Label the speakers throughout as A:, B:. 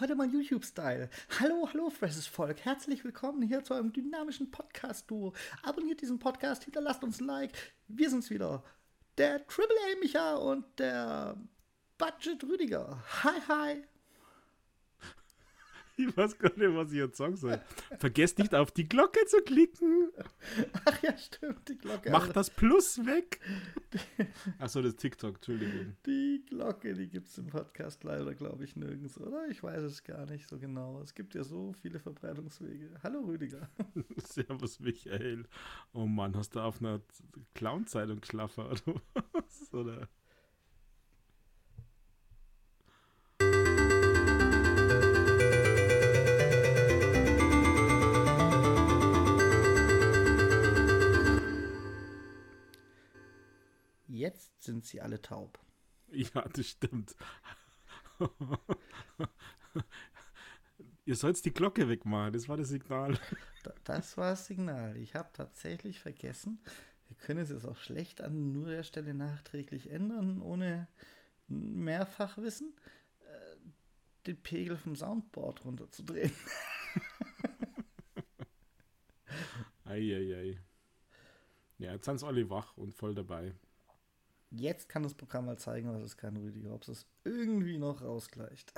A: Heute mal YouTube-Style. Hallo, hallo, freshes Volk. Herzlich willkommen hier zu einem dynamischen Podcast-Duo. Abonniert diesen Podcast, hinterlasst uns ein Like. Wir sind's wieder. Der Triple A Micha und der Budget Rüdiger. Hi, hi.
B: Ich weiß gar nicht, was ich jetzt sagen soll. Vergesst nicht auf die Glocke zu klicken.
A: Ach ja, stimmt, die Glocke.
B: Mach das Plus weg. Achso, das TikTok, Entschuldigung.
A: Die Glocke, die gibt es im Podcast leider, glaube ich, nirgends, oder? Ich weiß es gar nicht so genau. Es gibt ja so viele Verbreitungswege. Hallo Rüdiger.
B: Servus Michael. Oh Mann, hast du auf einer Clown-Zeitung geschlafen oder was? Oder?
A: Jetzt sind sie alle taub.
B: Ja, das stimmt. Ihr sollt die Glocke wegmachen, das war das Signal.
A: Das war das Signal. Ich habe tatsächlich vergessen. Wir können es jetzt auch schlecht an nur der Stelle nachträglich ändern, ohne Mehrfachwissen, äh, den Pegel vom Soundboard runterzudrehen.
B: Eieiei. Ja, jetzt sind sie alle wach und voll dabei.
A: Jetzt kann das Programm mal zeigen, was es kann, Rüdiger. Ob es es irgendwie noch rausgleicht.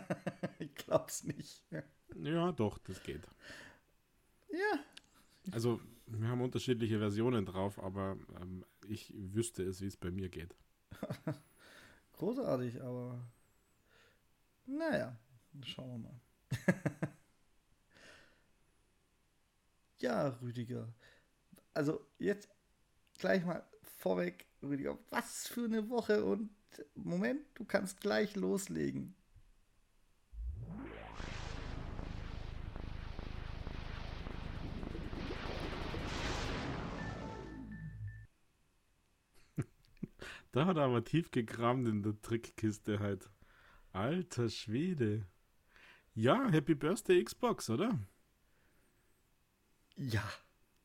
A: ich glaub's nicht.
B: Ja, doch, das geht.
A: Ja.
B: Also, wir haben unterschiedliche Versionen drauf, aber ähm, ich wüsste es, wie es bei mir geht.
A: Großartig, aber naja, schauen wir mal. ja, Rüdiger. Also jetzt gleich mal vorweg, Rüdiger, was für eine Woche und Moment, du kannst gleich loslegen.
B: Da hat er aber tief gekramt in der Trickkiste halt. Alter Schwede. Ja, Happy Birthday Xbox, oder?
A: Ja,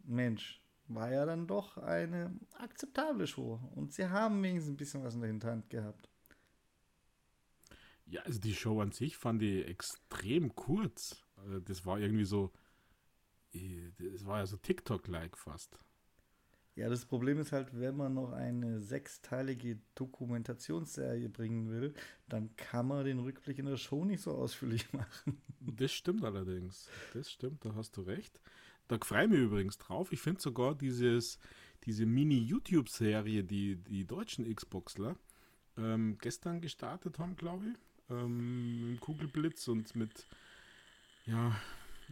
A: Mensch, war ja dann doch eine akzeptable Show. Und sie haben wenigstens ein bisschen was in der Hinterhand gehabt.
B: Ja, also die Show an sich fand ich extrem kurz. Also das war irgendwie so, äh, das war ja so TikTok-like fast.
A: Ja, das Problem ist halt, wenn man noch eine sechsteilige Dokumentationsserie bringen will, dann kann man den Rückblick in der Show nicht so ausführlich machen.
B: Das stimmt allerdings. Das stimmt, da hast du recht. Da freue ich mich übrigens drauf. Ich finde sogar dieses, diese Mini-YouTube-Serie, die die deutschen Xboxler ähm, gestern gestartet haben, glaube ich, ähm, mit Kugelblitz und mit ja,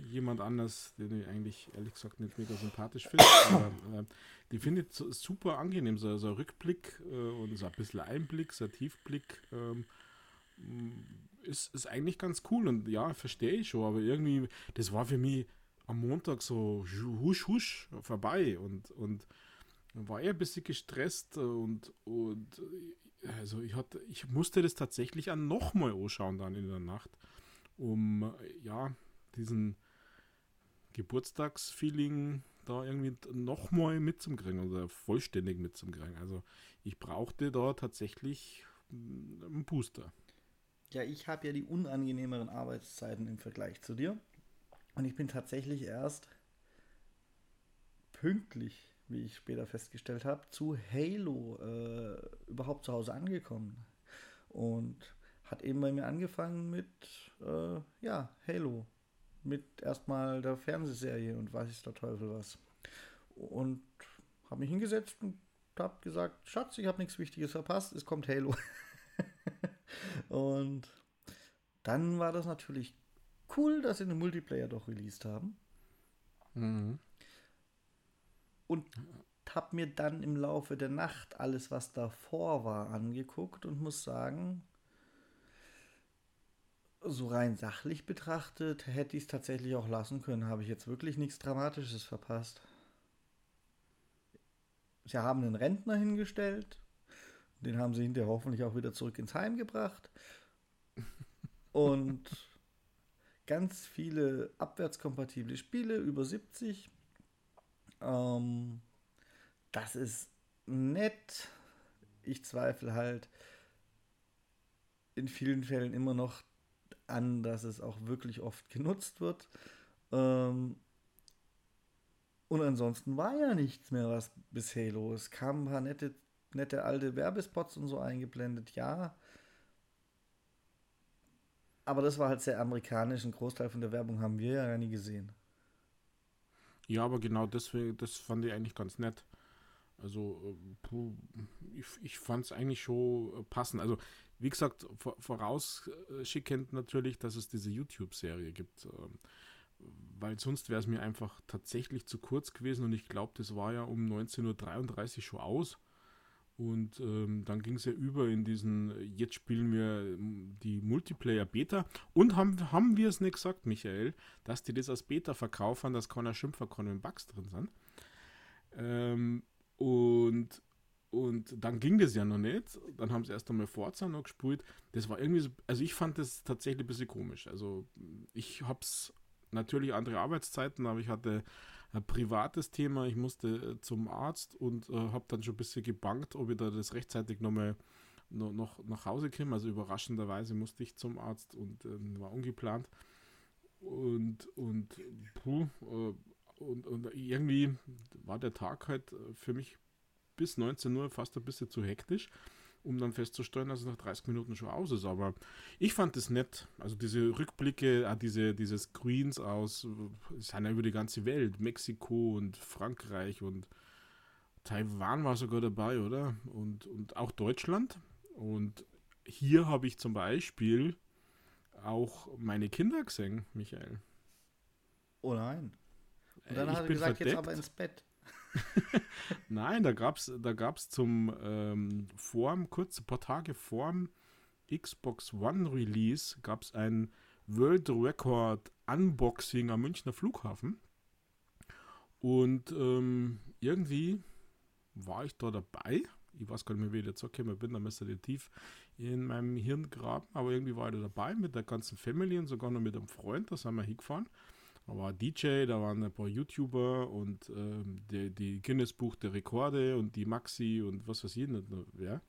B: jemand anders, den ich eigentlich ehrlich gesagt nicht mega sympathisch finde. aber äh, die finde ich so, super angenehm. So, so ein Rückblick äh, und so ein bisschen Einblick, so ein Tiefblick. Ähm, ist, ist eigentlich ganz cool und ja, verstehe ich schon, aber irgendwie, das war für mich am Montag so husch husch vorbei und, und war eher ein bisschen gestresst und, und also ich hatte, ich musste das tatsächlich an nochmal anschauen dann in der Nacht, um ja, diesen Geburtstagsfeeling da irgendwie nochmal mitzukriegen oder vollständig mitzukriegen. Also ich brauchte da tatsächlich einen Booster.
A: Ja, ich habe ja die unangenehmeren Arbeitszeiten im Vergleich zu dir. Und ich bin tatsächlich erst pünktlich, wie ich später festgestellt habe, zu Halo äh, überhaupt zu Hause angekommen. Und hat eben bei mir angefangen mit, äh, ja, Halo. Mit erstmal der Fernsehserie und weiß ich der Teufel was. Und habe mich hingesetzt und habe gesagt, Schatz, ich habe nichts Wichtiges verpasst, es kommt Halo. und dann war das natürlich cool, dass sie den Multiplayer doch released haben. Mhm. Und habe mir dann im Laufe der Nacht alles, was davor war, angeguckt und muss sagen, so rein sachlich betrachtet, hätte ich es tatsächlich auch lassen können. Habe ich jetzt wirklich nichts Dramatisches verpasst. Sie haben einen Rentner hingestellt. Den haben sie hinterher hoffentlich auch wieder zurück ins Heim gebracht. Und ganz viele abwärtskompatible Spiele, über 70. Ähm, das ist nett. Ich zweifle halt in vielen Fällen immer noch an, dass es auch wirklich oft genutzt wird. Ähm, und ansonsten war ja nichts mehr was bis Halo. Es kamen ein paar nette, nette alte Werbespots und so eingeblendet, ja. Aber das war halt sehr amerikanisch. Ein Großteil von der Werbung haben wir ja gar nie gesehen.
B: Ja, aber genau deswegen, das fand ich eigentlich ganz nett. Also, äh, ich, ich fand es eigentlich schon äh, passend. Also, wie gesagt, vorausschickend natürlich, dass es diese YouTube-Serie gibt. Ähm, weil sonst wäre es mir einfach tatsächlich zu kurz gewesen und ich glaube, das war ja um 19.33 Uhr schon aus. Und ähm, dann ging es ja über in diesen, jetzt spielen wir ähm, die Multiplayer-Beta. Und haben, haben wir es nicht gesagt, Michael, dass die das als Beta verkaufen, dass keiner schimpfen kann, wenn Bugs drin sind. Ähm, und, und dann ging das ja noch nicht. Dann haben sie erst einmal Forza noch gespielt. Das war irgendwie so, also ich fand das tatsächlich ein bisschen komisch. Also ich habe es natürlich andere Arbeitszeiten, aber ich hatte ein privates Thema. Ich musste äh, zum Arzt und äh, habe dann schon ein bisschen gebankt, ob ich da das rechtzeitig nochmal noch, noch nach Hause komme. Also überraschenderweise musste ich zum Arzt und äh, war ungeplant. Und, und, puh, äh, und, und irgendwie war der Tag halt äh, für mich bis 19 Uhr fast ein bisschen zu hektisch um dann festzustellen, dass es nach 30 Minuten schon aus ist. Aber ich fand es nett. Also diese Rückblicke, äh, diese, diese Screens aus, äh, sind ja über die ganze Welt. Mexiko und Frankreich und Taiwan war sogar dabei, oder? Und, und auch Deutschland. Und hier habe ich zum Beispiel auch meine Kinder gesehen, Michael.
A: Oh nein. Und dann äh, hat er gesagt, verdeckt. jetzt aber ins Bett.
B: Nein, da gab es da gab's zum ähm, vorm, kurz ein paar Tage vorm Xbox One Release gab es ein World Record Unboxing am Münchner Flughafen. Und ähm, irgendwie war ich da dabei. Ich weiß gar nicht mehr, wie ich jetzt okay, ich bin da müsste tief in meinem Hirn graben, aber irgendwie war ich da dabei mit der ganzen Family und sogar noch mit einem Freund, da sind wir hingefahren. Da war DJ, da waren ein paar YouTuber und ähm, die, die Guinness Buch der Rekorde und die Maxi und was weiß ich nicht, ja.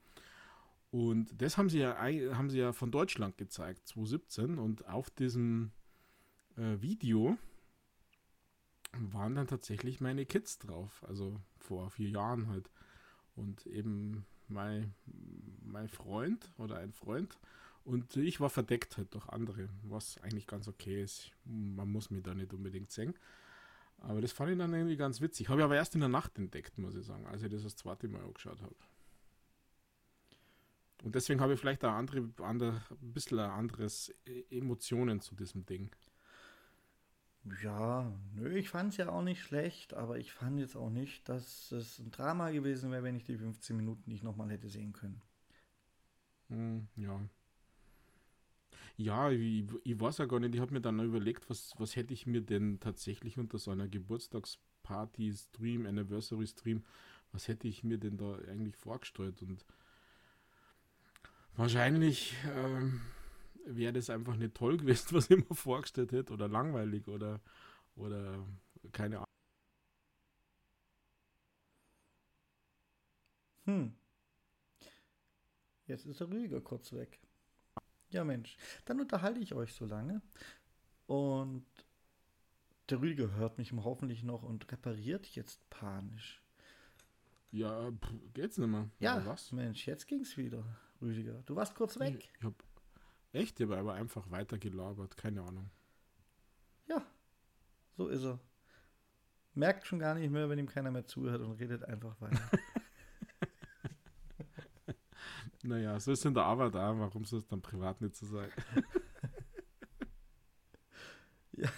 B: Und das haben sie ja, haben sie ja von Deutschland gezeigt, 2017. Und auf diesem äh, Video waren dann tatsächlich meine Kids drauf. Also vor vier Jahren halt. Und eben mein, mein Freund oder ein Freund und ich war verdeckt halt durch andere, was eigentlich ganz okay ist. Man muss mich da nicht unbedingt sehen. Aber das fand ich dann irgendwie ganz witzig. Habe ich aber erst in der Nacht entdeckt, muss ich sagen, als ich das das zweite Mal angeschaut habe. Und deswegen habe ich vielleicht ein, andere, andere, ein bisschen ein anderes e-, Emotionen zu diesem Ding.
A: Ja, nö, ich fand es ja auch nicht schlecht, aber ich fand jetzt auch nicht, dass es ein Drama gewesen wäre, wenn ich die 15 Minuten nicht nochmal hätte sehen können.
B: Hm, ja. Ja, ich, ich weiß ja gar nicht, ich habe mir dann überlegt, was, was hätte ich mir denn tatsächlich unter so einer Geburtstagsparty, Stream, Anniversary Stream, was hätte ich mir denn da eigentlich vorgestellt? Und wahrscheinlich ähm, wäre das einfach nicht toll gewesen, was ich mir vorgestellt hätte, oder langweilig oder, oder keine Ahnung.
A: Hm. Jetzt ist der Rüdiger kurz weg. Ja, Mensch, dann unterhalte ich euch so lange. Und der Rüdiger hört mich hoffentlich noch und repariert jetzt panisch.
B: Ja, pff, geht's nicht mehr.
A: Ja, was? Mensch, jetzt ging's wieder, Rüdiger. Du warst kurz weg.
B: Ich, ich hab echt, ich habe aber einfach weiter gelabert, keine Ahnung.
A: Ja, so ist er. Merkt schon gar nicht mehr, wenn ihm keiner mehr zuhört und redet einfach weiter.
B: Naja, so ist in der Arbeit auch. Warum soll es dann privat nicht so sein? ja.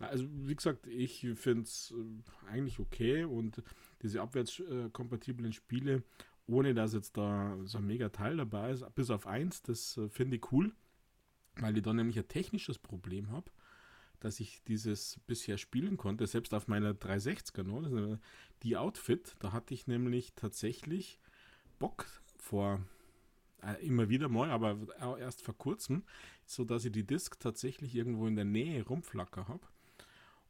B: Also, wie gesagt, ich finde es äh, eigentlich okay und diese abwärtskompatiblen Spiele, ohne dass jetzt da so ein mega Teil dabei ist, bis auf eins, das äh, finde ich cool, weil ich da nämlich ein technisches Problem habe dass ich dieses bisher spielen konnte, selbst auf meiner 360er noch, die Outfit, da hatte ich nämlich tatsächlich Bock vor äh, immer wieder mal, aber erst vor kurzem, so dass ich die Disk tatsächlich irgendwo in der Nähe rumflacker habe.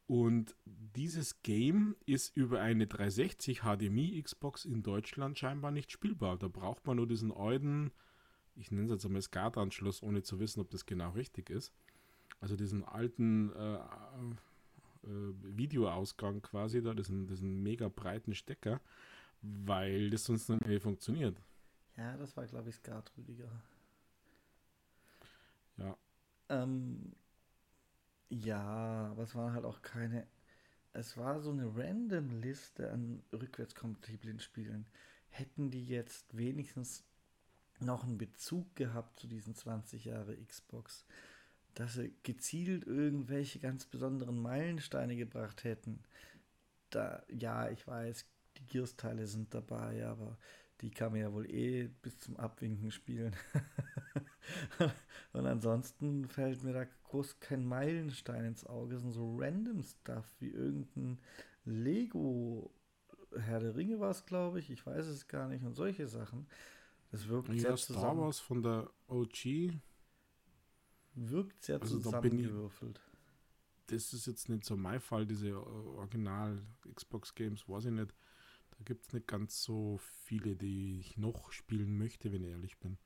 B: Und dieses Game ist über eine 360 HDMI Xbox in Deutschland scheinbar nicht spielbar. Da braucht man nur diesen alten, ich nenne es jetzt einmal SCART-Anschluss, ohne zu wissen, ob das genau richtig ist. Also diesen alten äh, äh, Videoausgang quasi da, diesen, diesen mega breiten Stecker, weil das sonst nicht mehr funktioniert.
A: Ja, das war, glaube ich, SCART, Rüdiger.
B: Ja.
A: Ähm, ja, aber es waren halt auch keine. Es war so eine random Liste an rückwärtskompatiblen Spielen. Hätten die jetzt wenigstens noch einen Bezug gehabt zu diesen 20 Jahre Xbox, dass sie gezielt irgendwelche ganz besonderen Meilensteine gebracht hätten. Da, ja, ich weiß, die Gears-Teile sind dabei, aber die kann man ja wohl eh bis zum Abwinken spielen. Und ansonsten fällt mir da groß kein Meilenstein ins Auge. Es sind so random Stuff wie irgendein Lego Herr der Ringe war es, glaube ich. Ich weiß es gar nicht. Und solche Sachen. Das wirkt
B: ja,
A: sehr
B: Star zusammen. Wars von der OG.
A: Wirkt sehr also zusammengewürfelt.
B: Das ist jetzt nicht so mein Fall, diese Original Xbox Games, weiß ich nicht. Da gibt es nicht ganz so viele, die ich noch spielen möchte, wenn ich ehrlich bin.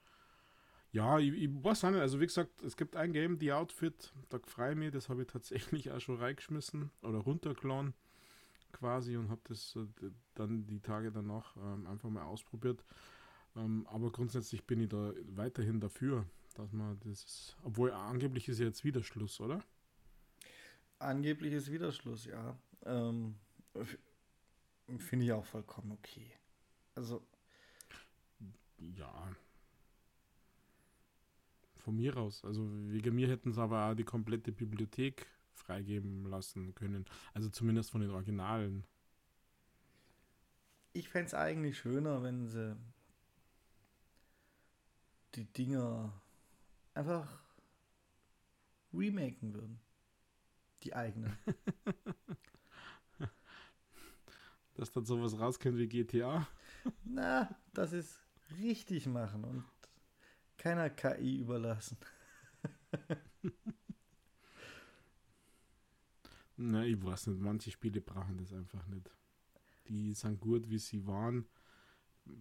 B: Ja, ich, ich weiß nicht. Also, wie gesagt, es gibt ein Game, die Outfit, da freue ich mich, das habe ich tatsächlich auch schon reingeschmissen oder runtergeladen quasi und habe das äh, dann die Tage danach ähm, einfach mal ausprobiert. Ähm, aber grundsätzlich bin ich da weiterhin dafür, dass man das, obwohl angeblich ist ja jetzt wieder Schluss, oder?
A: Angeblich ist wieder Schluss, ja. Ähm, Finde ich auch vollkommen okay. Also.
B: Ja, von mir aus. Also wegen mir hätten sie aber auch die komplette Bibliothek freigeben lassen können. Also zumindest von den Originalen.
A: Ich fände es eigentlich schöner, wenn sie die Dinger einfach remaken würden. Die eigenen.
B: Dass dann sowas rauskommt wie GTA?
A: Na, das ist richtig machen und keiner KI überlassen.
B: Na, ich weiß nicht, manche Spiele brauchen das einfach nicht. Die sind gut, wie sie waren,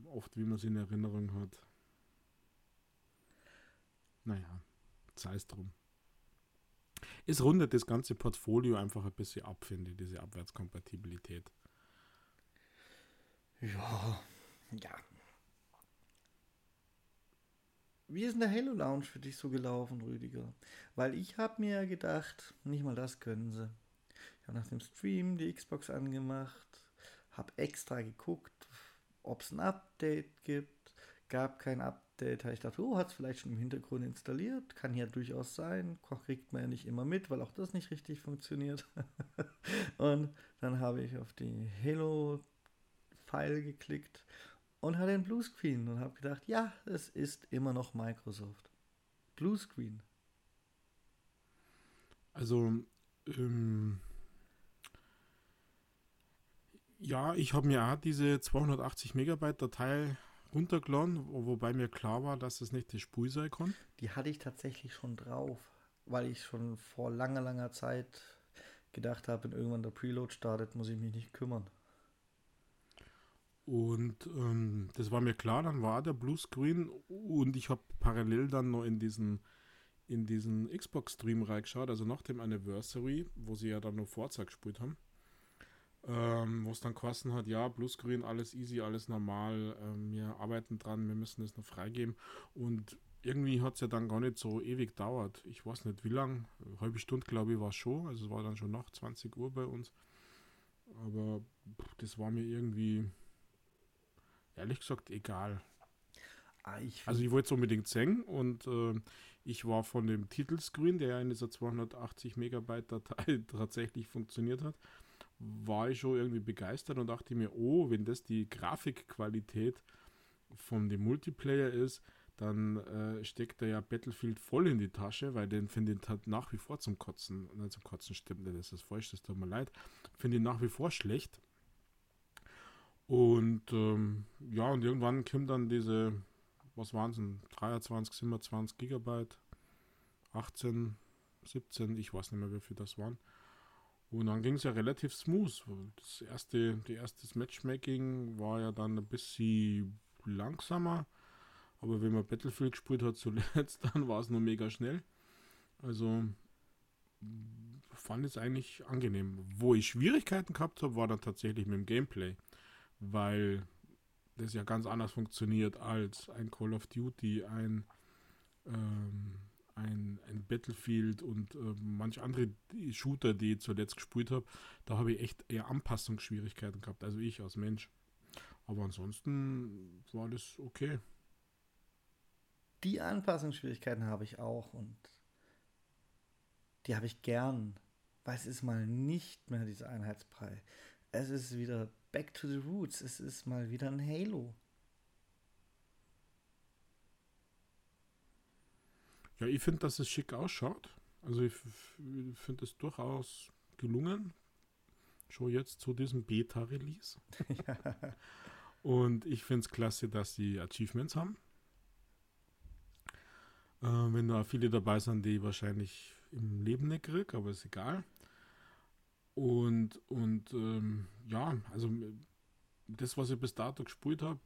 B: oft wie man sie in Erinnerung hat. Naja, sei es drum. Es rundet das ganze Portfolio einfach ein bisschen ab, finde ich, diese Abwärtskompatibilität.
A: Ja, ja, wie ist denn der Halo Lounge für dich so gelaufen, Rüdiger? Weil ich habe mir gedacht, nicht mal das können sie. Ich habe nach dem Stream die Xbox angemacht, habe extra geguckt, ob es ein Update gibt. Gab kein Update. Ich dachte, oh, hat es vielleicht schon im Hintergrund installiert. Kann ja durchaus sein. Kriegt man ja nicht immer mit, weil auch das nicht richtig funktioniert. und dann habe ich auf die Halo-File geklickt und hatte einen Bluescreen und habe gedacht, ja, es ist immer noch Microsoft. Bluescreen.
B: Also, ähm, ja, ich habe mir diese 280 Megabyte Datei runtergeladen, wobei mir klar war, dass es nicht die Spur sein kann.
A: Die hatte ich tatsächlich schon drauf, weil ich schon vor langer, langer Zeit gedacht habe, wenn irgendwann der Preload startet, muss ich mich nicht kümmern.
B: Und ähm, das war mir klar, dann war der Bluescreen und ich habe parallel dann noch in diesen, in diesen Xbox-Stream reingeschaut, also nach dem Anniversary, wo sie ja dann noch Forza gespielt haben. Ähm, wo es dann kosten hat, ja, Bluescreen, alles easy, alles normal, ähm, wir arbeiten dran, wir müssen es noch freigeben. Und irgendwie hat es ja dann gar nicht so ewig dauert. Ich weiß nicht wie lang, eine halbe Stunde glaube ich war es schon, also es war dann schon nach 20 Uhr bei uns. Aber pff, das war mir irgendwie ehrlich gesagt egal. Ah, ich also ich wollte es unbedingt sehen und äh, ich war von dem Titelscreen, der ja in dieser 280 Megabyte Datei tatsächlich funktioniert hat, war ich schon irgendwie begeistert und dachte mir, oh, wenn das die Grafikqualität von dem Multiplayer ist, dann äh, steckt er ja Battlefield voll in die Tasche, weil den finde ich halt nach wie vor zum Kotzen, nein, zum Kotzen stimmt nicht, das ist falsch, das tut mir leid, finde ich nach wie vor schlecht. Und ähm, ja, und irgendwann kommt dann diese, was waren es denn, 23, 27 Gigabyte, 18, 17, ich weiß nicht mehr, wie viel das waren. Und dann ging es ja relativ smooth. Das erste, die erste Matchmaking war ja dann ein bisschen langsamer. Aber wenn man Battlefield gespielt hat zuletzt, dann war es nur mega schnell. Also fand es eigentlich angenehm. Wo ich Schwierigkeiten gehabt habe, war dann tatsächlich mit dem Gameplay. Weil das ja ganz anders funktioniert als ein Call of Duty, ein, ähm, ein, ein Battlefield und äh, manche andere Shooter, die ich zuletzt gespielt habe. Da habe ich echt eher Anpassungsschwierigkeiten gehabt, also ich als Mensch. Aber ansonsten war das okay.
A: Die Anpassungsschwierigkeiten habe ich auch und die habe ich gern, weil es ist mal nicht mehr dieser Einheitsbrei. Es ist wieder back to the roots. Es ist mal wieder ein Halo.
B: Ja, ich finde, dass es schick ausschaut. Also ich finde es durchaus gelungen. Schon jetzt zu diesem Beta-Release. ja. Und ich finde es klasse, dass sie Achievements haben. Äh, wenn da viele dabei sind, die wahrscheinlich im Leben nicht kriege, aber ist egal. Und, und ähm, ja, also das, was ich bis dato gespielt habe,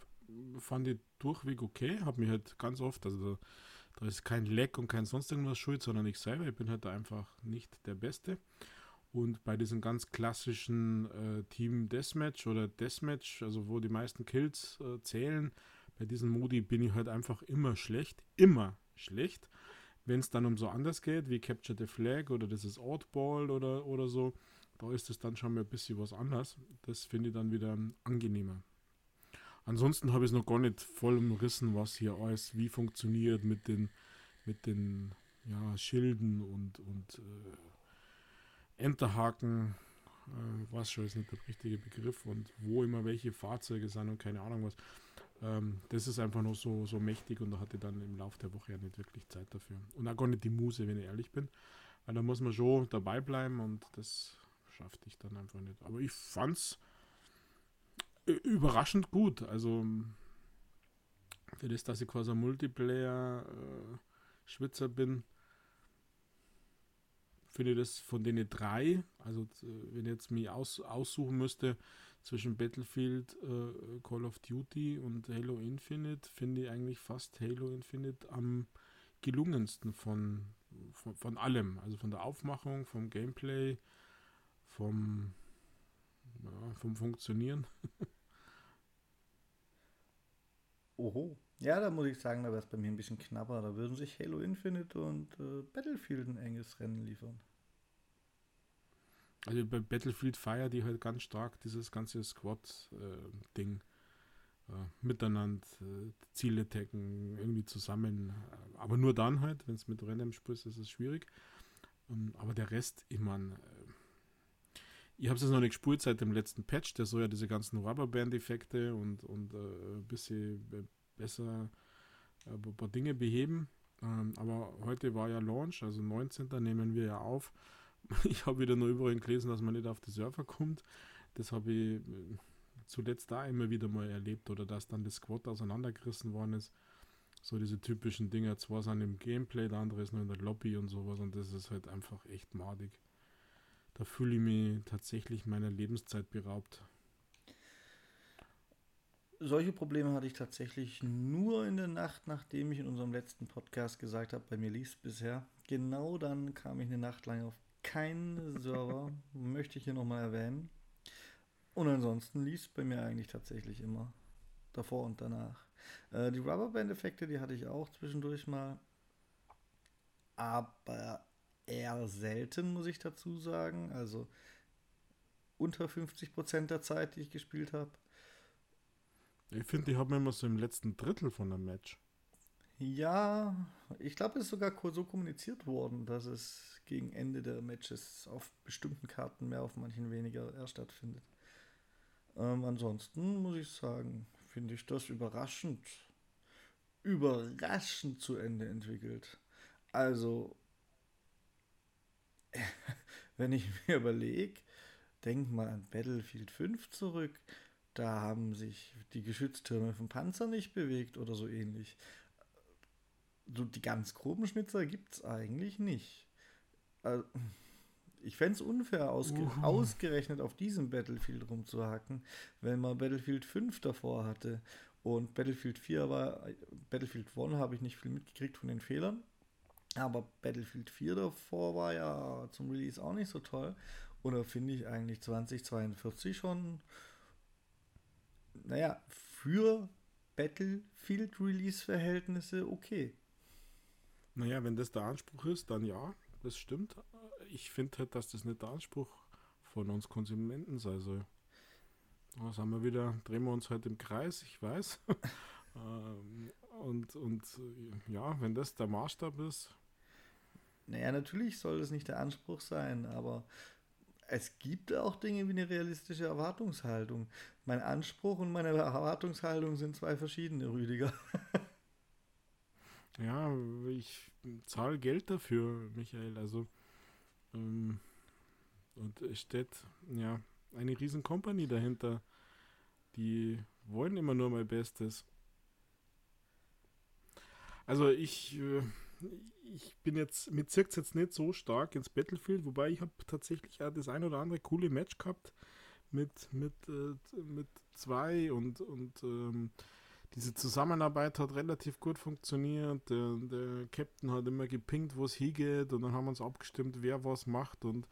B: fand ich durchweg okay. Habe mich halt ganz oft, also da, da, ist kein Leck und kein sonst irgendwas schuld, sondern ich selber. Ich bin halt einfach nicht der Beste. Und bei diesem ganz klassischen äh, Team Deathmatch oder Deathmatch, also wo die meisten Kills äh, zählen, bei diesem Modi bin ich halt einfach immer schlecht. Immer schlecht. Wenn es dann um so anders geht, wie Capture the Flag oder das ist Oddball oder, oder so, da ist es dann schon mal ein bisschen was anders. Das finde ich dann wieder angenehmer. Ansonsten habe ich es noch gar nicht voll umrissen, was hier alles wie funktioniert mit den, mit den ja, Schilden und, und äh, Enterhaken. Äh, was schon ist nicht der richtige Begriff und wo immer welche Fahrzeuge sind und keine Ahnung was. Ähm, das ist einfach nur so, so mächtig und da hatte ich dann im Laufe der Woche ja nicht wirklich Zeit dafür. Und auch gar nicht die Muse, wenn ich ehrlich bin. Weil da muss man schon dabei bleiben und das schaffte ich dann einfach nicht. Aber ich fand's überraschend gut. Also für das, dass ich quasi Multiplayer-Schwitzer äh, bin, finde ich das von denen drei, also wenn ich jetzt mich aus, aussuchen müsste zwischen Battlefield, äh, Call of Duty und Halo Infinite, finde ich eigentlich fast Halo Infinite am gelungensten von, von, von allem. Also von der Aufmachung, vom Gameplay, vom, ja, vom Funktionieren.
A: Oho. Ja, da muss ich sagen, da wäre es bei mir ein bisschen knapper. Da würden sich Halo Infinite und äh, Battlefield ein enges Rennen liefern.
B: Also bei Battlefield feiert die halt ganz stark dieses ganze Squad-Ding. Äh, äh, miteinander äh, Ziele taggen, irgendwie zusammen. Aber nur dann halt, wenn es mit Random spielst, ist es schwierig. Ähm, aber der Rest, ich meine, ich habe es jetzt noch nicht gespult seit dem letzten Patch, der soll ja diese ganzen Rubberband-Effekte und, und äh, ein bisschen besser äh, ein paar Dinge beheben. Ähm, aber heute war ja Launch, also 19. nehmen wir ja auf. Ich habe wieder nur überall gelesen, dass man nicht auf die Server kommt. Das habe ich äh, zuletzt da immer wieder mal erlebt oder dass dann das Squad auseinandergerissen worden ist. So diese typischen Dinge, zwei sind im Gameplay, der andere ist nur in der Lobby und sowas und das ist halt einfach echt madig. Da fühle ich mich tatsächlich meiner Lebenszeit beraubt.
A: Solche Probleme hatte ich tatsächlich nur in der Nacht, nachdem ich in unserem letzten Podcast gesagt habe, bei mir lief es bisher. Genau dann kam ich eine Nacht lang auf keinen Server, möchte ich hier nochmal erwähnen. Und ansonsten lief es bei mir eigentlich tatsächlich immer. Davor und danach. Äh, die Rubberband-Effekte, die hatte ich auch zwischendurch mal. Aber eher selten, muss ich dazu sagen. Also unter 50 Prozent der Zeit, die ich gespielt habe.
B: Ich finde, die haben immer so im letzten Drittel von einem Match.
A: Ja, ich glaube, es ist sogar so kommuniziert worden, dass es gegen Ende der Matches auf bestimmten Karten mehr, auf manchen weniger erst stattfindet. Ähm, ansonsten muss ich sagen, finde ich das überraschend, überraschend zu Ende entwickelt. Also, wenn ich mir überlege, denk mal an Battlefield 5 zurück, da haben sich die Geschütztürme vom Panzer nicht bewegt oder so ähnlich. So die ganz groben Schnitzer gibt es eigentlich nicht. Also, ich fände es unfair, ausge uh. ausgerechnet auf diesem Battlefield rumzuhacken, wenn man Battlefield 5 davor hatte. Und Battlefield 4 war, Battlefield 1 habe ich nicht viel mitgekriegt von den Fehlern. Aber Battlefield 4 davor war ja zum Release auch nicht so toll. Da finde ich eigentlich 2042 schon, naja, für Battlefield-Release-Verhältnisse okay.
B: Naja, wenn das der Anspruch ist, dann ja, das stimmt. Ich finde halt, dass das nicht der Anspruch von uns Konsumenten sei soll. Da sind wir wieder, drehen wir uns halt im Kreis, ich weiß. Ähm, und, und ja, wenn das der Maßstab ist.
A: Naja, natürlich soll das nicht der Anspruch sein, aber es gibt auch Dinge wie eine realistische Erwartungshaltung. Mein Anspruch und meine Erwartungshaltung sind zwei verschiedene, Rüdiger.
B: ja, ich zahle Geld dafür, Michael. Also, ähm, und es steht ja eine riesen Company dahinter. Die wollen immer nur mein Bestes. Also ich, äh, ich bin jetzt mit Zirks jetzt nicht so stark ins Battlefield, wobei ich habe tatsächlich auch das ein oder andere coole Match gehabt mit, mit, äh, mit zwei und, und ähm, diese Zusammenarbeit hat relativ gut funktioniert. Der, der Captain hat immer gepinkt, wo es hingeht und dann haben wir uns abgestimmt, wer was macht und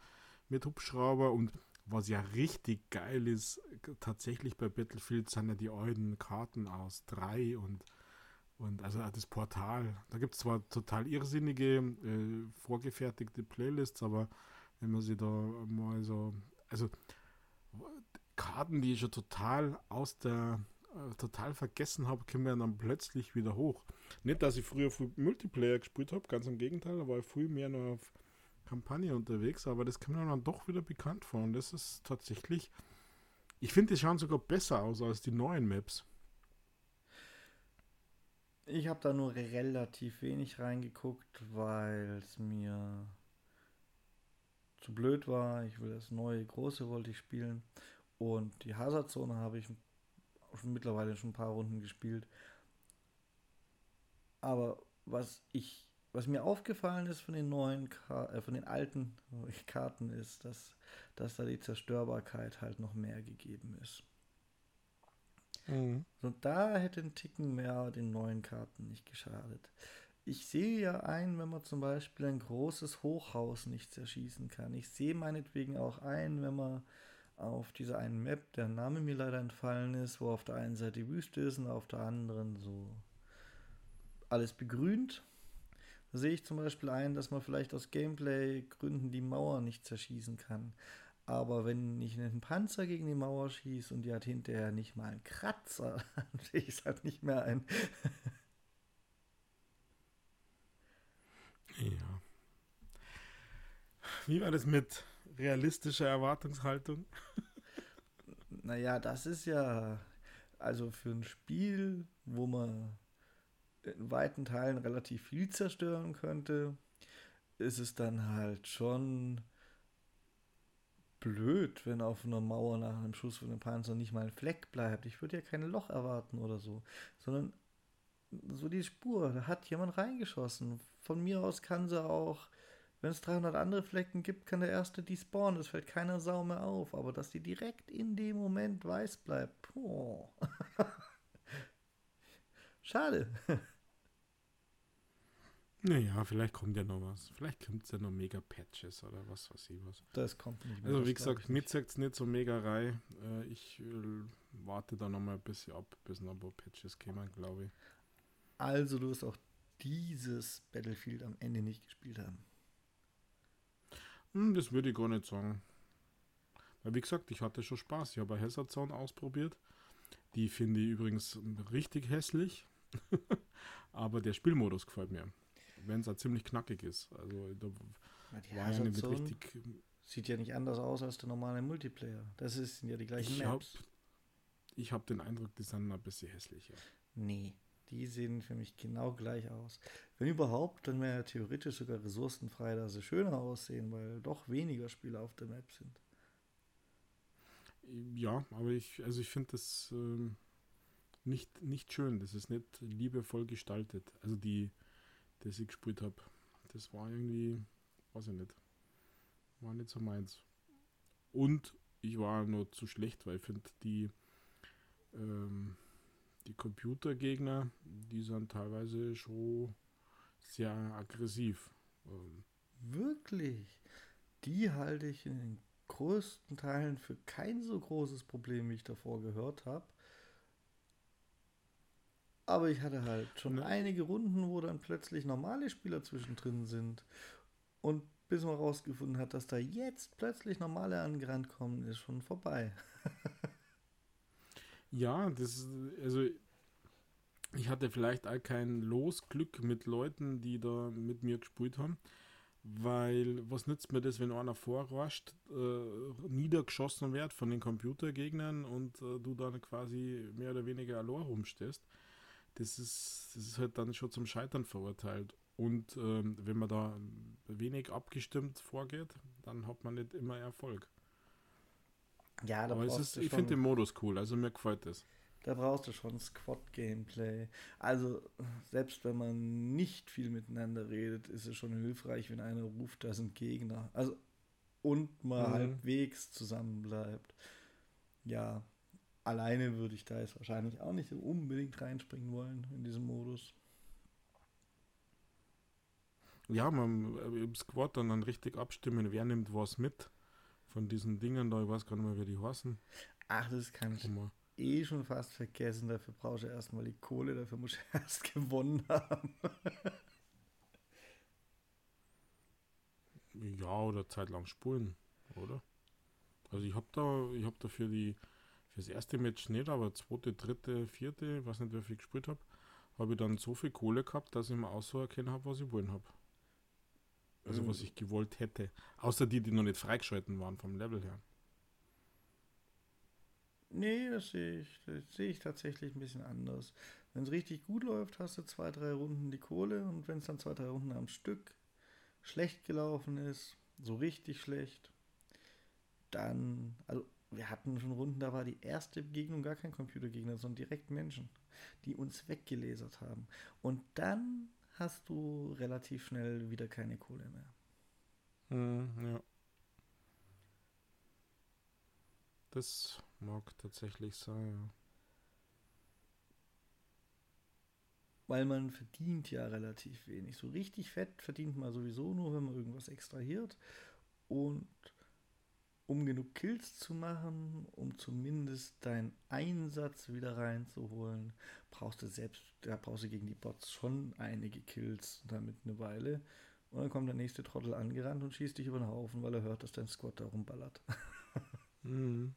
B: mit Hubschrauber und was ja richtig geil ist, tatsächlich bei Battlefield sind ja die alten Karten aus 3 und und also das Portal, da gibt es zwar total irrsinnige, äh, vorgefertigte Playlists, aber wenn man sie da mal so, also Karten, die ich schon total aus der, äh, total vergessen habe, kommen ja dann plötzlich wieder hoch. Nicht, dass ich früher viel Multiplayer gespielt habe, ganz im Gegenteil, da war ich viel mehr nur auf Kampagne unterwegs, aber das kommt dann doch wieder bekannt vor und das ist tatsächlich, ich finde, die schauen sogar besser aus als die neuen Maps.
A: Ich habe da nur relativ wenig reingeguckt, weil es mir zu blöd war. Ich will das neue große wollte ich spielen und die Hazard-Zone habe ich schon mittlerweile schon ein paar Runden gespielt. Aber was ich, was mir aufgefallen ist von den neuen, äh, von den alten Karten ist, dass, dass da die Zerstörbarkeit halt noch mehr gegeben ist. Mhm. Und da hätte ein Ticken mehr den neuen Karten nicht geschadet. Ich sehe ja ein, wenn man zum Beispiel ein großes Hochhaus nicht zerschießen kann. Ich sehe meinetwegen auch ein, wenn man auf dieser einen Map, der Name mir leider entfallen ist, wo auf der einen Seite Wüste ist und auf der anderen so alles begrünt. Da sehe ich zum Beispiel ein, dass man vielleicht aus Gameplay-Gründen die Mauer nicht zerschießen kann. Aber wenn ich einen Panzer gegen die Mauer schieße und die hat hinterher nicht mal einen Kratzer, dann sehe ich es halt nicht mehr ein.
B: ja. Wie war das mit realistischer Erwartungshaltung?
A: naja, das ist ja also für ein Spiel, wo man in weiten Teilen relativ viel zerstören könnte, ist es dann halt schon blöd, wenn auf einer Mauer nach einem Schuss von einem Panzer nicht mal ein Fleck bleibt. Ich würde ja kein Loch erwarten oder so, sondern so die Spur, da hat jemand reingeschossen. Von mir aus kann sie auch, wenn es 300 andere Flecken gibt, kann der erste die spawnen. Es fällt keiner Sau mehr auf. Aber dass die direkt in dem Moment weiß bleibt. Schade.
B: Naja, vielleicht kommt ja noch was. Vielleicht kommt es ja noch mega Patches oder was weiß ich was.
A: Das kommt nicht
B: mehr. Also wie gesagt, mir sagt es nicht so mega rein. Äh, ich äh, warte da noch mal ein bisschen ab, bis noch ein paar Patches kommen, glaube ich.
A: Also du wirst auch dieses Battlefield am Ende nicht gespielt haben.
B: Hm, das würde ich gar nicht sagen. Weil wie gesagt, ich hatte schon Spaß. Ich habe Hazard Zone ausprobiert. Die finde ich übrigens richtig hässlich. Aber der Spielmodus gefällt mir wenn es ja ziemlich knackig ist. Also da
A: ja, war ja nicht richtig. Sieht ja nicht anders aus als der normale Multiplayer. Das ist, sind ja die gleichen
B: ich Maps. Hab, ich habe den Eindruck, die sind ein bisschen hässlicher.
A: Nee, die sehen für mich genau gleich aus. Wenn überhaupt, dann wäre ja theoretisch sogar ressourcenfrei, dass sie schöner aussehen, weil doch weniger Spieler auf der Map sind.
B: Ja, aber ich, also ich finde das ähm, nicht, nicht schön. Das ist nicht liebevoll gestaltet. Also die, das ich gespielt habe. Das war irgendwie, weiß ich nicht. war nicht so meins. Und ich war nur zu schlecht, weil ich finde, die, ähm, die Computergegner, die sind teilweise schon sehr aggressiv. Ähm,
A: Wirklich? Die halte ich in den größten Teilen für kein so großes Problem, wie ich davor gehört habe. Aber ich hatte halt schon
B: Ne.
A: einige Runden, wo dann plötzlich normale Spieler zwischendrin sind. Und bis man rausgefunden hat, dass da jetzt plötzlich normale angerannt kommen, ist schon vorbei.
B: Ja, das also ich hatte vielleicht auch kein Losglück mit Leuten, die da mit mir gespielt haben, weil was nützt mir das, wenn einer vorrascht, äh, niedergeschossen wird von den Computergegnern und äh, du dann quasi mehr oder weniger allein rumstehst. Das ist, das ist halt dann schon zum Scheitern verurteilt. Und ähm, wenn man da wenig abgestimmt vorgeht, dann hat man nicht immer Erfolg.
A: Ja, da
B: Aber es
A: brauchst
B: ist,
A: du
B: ich finde den Modus cool, also mir gefällt das.
A: Da brauchst du schon Squad-Gameplay. Also, selbst wenn man nicht viel miteinander redet, ist es schon hilfreich, wenn einer ruft, da sind Gegner. Also, und man
B: Mhm.
A: halbwegs zusammen bleibt. Ja, alleine würde ich da jetzt wahrscheinlich auch nicht so unbedingt reinspringen wollen in diesen Modus.
B: Ja, man äh, im Squad dann, dann richtig abstimmen, wer nimmt was mit von diesen Dingen da, ich weiß gar nicht mehr, wie die heißen.
A: Ach, das kann ich
B: Immer.
A: eh schon fast vergessen. Dafür brauchst du erstmal die Kohle, dafür musst du erst gewonnen haben.
B: Ja, oder zeitlang spulen, oder? Also ich habe da, ich habe da für die fürs erste Match nicht, aber zweite, dritte, vierte, ich weiß nicht, wie viel ich gespielt habe, habe ich dann so viel Kohle gehabt, dass ich mir auch so erkennen habe, was ich wollen habe. Also was
A: Mhm.
B: ich gewollt hätte. Außer die, die noch nicht freigeschalten waren vom Level her.
A: Nee, das sehe ich, das sehe ich tatsächlich ein bisschen anders. Wenn es richtig gut läuft, hast du zwei, drei Runden die Kohle und wenn es dann zwei, drei Runden am Stück schlecht gelaufen ist, so richtig schlecht, dann, also wir hatten schon Runden, da war die erste Begegnung gar kein Computergegner, sondern direkt Menschen, die uns weggelasert haben. Und dann hast du relativ schnell wieder keine Kohle mehr.
B: Hm, ja. Das mag tatsächlich sein, ja.
A: Weil man verdient ja relativ wenig. So richtig fett verdient man sowieso nur, wenn man irgendwas extrahiert. Und um genug Kills zu machen, um zumindest deinen Einsatz wieder reinzuholen, brauchst du selbst, da brauchst du gegen die Bots schon einige Kills damit eine Weile. Und dann kommt der nächste Trottel angerannt und schießt dich über den Haufen, weil er hört, dass dein Squad da rumballert.
B: Mhm.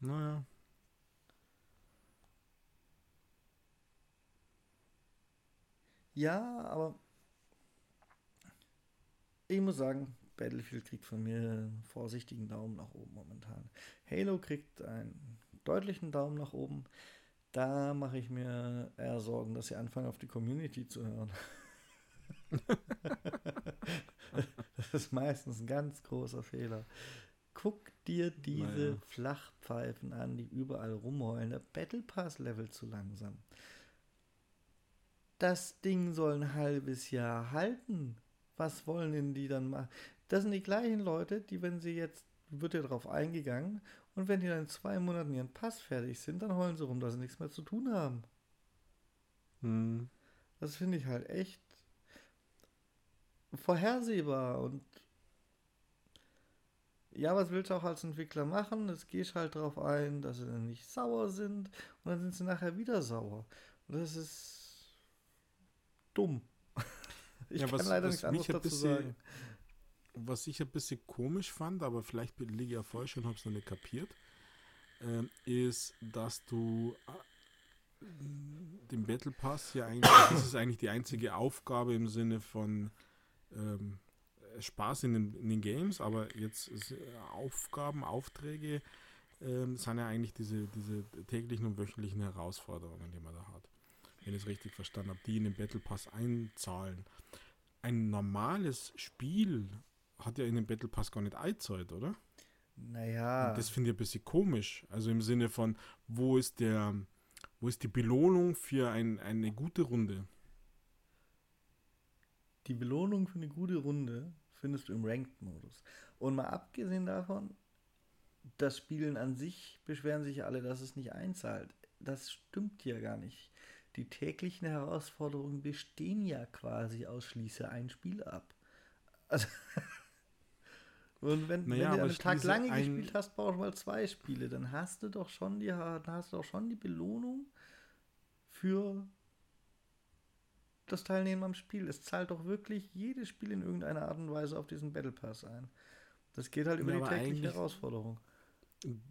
B: Naja.
A: Ja, aber ich muss sagen, Battlefield kriegt von mir einen vorsichtigen Daumen nach oben momentan. Halo kriegt einen deutlichen Daumen nach oben. Da mache ich mir eher Sorgen, dass sie anfangen, auf die Community zu hören. das ist meistens ein ganz großer Fehler. Guck dir diese
B: Naja.
A: Flachpfeifen an, die überall rumheulen. Der Battle Pass Level zu langsam. Das Ding soll ein halbes Jahr halten. Was wollen denn die dann machen? Das sind die gleichen Leute, die, wenn sie jetzt, wird ja darauf eingegangen, und wenn die dann in zwei Monaten ihren Pass fertig sind, dann heulen sie rum, dass sie nichts mehr zu tun haben.
B: Hm.
A: Das finde ich halt echt vorhersehbar und ja, was willst du auch als Entwickler machen? Das gehst halt darauf ein, dass sie dann nicht sauer sind und dann sind sie nachher wieder sauer. Und das ist dumm. Ich
B: Ja,
A: kann
B: was-
A: leider
B: was
A: nichts anderes dazu
B: bisschen-
A: sagen.
B: Was ich ein bisschen komisch fand, aber vielleicht liege ich ja falsch und habe es noch nicht kapiert, ähm, ist, dass du äh, den Battle Pass ja eigentlich, das ist eigentlich die einzige Aufgabe im Sinne von ähm, Spaß in den, in den Games, aber jetzt ist, äh, Aufgaben, Aufträge ähm, sind ja eigentlich diese, diese täglichen und wöchentlichen Herausforderungen, die man da hat. Wenn ich es richtig verstanden habe, die in den Battle Pass einzahlen. Ein normales Spiel hat ja in den Battle Pass gar nicht eingezahlt, oder?
A: Naja,
B: Und das finde ich ein bisschen komisch. Also im Sinne von, wo ist der, wo ist die Belohnung für ein, eine gute Runde?
A: die Belohnung für eine gute Runde findest du im Ranked-Modus. Und mal abgesehen davon, das Spielen an sich beschweren sich alle, dass es nicht einzahlt. Das stimmt ja gar nicht. Die täglichen Herausforderungen bestehen ja quasi aus Schließe ein Spiel ab. Also Und wenn,
B: Naja,
A: wenn du einen Tag lange
B: ein-
A: gespielt hast, brauchst du mal zwei Spiele. Dann hast du doch schon die, hast du doch schon die Belohnung für das Teilnehmen am Spiel. Es zahlt doch wirklich jedes Spiel in irgendeiner Art und Weise auf diesen Battle Pass ein. Das geht halt über
B: Ja,
A: die tägliche Herausforderung.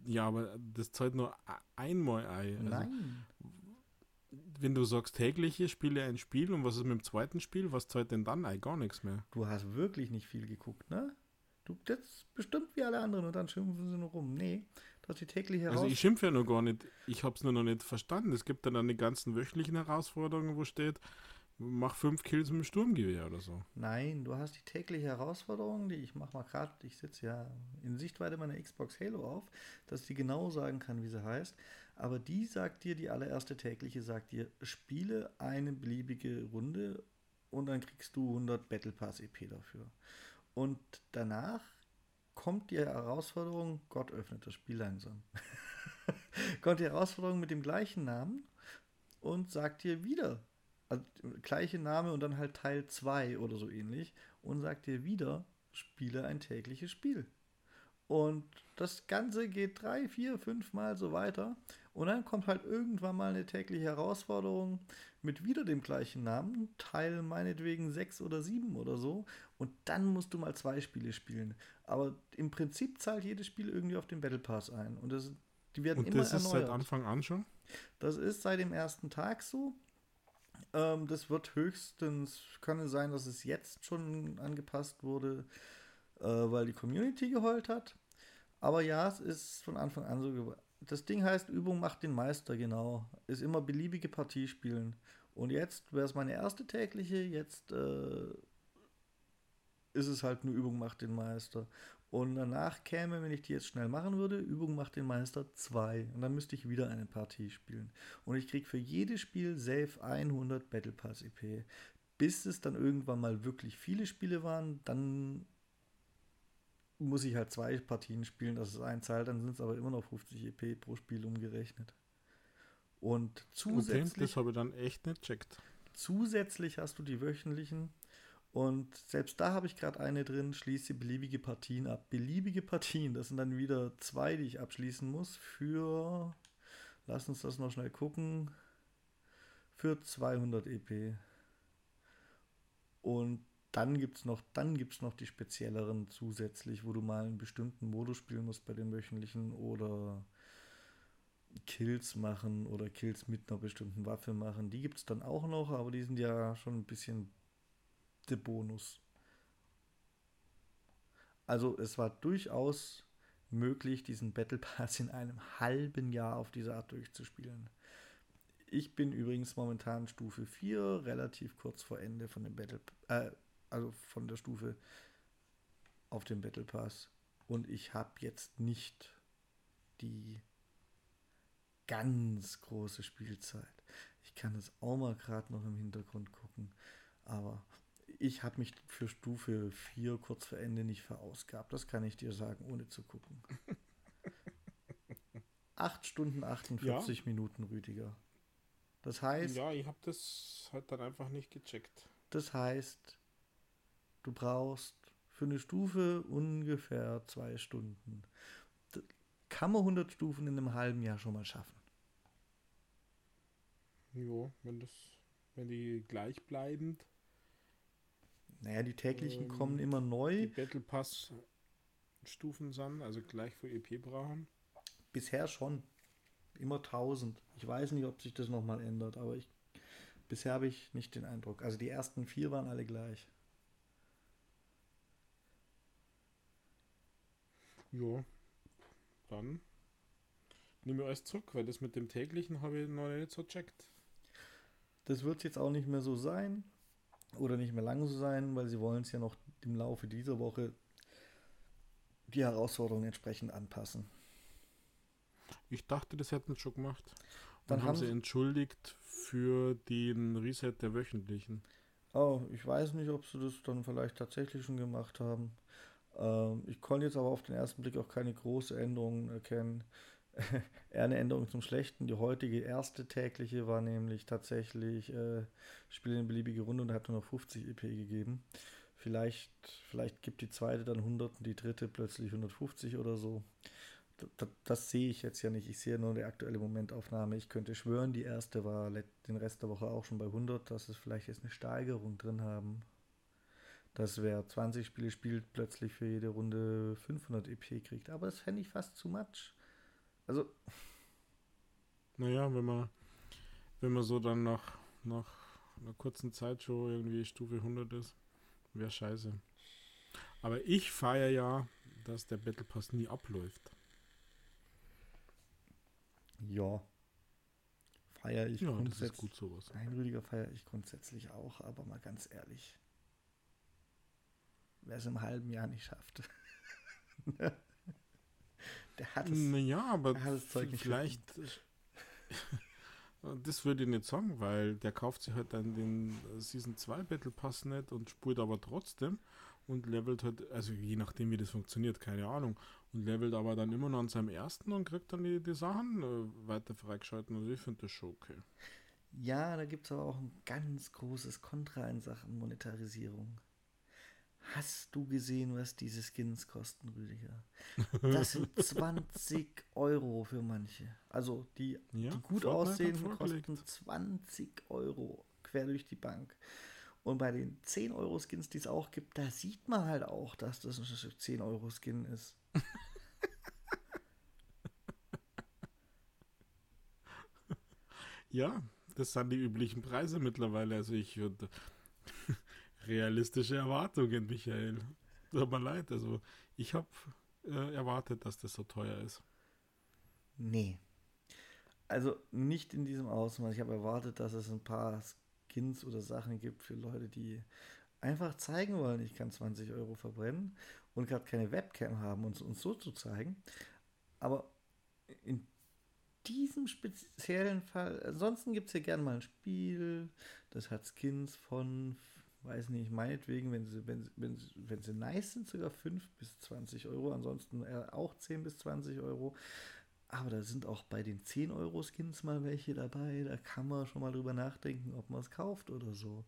B: Ja, aber das zahlt nur einmal ein. Also,
A: Nein.
B: Wenn du sagst tägliche, spiele ein Spiel und was ist mit dem zweiten Spiel? Was zahlt denn dann ein? Gar nichts mehr.
A: Du hast wirklich nicht viel geguckt, ne? Du das bestimmt wie alle anderen und dann schimpfen sie nur rum. Nee, du hast die tägliche
B: Also
A: Herausforderung.
B: ich schimpfe ja noch gar nicht. Ich habe es nur noch nicht verstanden. Es gibt dann, dann die ganzen wöchentlichen Herausforderungen, wo steht, mach fünf Kills mit dem Sturmgewehr oder so.
A: Nein, du hast die tägliche Herausforderung, die ich mache mal gerade, ich sitze ja in Sichtweite meiner Xbox Halo auf, dass die genau sagen kann, wie sie heißt. Aber die sagt dir, die allererste tägliche sagt dir, spiele eine beliebige Runde und dann kriegst du 100 Battle Pass EP dafür. Und danach kommt die Herausforderung, Gott öffnet das Spiel langsam. kommt die Herausforderung mit dem gleichen Namen und sagt dir wieder, also gleiche Name und dann halt Teil 2 oder so ähnlich und sagt dir wieder, spiele ein tägliches Spiel. Und das Ganze geht drei, vier, fünf Mal so weiter. Und dann kommt halt irgendwann mal eine tägliche Herausforderung mit wieder dem gleichen Namen, Teil meinetwegen sechs oder sieben oder so. Und dann musst du mal zwei Spiele spielen. Aber im Prinzip zahlt jedes Spiel irgendwie auf den Battle Pass ein. Und das, die werden
B: Und
A: immer
B: das ist
A: erneuert.
B: seit Anfang an schon?
A: Das ist seit dem ersten Tag so. Ähm, das wird höchstens, kann es sein, dass es jetzt schon angepasst wurde, äh, weil die Community geheult hat. Aber ja, es ist von Anfang an so. gew- Das Ding heißt, Übung macht den Meister, genau. Ist immer beliebige Partie spielen. Und jetzt wäre es meine erste tägliche, jetzt äh, ist es halt nur Übung macht den Meister. Und danach käme, wenn ich die jetzt schnell machen würde, Übung macht den Meister 2. Und dann müsste ich wieder eine Partie spielen. Und ich kriege für jedes Spiel safe 100 Battle Pass EP. Bis es dann irgendwann mal wirklich viele Spiele waren, dann muss ich halt zwei Partien spielen, das ist ein Zahl, dann sind es aber immer noch 50 EP pro Spiel umgerechnet. Und
B: Okay,
A: zusätzlich
B: das habe ich dann echt nicht checkt.
A: Zusätzlich hast du die wöchentlichen und selbst da habe ich gerade eine drin, schließe beliebige Partien ab. Beliebige Partien, das sind dann wieder zwei, die ich abschließen muss für, lass uns das noch schnell gucken, für 200 EP. Und dann gibt es noch, noch die spezielleren zusätzlich, wo du mal einen bestimmten Modus spielen musst bei den wöchentlichen oder Kills machen oder Kills mit einer bestimmten Waffe machen. Die gibt es dann auch noch, aber die sind ja schon ein bisschen der Bonus. Also es war durchaus möglich, diesen Battle Pass in einem halben Jahr auf diese Art durchzuspielen. Ich bin übrigens momentan Stufe 4, relativ kurz vor Ende von dem Battle, äh, also von der Stufe auf dem Battle Pass. Und ich habe jetzt nicht die ganz große Spielzeit. Ich kann es auch mal gerade noch im Hintergrund gucken. Aber ich habe mich für Stufe 4 kurz vor Ende nicht verausgabt. Das kann ich dir sagen, ohne zu gucken. 8 Stunden 48 Minuten, Rüdiger. Das heißt,
B: Ja, ich habe das halt dann einfach nicht gecheckt.
A: das heißt, du brauchst für eine Stufe ungefähr zwei Stunden. Kann man 100 Stufen in einem halben Jahr schon mal schaffen.
B: Jo, wenn das, wenn die gleichbleibend
A: Naja, die täglichen
B: Ähm,
A: kommen immer
B: die
A: neu.
B: Battle Pass Stufen sind, also gleich für EP brauchen.
A: Bisher schon. Immer 1000. Ich weiß nicht, ob sich das nochmal ändert, aber ich, bisher habe ich nicht den Eindruck. Also die ersten vier waren alle gleich.
B: Jo, dann nehme ich alles zurück, weil das mit dem täglichen habe ich noch nicht so checkt.
A: Das wird jetzt auch nicht mehr so sein oder nicht mehr lange so sein, weil sie wollen es ja noch im Laufe dieser Woche die Herausforderungen entsprechend anpassen.
B: Ich dachte, das hätten sie schon gemacht.
A: Dann
B: haben
A: haben
B: sie entschuldigt für den Reset der wöchentlichen.
A: Oh, ich weiß nicht, ob sie das dann vielleicht tatsächlich schon gemacht haben. Ähm, ich konnte jetzt aber auf den ersten Blick auch keine große Änderungen erkennen. Eher eine Änderung zum Schlechten. Die heutige erste tägliche war nämlich tatsächlich äh, Spiel eine beliebige Runde und hat nur noch 50 EP gegeben. Vielleicht, vielleicht gibt die zweite dann 100 und die dritte plötzlich 150 oder so. Das, das, sehe ich jetzt ja nicht. Ich sehe nur die aktuelle Momentaufnahme. Ich könnte schwören, die erste war den Rest der Woche auch schon bei 100, dass es vielleicht jetzt eine Steigerung drin haben. Dass wer 20 Spiele spielt, plötzlich für jede Runde 500 EP kriegt. Aber das fände ich fast zu much. Also.
B: Naja, wenn man, wenn man so dann nach, nach einer kurzen Zeit schon irgendwie Stufe 100 ist, wäre scheiße. Aber ich feiere ja, dass der Battle Pass nie abläuft.
A: Ja. Feiere ich
B: ja, grundsätzlich. Das ist gut sowas.
A: Nein, Rüdiger feiere ich grundsätzlich auch, aber mal ganz ehrlich. Wer es im halben Jahr nicht schafft.
B: der hat es. Naja, aber hat das Zeug vielleicht. das würde ich nicht sagen, weil der kauft sich halt dann den Season 2 Battle Pass nicht und spielt aber trotzdem und levelt halt, also je nachdem wie das funktioniert, keine Ahnung, und levelt aber dann immer noch an seinem ersten und kriegt dann die, die Sachen äh, weiter freigeschalten. Also ich finde das schon okay.
A: Ja, da gibt es aber auch ein ganz großes Kontra in Sachen Monetarisierung. Hast du gesehen, was diese Skins kosten, Rüdiger? Das sind 20 Euro für manche. Also die, ja, die gut aussehen, kosten 20 Euro quer durch die Bank. Und bei den 10 Euro Skins, die es auch gibt, da sieht man halt auch, dass das ein 10 Euro Skin ist.
B: ja, das sind die üblichen Preise mittlerweile. Also ich würde realistische Erwartungen, Michael. Tut mir leid. Also ich habe äh, erwartet, dass das so teuer ist.
A: Nee. Also nicht in diesem Ausmaß. Ich habe erwartet, dass es ein paar Skins oder Sachen gibt für Leute, die einfach zeigen wollen, ich kann 20 Euro verbrennen und gerade keine Webcam haben, um uns so zu zeigen. Aber in diesem speziellen Fall, ansonsten gibt es ja gerne mal ein Spiel, das hat Skins von, weiß nicht, meinetwegen, wenn sie, wenn, wenn, wenn sie nice sind, sogar 5 bis 20 Euro, ansonsten auch 10 bis 20 Euro. Aber da sind auch bei den 10 Euro Skins mal welche dabei. Da kann man schon mal drüber nachdenken, ob man es kauft oder so.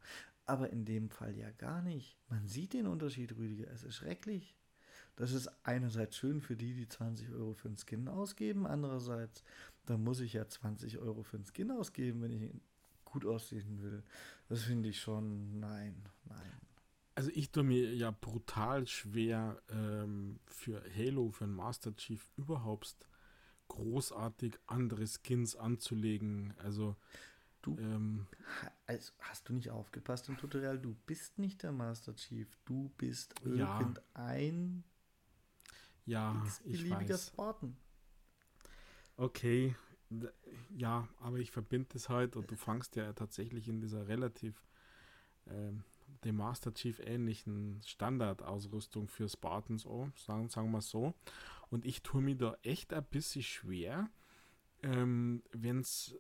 A: Aber in dem Fall ja gar nicht. Man sieht den Unterschied, Rüdiger. Es ist schrecklich. Das ist einerseits schön für die, die 20 Euro für einen Skin ausgeben. Andererseits, da muss ich ja 20 Euro für einen Skin ausgeben, wenn ich gut aussehen will. Das finde ich schon, nein, nein.
B: Also ich tue mir ja brutal schwer ähm, für Halo, für einen Master Chief überhaupt großartig andere Skins anzulegen. Also
A: du ähm, also hast du nicht aufgepasst im Tutorial? Du bist nicht der Master Chief, du bist
B: ja,
A: irgendein
B: ja, ich weiß.
A: Spartan.
B: Okay, ja, aber ich verbinde das halt und du fangst ja tatsächlich in dieser relativ ähm, dem Master Chief ähnlichen Standardausrüstung für Spartans an, sagen, sagen wir so. Und ich tue mir da echt ein bisschen schwer, ähm, wenn es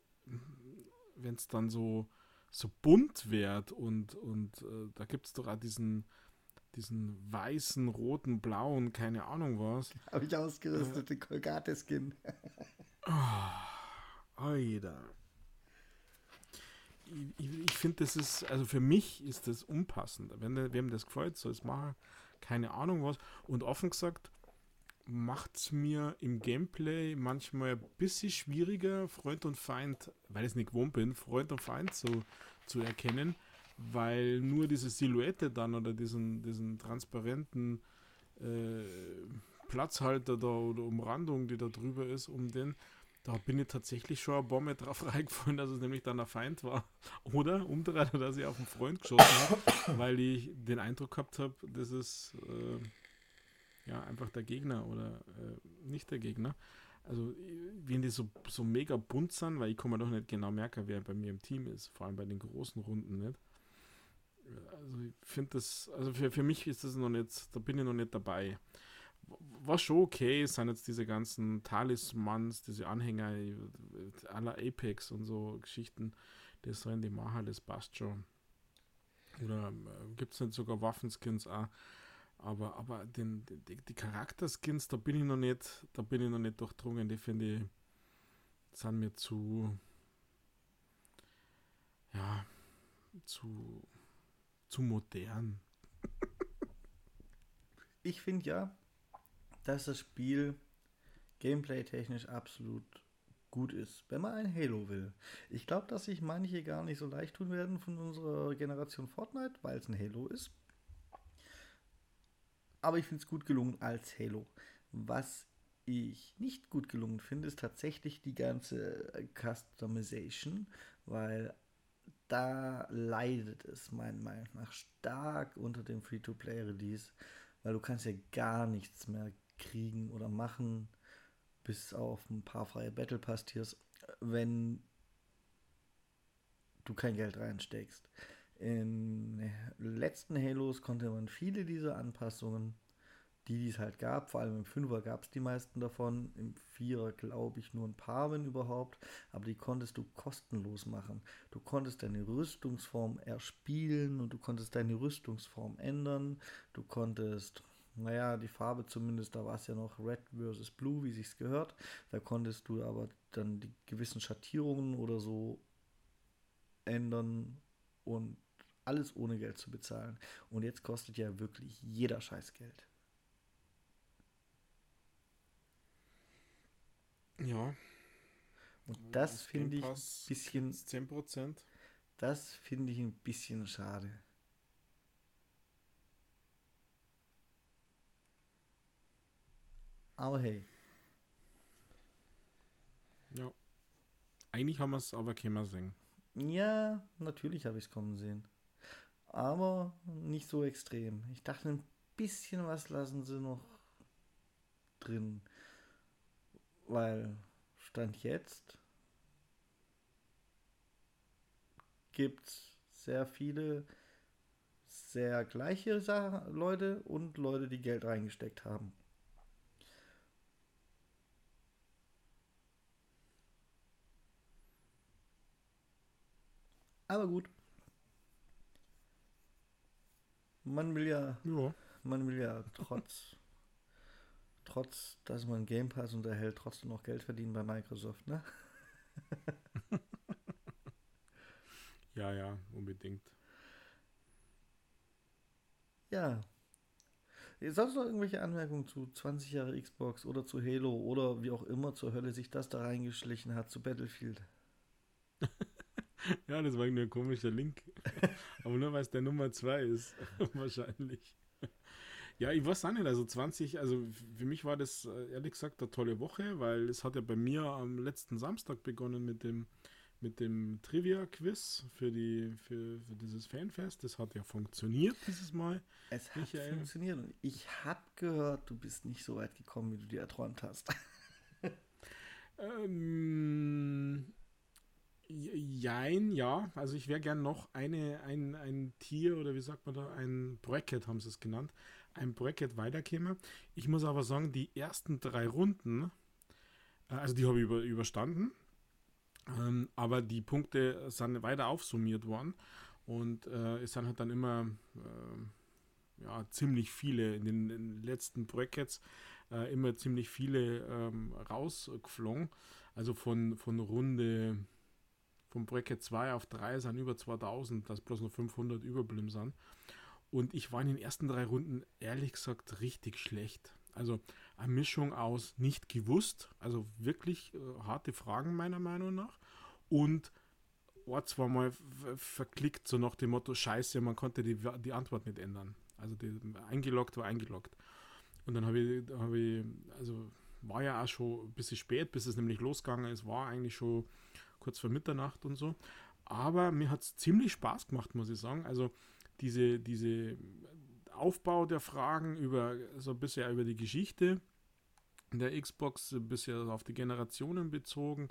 B: dann so, so bunt wird und, und äh, da gibt es doch auch diesen, diesen weißen, roten, blauen, keine Ahnung was.
A: Habe ich ausgerüstet, äh, den Colgate-Skin.
B: oh, Alter ich, ich finde, das ist, also für mich ist das unpassend. Wenn der, wem das gefällt, soll es machen. Keine Ahnung was. Und offen gesagt, macht es mir im Gameplay manchmal ein bisschen schwieriger, Freund und Feind, weil ich es nicht gewohnt bin, Freund und Feind zu, zu erkennen, weil nur diese Silhouette dann oder diesen, diesen transparenten äh, Platzhalter da oder Umrandung, die da drüber ist, um den, da bin ich tatsächlich schon eine Bombe drauf reingefallen, dass es nämlich dann ein Feind war. Oder umdreht, dass ich auf einen Freund geschossen habe, weil ich den Eindruck gehabt habe, das ist äh, ja einfach der Gegner oder äh, nicht der Gegner. Also, wenn die so, so mega bunt sind, weil ich kann mir doch nicht genau merken, wer bei mir im Team ist, vor allem bei den großen Runden nicht. Also, ich finde das, also für, für mich ist das noch nicht, da bin ich noch nicht dabei war schon okay, sind jetzt diese ganzen Talismans, diese Anhänger aller Apex und so Geschichten, das sollen die machen, das passt schon. Oder äh, gibt es nicht sogar Waffenskins auch? Aber, aber den, die, die Charakterskins, da bin ich noch nicht, da bin ich noch nicht durchdrungen. Die finde ich, sind mir zu, ja, zu, zu modern.
A: Ich finde ja, dass das Spiel gameplay-technisch absolut gut ist, wenn man ein Halo will. Ich glaube, dass sich manche gar nicht so leicht tun werden von unserer Generation Fortnite, weil es ein Halo ist aber ich finde es gut gelungen als Halo. Was ich nicht gut gelungen finde, ist tatsächlich die ganze Customization, weil da leidet es meiner Meinung nach stark unter dem Free-to-Play-Release, weil du kannst ja gar nichts mehr kriegen oder machen, bis auf ein paar freie Battle Pass Tiers, wenn du kein Geld reinsteckst. In letzten Halos konnte man viele dieser Anpassungen, die es halt gab, vor allem im Fünfer gab es die meisten davon, im Vierer glaube ich nur ein paar, wenn überhaupt, aber die konntest du kostenlos machen. Du konntest deine Rüstungsform erspielen und du konntest deine Rüstungsform ändern, du konntest naja, die Farbe zumindest, da war es ja noch Red versus Blue, wie sich's gehört. Da konntest du aber dann die gewissen Schattierungen oder so ändern und alles ohne Geld zu bezahlen. Und jetzt kostet ja wirklich jeder Scheiß Geld.
B: Ja.
A: Und das finde ich ein bisschen.
B: 10%.
A: Das finde ich ein bisschen schade. Aber hey.
B: Ja. Eigentlich haben wir es aber können sehen.
A: Ja, natürlich habe ich es kommen sehen aber nicht so extrem. Ich dachte, ein bisschen was lassen sie noch drin, weil Stand jetzt gibt es sehr viele sehr gleiche Leute und Leute, die Geld reingesteckt haben. Aber gut. Man will ja, ja. man will ja trotz, trotz, dass man Game Pass unterhält, trotzdem noch Geld verdienen bei Microsoft, ne?
B: ja, ja, unbedingt.
A: Ja. Sonst noch irgendwelche Anmerkungen zu 20 Jahre Xbox oder zu Halo oder wie auch immer zur Hölle sich das da reingeschlichen hat zu Battlefield?
B: ja, das war irgendwie ein komischer Link. Aber nur weil es der Nummer 2 ist, wahrscheinlich. Ja, ich weiß auch nicht, also 20, also für mich war das äh, ehrlich gesagt eine tolle Woche, weil es hat ja bei mir am letzten Samstag begonnen mit dem, mit dem Trivia-Quiz für, die, für, für dieses Fanfest. Das hat ja funktioniert dieses Mal.
A: Es hat Michael. funktioniert und ich habe gehört, du bist nicht so weit gekommen, wie du dir erträumt hast.
B: ähm, Jein, ja. Also ich wäre gern noch eine, ein, ein Tier oder wie sagt man da, ein Bracket haben sie es genannt, ein Bracket weiterkäme. Ich muss aber sagen, die ersten drei Runden, äh, also die habe ich über, überstanden, ähm, aber die Punkte sind weiter aufsummiert worden und äh, es sind halt dann immer äh, ja, ziemlich viele in den, in den letzten Brackets äh, immer ziemlich viele ähm, rausgeflogen. Also von, von Runde vom Bracket 2 auf 3 sind über 2000, dass bloß noch 500 überblieben sind. Und ich war in den ersten drei Runden ehrlich gesagt richtig schlecht. Also eine Mischung aus nicht gewusst, also wirklich äh, harte Fragen meiner Meinung nach. Und war zwar mal verklickt, so nach dem Motto, scheiße, man konnte die, die Antwort nicht ändern. Also die, eingeloggt war eingeloggt. Und dann habe ich, hab ich, also war ja auch schon ein bisschen spät, bis es nämlich losgegangen ist, war eigentlich schon kurz vor Mitternacht und so. Aber mir hat es ziemlich Spaß gemacht, muss ich sagen. Also diese, diese Aufbau der Fragen über so bisher über die Geschichte der Xbox, bisher auf die Generationen bezogen,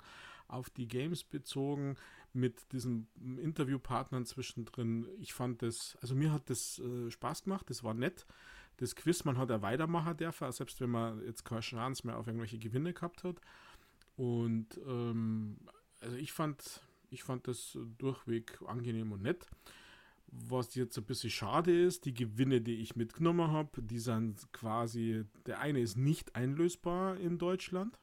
B: auf die Games bezogen, mit diesen Interviewpartnern zwischendrin. Ich fand das, also mir hat das äh, Spaß gemacht, das war nett. Das Quiz, man hat ja weitermachen dürfen, selbst wenn man jetzt keine Chance mehr auf irgendwelche Gewinne gehabt hat. Und ähm, also ich fand, ich fand das durchweg angenehm und nett. was jetzt ein bisschen schade ist, die Gewinne, die ich mitgenommen habe, die sind quasi, der eine ist nicht einlösbar in Deutschland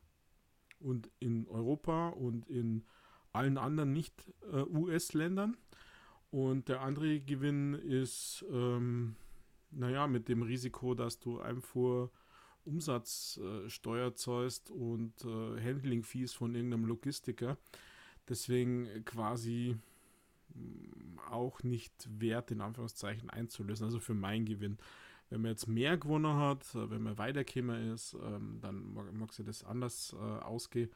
B: und in Europa und in allen anderen Nicht-US-Ländern. Und der andere Gewinn ist, ähm, naja, mit dem Risiko, dass du einfach Umsatzsteuer äh, zahlst und äh, Handling-Fees von irgendeinem Logistiker. Deswegen quasi mm, auch nicht wert, in Anführungszeichen, einzulösen. Also für meinen Gewinn. Wenn man jetzt mehr gewonnen hat, äh, wenn man weiterkämer ist, ähm, dann mag, mag sich das anders äh, ausgehen.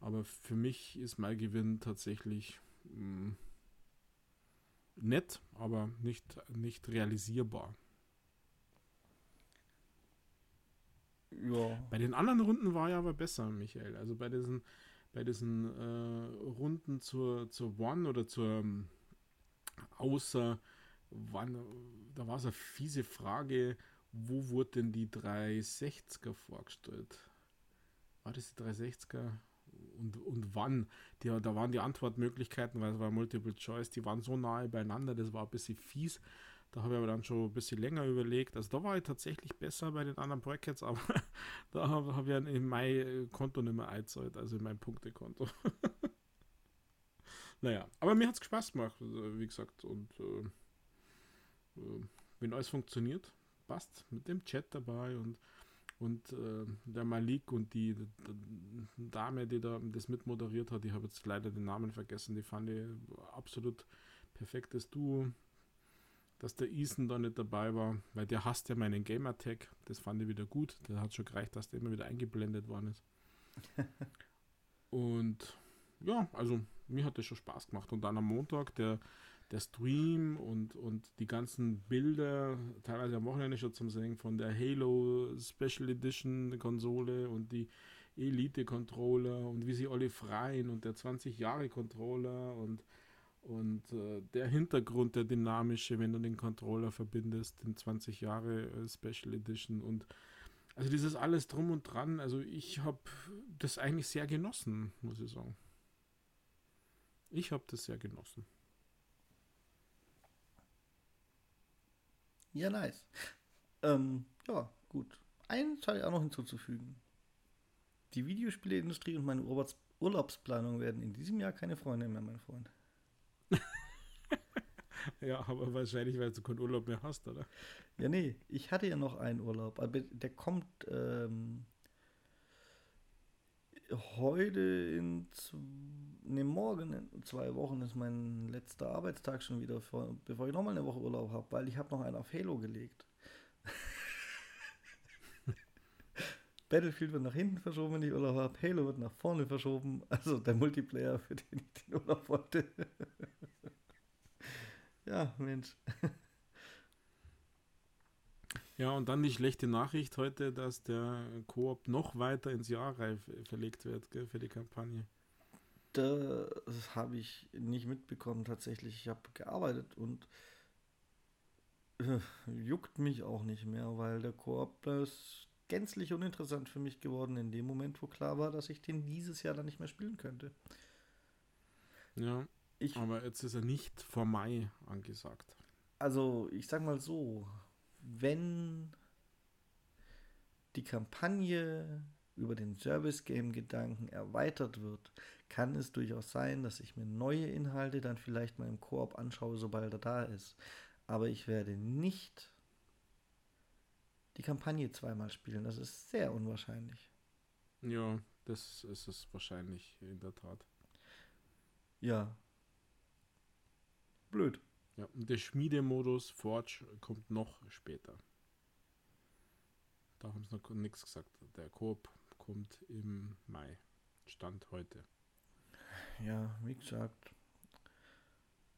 B: Aber für mich ist mein Gewinn tatsächlich mh, mm, nett, aber nicht, nicht realisierbar. Ja. Bei den anderen Runden war ja aber besser, Michael. Also bei diesen, bei diesen äh, Runden zur, zur One oder zur ähm, außer wann, da war es eine fiese Frage, wo wurde denn die 360er vorgestellt? War das die 360er? Und, und wann? Die, da waren die Antwortmöglichkeiten, weil es war Multiple Choice, die waren so nahe beieinander, das war ein bisschen fies. Da habe ich aber dann schon ein bisschen länger überlegt. Also da war ich tatsächlich besser bei den anderen Brackets, aber da habe hab ich in mein Konto nicht mehr eingezahlt, also in mein Punktekonto. naja, aber mir hat es Spaß gemacht, also, wie gesagt. Und äh, äh, wenn alles funktioniert, passt mit dem Chat dabei und, und äh, der Malik und die, die, Dame, die da das mitmoderiert hat, ich habe jetzt leider den Namen vergessen, die fand ich absolut perfektes Duo dass der Ethan da nicht dabei war, weil der hasst ja meinen Gamertag. Das fand ich wieder gut. Der hat schon gereicht, dass der immer wieder eingeblendet worden ist. und ja, also mir hat das schon Spaß gemacht. Und dann am Montag der, der Stream und, und die ganzen Bilder, teilweise am Wochenende schon zum Sehen von der Halo Special Edition Konsole und die Elite Controller und wie sie alle freien und der 20 Jahre Controller und und äh, der Hintergrund, der dynamische, wenn du den Controller verbindest, den 20 Jahre äh, Special Edition und also dieses alles drum und dran, also ich habe das eigentlich sehr genossen, muss ich sagen. Ich habe das sehr genossen.
A: Ja, nice. Ähm, ja, gut. Eins habe ich auch noch hinzuzufügen. Die Videospieleindustrie und meine Urlaubsplanung werden in diesem Jahr keine Freunde mehr, mein Freund.
B: ja, aber wahrscheinlich, weil du keinen Urlaub mehr hast, oder?
A: Ja, nee, ich hatte ja noch einen Urlaub, aber der kommt ähm, heute in, ne, morgen in zwei Wochen ist mein letzter Arbeitstag schon wieder, vor, bevor ich nochmal eine Woche Urlaub habe, weil ich habe noch einen auf Halo gelegt. Battlefield wird nach hinten verschoben, wenn ich Urlaub habe. Halo wird nach vorne verschoben. Also der Multiplayer, für den ich den Urlaub wollte. ja, Mensch.
B: Ja, und dann die schlechte Nachricht heute, dass der Koop noch weiter ins Jahr verlegt wird gell, für die Kampagne.
A: Das habe ich nicht mitbekommen tatsächlich. Ich habe gearbeitet und äh, juckt mich auch nicht mehr, weil der Koop ist gänzlich uninteressant für mich geworden in dem Moment, wo klar war, dass ich den dieses Jahr dann nicht mehr spielen könnte.
B: Ja, ich, aber jetzt ist er nicht vor Mai angesagt.
A: Also, ich sag mal so, wenn die Kampagne über den Service-Game-Gedanken erweitert wird, kann es durchaus sein, dass ich mir neue Inhalte dann vielleicht mal im Koop anschaue, sobald er da ist. Aber ich werde nicht die Kampagne zweimal spielen. Das ist sehr unwahrscheinlich.
B: Ja, das ist es wahrscheinlich in der Tat.
A: Ja. Blöd.
B: Ja, und der Schmiedemodus Forge kommt noch später. Da haben sie noch nichts gesagt. Der Coop kommt im Mai. Stand heute.
A: Ja, wie gesagt,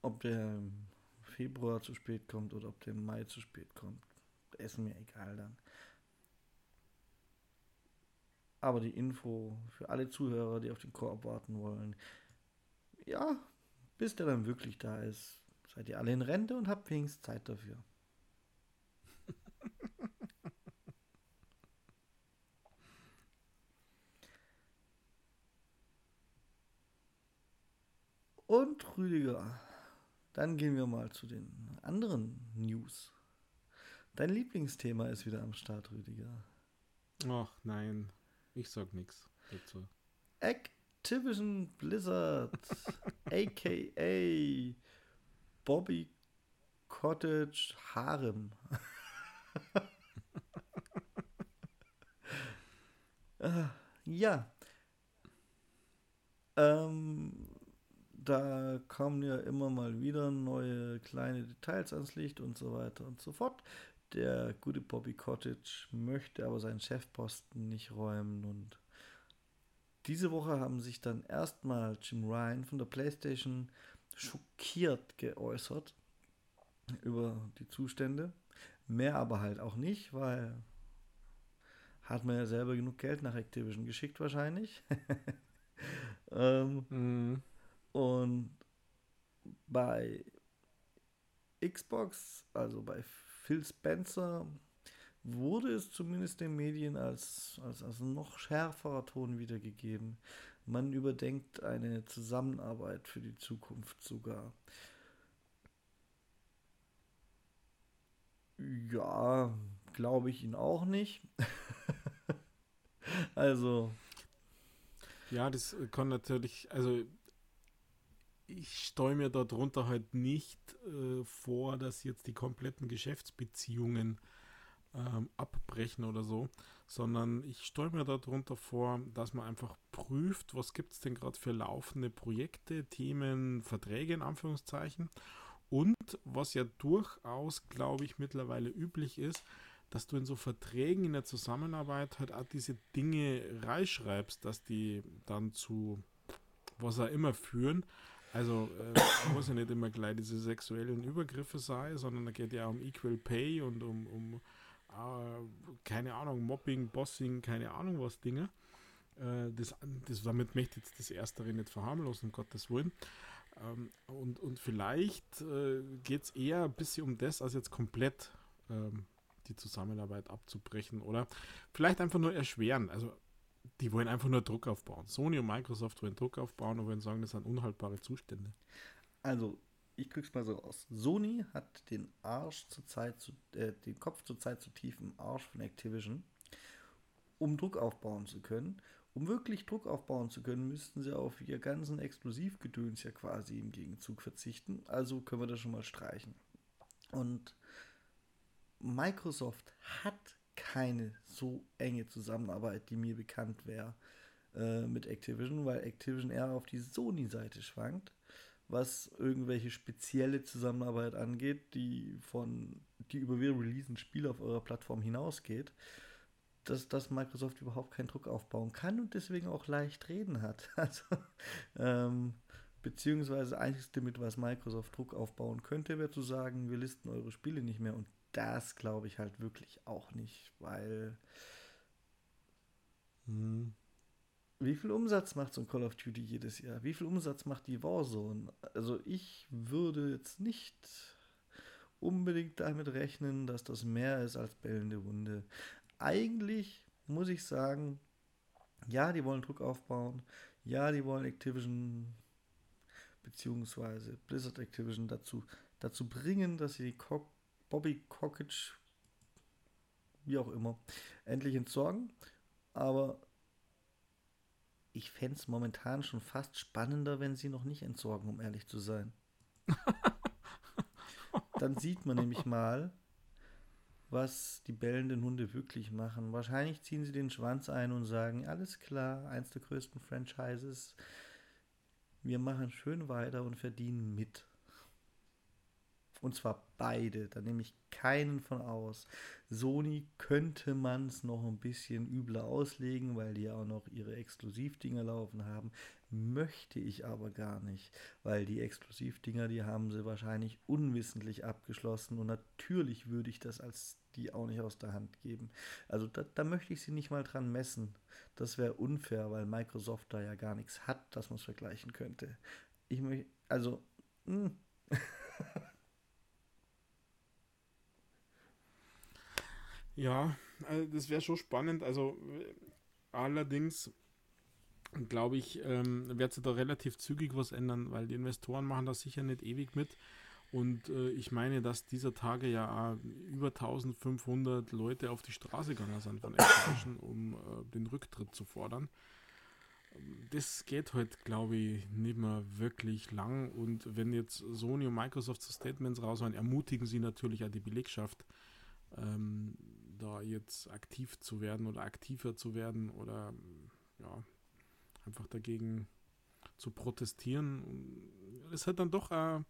A: ob der im Februar zu spät kommt oder ob der im Mai zu spät kommt, ist mir egal dann. Aber die Info für alle Zuhörer, die auf den Koop warten wollen, ja, bis der dann wirklich da ist, seid ihr alle in Rente und habt wenigstens Zeit dafür. und Rüdiger, Dann gehen wir mal zu den anderen News. Dein Lieblingsthema ist wieder am Start, Rüdiger.
B: Ach nein, ich sag nichts dazu.
A: Activision Blizzard, aka Bobby Cottage Harem. Ja. Ähm, da kommen ja immer mal wieder neue kleine Details ans Licht und so weiter und so fort. Der gute Bobby Cottage möchte aber seinen Chefposten nicht räumen und diese Woche haben sich dann erstmal Jim Ryan von der PlayStation schockiert geäußert über die Zustände. Mehr aber halt auch nicht, weil hat man ja selber genug Geld nach Activision geschickt wahrscheinlich. ähm, mm. Und bei Xbox, also bei Phil Spencer, wurde es zumindest den Medien als, als, als noch schärferer Ton wiedergegeben. Man überdenkt eine Zusammenarbeit für die Zukunft sogar. Ja, glaube ich ihn auch nicht. also.
B: Ja, das kann natürlich, also ich stelle mir darunter halt nicht äh, vor, dass jetzt die kompletten Geschäftsbeziehungen ähm, abbrechen oder so, sondern ich stelle mir darunter vor, dass man einfach prüft, was gibt es denn gerade für laufende Projekte, Themen, Verträge in Anführungszeichen und was ja durchaus, glaube ich, mittlerweile üblich ist, dass du in so Verträgen in der Zusammenarbeit halt auch diese Dinge reinschreibst, dass die dann zu was auch immer führen. Also äh, muss ja nicht immer gleich diese sexuellen Übergriffe sein, sondern da geht ja um Equal Pay und um, um äh, keine Ahnung, Mobbing, Bossing, keine Ahnung was Dinge. Äh, das, das, damit möchte ich jetzt das Erstere nicht verharmlosen, um Gottes Willen. Ähm, und, und vielleicht äh, geht es eher ein bisschen um das, als jetzt komplett ähm, die Zusammenarbeit abzubrechen oder vielleicht einfach nur erschweren. Also die wollen einfach nur Druck aufbauen. Sony und Microsoft wollen Druck aufbauen und wollen sagen, das sind unhaltbare Zustände.
A: Also, ich krieg's mal so aus. Sony hat den Arsch zur Zeit zu, äh, den Kopf zur Zeit zu tief im Arsch von Activision, um Druck aufbauen zu können. Um wirklich Druck aufbauen zu können, müssten sie auf ihr ganzen Exklusivgedöns ja quasi im Gegenzug verzichten. Also können wir das schon mal streichen. Und Microsoft hat keine so enge Zusammenarbeit, die mir bekannt wäre äh, mit Activision, weil Activision eher auf die Sony-Seite schwankt, was irgendwelche spezielle Zusammenarbeit angeht, die von die über wir releasen Spiele auf eurer Plattform hinausgeht, dass, dass Microsoft überhaupt keinen Druck aufbauen kann und deswegen auch leicht reden hat. Also ähm, beziehungsweise einzigste mit was Microsoft Druck aufbauen könnte, wäre zu sagen, wir listen eure Spiele nicht mehr und das glaube ich halt wirklich auch nicht, weil hm, wie viel Umsatz macht so ein Call of Duty jedes Jahr? Wie viel Umsatz macht die Warzone? Also ich würde jetzt nicht unbedingt damit rechnen, dass das mehr ist als bellende Wunde. Eigentlich muss ich sagen, ja, die wollen Druck aufbauen. Ja, die wollen Activision beziehungsweise Blizzard Activision dazu, dazu bringen, dass sie die Cock Bobby Kokic, wie auch immer, endlich entsorgen. Aber ich fände es momentan schon fast spannender, wenn sie noch nicht entsorgen, um ehrlich zu sein. Dann sieht man nämlich mal, was die bellenden Hunde wirklich machen. Wahrscheinlich ziehen sie den Schwanz ein und sagen, alles klar, eins der größten Franchises, wir machen schön weiter und verdienen mit. Und zwar beide. Da nehme ich keinen von aus. Sony könnte man es noch ein bisschen übler auslegen, weil die ja auch noch ihre Exklusivdinger laufen haben. Möchte ich aber gar nicht, weil die Exklusivdinger, die haben sie wahrscheinlich unwissentlich abgeschlossen und natürlich würde ich das als die auch nicht aus der Hand geben. Also da, da möchte ich sie nicht mal dran messen. Das wäre unfair, weil Microsoft da ja gar nichts hat, das man vergleichen könnte. Ich möchte, also, mh. Hm.
B: Ja, also das wäre schon spannend. Also allerdings glaube ich, ähm, wird sich da relativ zügig was ändern, weil die Investoren machen das sicher nicht ewig mit. Und äh, ich meine, dass dieser Tage ja über 1500 Leute auf die Straße gegangen sind von Activision, um äh, den Rücktritt zu fordern. Das geht halt, glaube ich, nicht mehr wirklich lang. Und wenn jetzt Sony und Microsoft so Statements raushauen, ermutigen sie natürlich auch die Belegschaft, ähm, da jetzt aktiv zu werden oder aktiver zu werden oder ja, einfach dagegen zu protestieren. Es halt dann doch ein,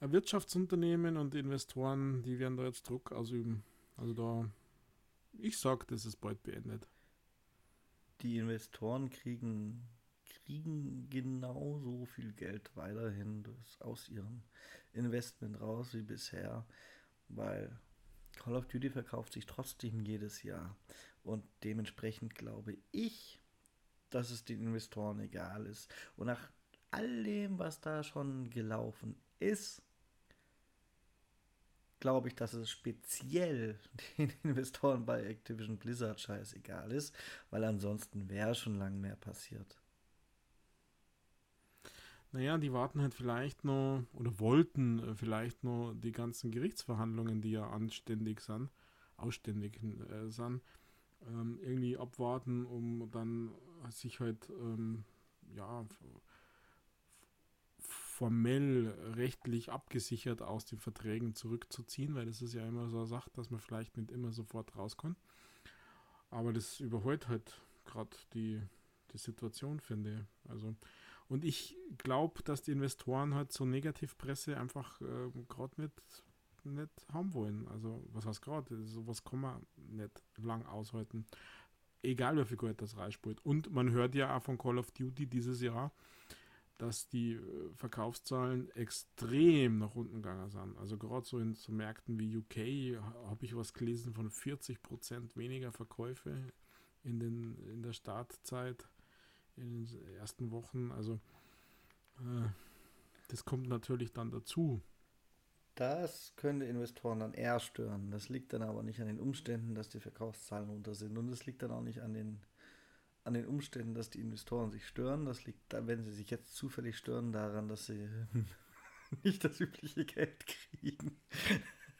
B: ein Wirtschaftsunternehmen und Investoren, die werden da jetzt Druck ausüben. Also da, ich sag, das ist bald beendet.
A: Die Investoren kriegen, kriegen genauso viel Geld weiterhin aus ihrem Investment raus wie bisher, weil Call of Duty verkauft sich trotzdem jedes Jahr. Und dementsprechend glaube ich, dass es den Investoren egal ist. Und nach all dem, was da schon gelaufen ist, glaube ich, dass es speziell den Investoren bei Activision Blizzard scheißegal ist, weil ansonsten wäre schon lang mehr passiert.
B: Naja, die warten halt vielleicht noch oder wollten äh, vielleicht noch die ganzen Gerichtsverhandlungen, die ja anständig sind, ausständig äh, sind, ähm, irgendwie abwarten, um dann sich halt ähm, ja formell rechtlich abgesichert aus den Verträgen zurückzuziehen, weil das ist ja immer so eine Sache, dass man vielleicht nicht immer sofort rauskommt. Aber das überholt halt gerade die, die Situation, finde ich. Also, und ich glaube, dass die Investoren halt so Negativpresse einfach äh, gerade nicht, nicht haben wollen. Also, was heißt gerade? Sowas kann man nicht lang aushalten. Egal, wie viel Geld das reinspielt. Und man hört ja auch von Call of Duty dieses Jahr, dass die äh, Verkaufszahlen extrem nach unten gegangen sind. Also gerade so in so Märkten wie UK habe ich was gelesen von 40% weniger Verkäufe in, den, in der Startzeit, in den ersten Wochen. Also äh, das kommt natürlich dann dazu.
A: Das könnte Investoren dann eher stören. Das liegt dann aber nicht an den Umständen, dass die Verkaufszahlen runter sind. Und es liegt dann auch nicht an den an den Umständen, dass die Investoren sich stören. Das liegt wenn sie sich jetzt zufällig stören, daran, dass sie nicht das übliche Geld kriegen.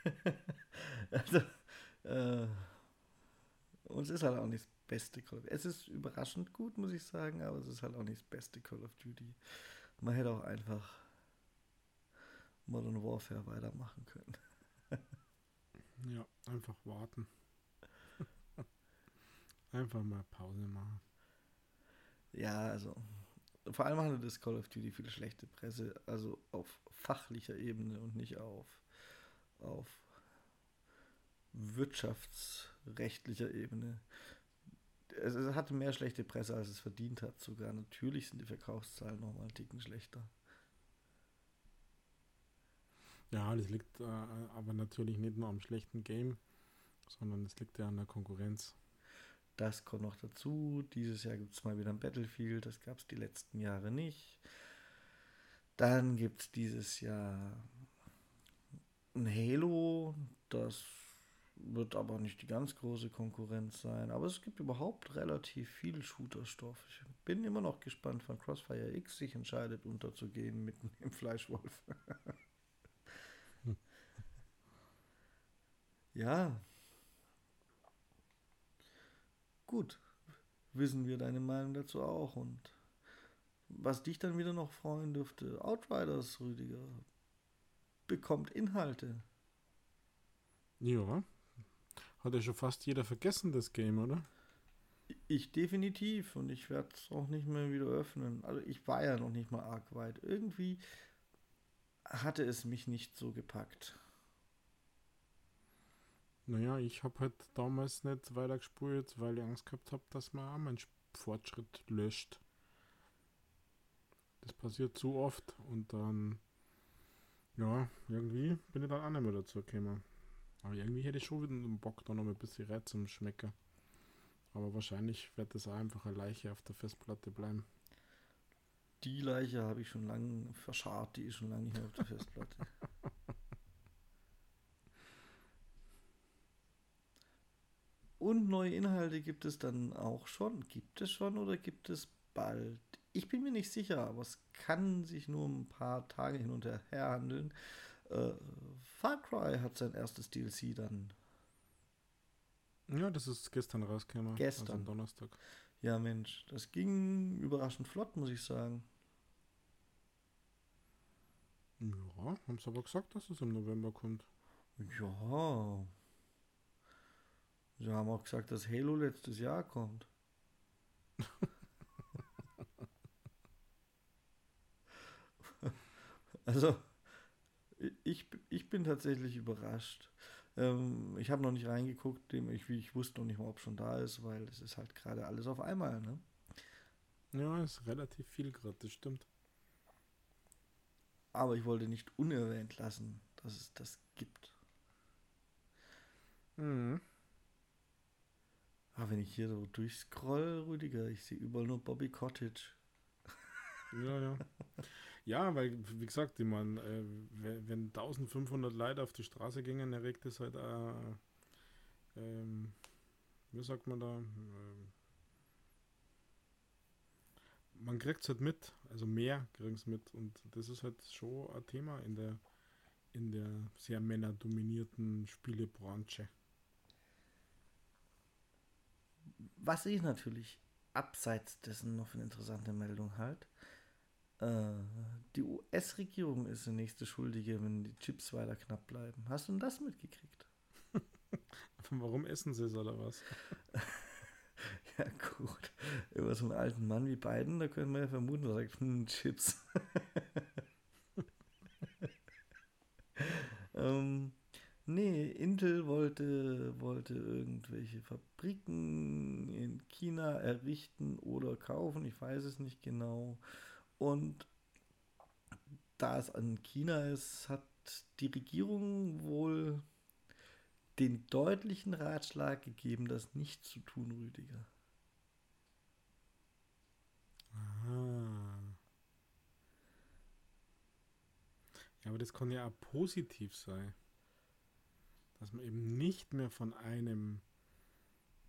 A: also, äh, und es ist halt auch nicht das beste Call of Duty. Es ist überraschend gut, muss ich sagen, aber es ist halt auch nicht das beste Call of Duty. Man hätte auch einfach Modern Warfare weitermachen können.
B: ja, einfach warten. einfach mal Pause machen.
A: Ja, also vor allem hatte das Call of Duty viel schlechte Presse, also auf fachlicher Ebene und nicht auf, auf wirtschaftsrechtlicher Ebene. Es, es hatte mehr schlechte Presse, als es verdient hat sogar. Natürlich sind die Verkaufszahlen nochmal einen Ticken schlechter.
B: Ja, das liegt äh, aber natürlich nicht nur am schlechten Game, sondern es liegt ja an der Konkurrenz.
A: Das kommt noch dazu. Dieses Jahr gibt es mal wieder ein Battlefield. Das gab es die letzten Jahre nicht. Dann gibt es dieses Jahr ein Halo. Das wird aber nicht die ganz große Konkurrenz sein. Aber es gibt überhaupt relativ viel Shooterstoff. Ich bin immer noch gespannt, wann Crossfire X sich entscheidet, unterzugehen mitten im Fleischwolf. ja, Gut, wissen wir deine Meinung dazu auch. Und was dich dann wieder noch freuen dürfte, Outriders, Rüdiger, bekommt Inhalte.
B: Ja. Hat ja schon fast jeder vergessen, das Game, oder?
A: Ich definitiv und ich werde es auch nicht mehr wieder öffnen. Also ich war ja noch nicht mal arg weit. Irgendwie hatte es mich nicht so gepackt.
B: Naja, ich habe halt damals nicht weitergespult, weil ich Angst gehabt habe, dass man auch meinen Fortschritt löscht. Das passiert zu oft und dann, ja, irgendwie bin ich dann auch nicht mehr dazu gekommen. Aber irgendwie hätte ich schon wieder einen Bock, da noch ein bisschen Reiz zum Schmecken. Aber wahrscheinlich wird das auch einfach eine Leiche auf der Festplatte bleiben.
A: Die Leiche habe ich schon lange verscharrt, die ist schon lange nicht mehr auf der Festplatte. Und neue Inhalte gibt es dann auch schon. Gibt es schon oder gibt es bald? Ich bin mir nicht sicher, aber es kann sich nur ein paar Tage hin und her handeln. Äh, Far Cry hat sein erstes DLC dann.
B: Ja, das ist gestern rausgekommen.
A: Gestern.
B: Also am Donnerstag.
A: Ja, Mensch, das ging überraschend flott, muss ich sagen.
B: Ja, haben sie aber gesagt, dass es im November kommt.
A: Ja. Sie haben auch gesagt, dass Halo letztes Jahr kommt. also, ich, ich bin tatsächlich überrascht. Ähm, ich habe noch nicht reingeguckt, dem ich, ich wusste noch nicht mal, ob schon da ist, weil es ist halt gerade alles auf einmal, ne?
B: Ja, ist relativ viel gerade, das stimmt.
A: Aber ich wollte nicht unerwähnt lassen, dass es das gibt.
B: Mhm.
A: Aber wenn ich hier so durchscroll, Rüdiger, ich sehe überall nur Bobby Cottage.
B: Ja, ja. Ja, weil, wie gesagt, ich meine, äh, wenn wenn 1500 Leute auf die Straße gingen, erregt das halt auch, ähm, wie sagt man da, ähm, man kriegt es halt mit, also mehr kriegen es mit und das ist halt schon ein Thema in der, in der sehr männerdominierten Spielebranche.
A: Was ich natürlich abseits dessen noch für eine interessante Meldung halt, äh, die US-Regierung ist die nächste Schuldige, wenn die Chips weiter knapp bleiben. Hast du denn das mitgekriegt?
B: Warum essen sie es oder was?
A: Ja, gut. Über so einen alten Mann wie Biden, da können wir ja vermuten, der sagt, hm, Chips. ähm, nee, Intel wollte, wollte irgendwelche Fabriken in China errichten oder kaufen, ich weiß es nicht genau. Und da es an China ist, hat die Regierung wohl den deutlichen Ratschlag gegeben, das nicht zu tun, Rüdiger.
B: Ah. Ja, aber das kann ja auch positiv sein. Dass man eben nicht mehr von einem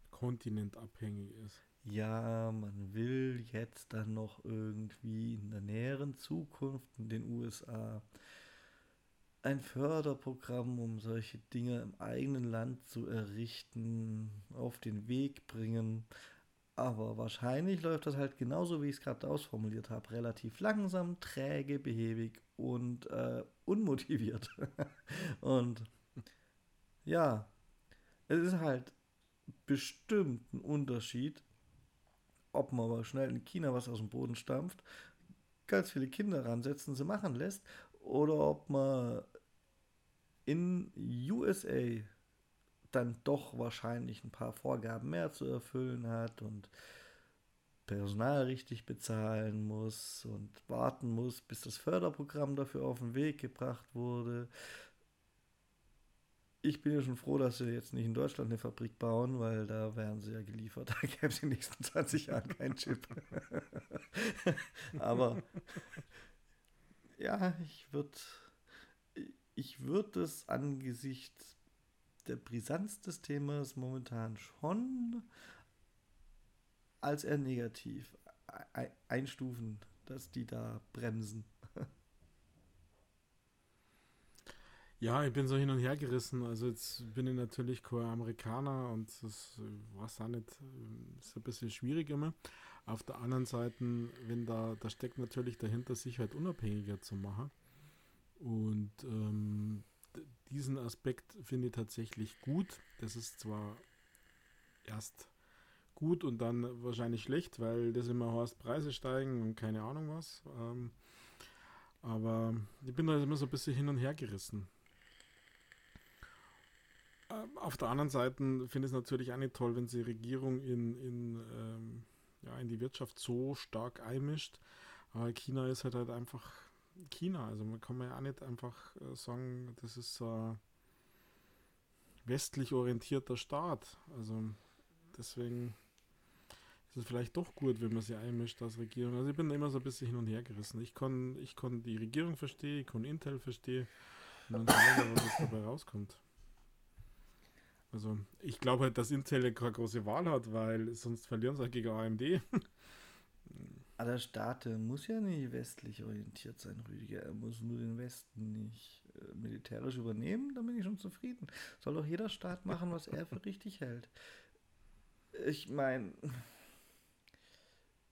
B: Kontinent abhängig ist.
A: Ja, man will jetzt dann noch irgendwie in der näheren Zukunft in den USA ein Förderprogramm, um solche Dinge im eigenen Land zu errichten, auf den Weg bringen. Aber wahrscheinlich läuft das halt genauso, wie ich es gerade ausformuliert habe. Relativ langsam, träge, behäbig und äh, unmotiviert. und ja, es ist halt bestimmt ein Unterschied, ob man aber schnell in China was aus dem Boden stampft, ganz viele Kinder ransetzen, sie machen lässt, oder ob man in USA dann doch wahrscheinlich ein paar Vorgaben mehr zu erfüllen hat und Personal richtig bezahlen muss und warten muss, bis das Förderprogramm dafür auf den Weg gebracht wurde. Ich bin ja schon froh, dass sie jetzt nicht in Deutschland eine Fabrik bauen, weil da wären sie ja geliefert. Da gäbe es in den nächsten 20 Jahren keinen Chip. Aber ja, ich würde ich würde es angesichts der Brisanz des Themas momentan schon als eher negativ einstufen, dass die da bremsen.
B: Ja, ich bin so hin und her gerissen. Also jetzt bin ich natürlich kein Amerikaner und das weiß auch nicht, ist ein bisschen schwierig immer. Auf der anderen Seite, wenn da, da steckt natürlich dahinter, sich halt unabhängiger zu machen. Und ähm, diesen Aspekt finde ich tatsächlich gut. Das ist zwar erst gut und dann wahrscheinlich schlecht, weil das immer heißt, Preise steigen und keine Ahnung was. Ähm, aber ich bin da immer so ein bisschen hin und her gerissen. Ähm, auf der anderen Seite finde ich es natürlich auch nicht toll, wenn die Regierung in, in, ähm, ja, in die Wirtschaft so stark einmischt. Aber China ist halt, halt einfach China. Also man kann ja auch nicht einfach äh, sagen, das ist ein westlich orientierter Staat. Also deswegen ist es vielleicht doch gut, wenn man sich einmischt als Regierung. Also ich bin immer so ein bisschen hin und her gerissen. Ich kann, ich kann die Regierung verstehen, ich kann Intel verstehen und dann schauen wir, was dabei rauskommt. Also ich glaube halt, dass Intel keine große Wahl hat, weil sonst verlieren sie halt gegen AMD.
A: Aber der Staat muss ja nicht westlich orientiert sein, Rüdiger. Er muss nur den Westen nicht äh, militärisch übernehmen, dann bin ich schon zufrieden. Soll doch jeder Staat machen, was er für richtig hält. Ich meine,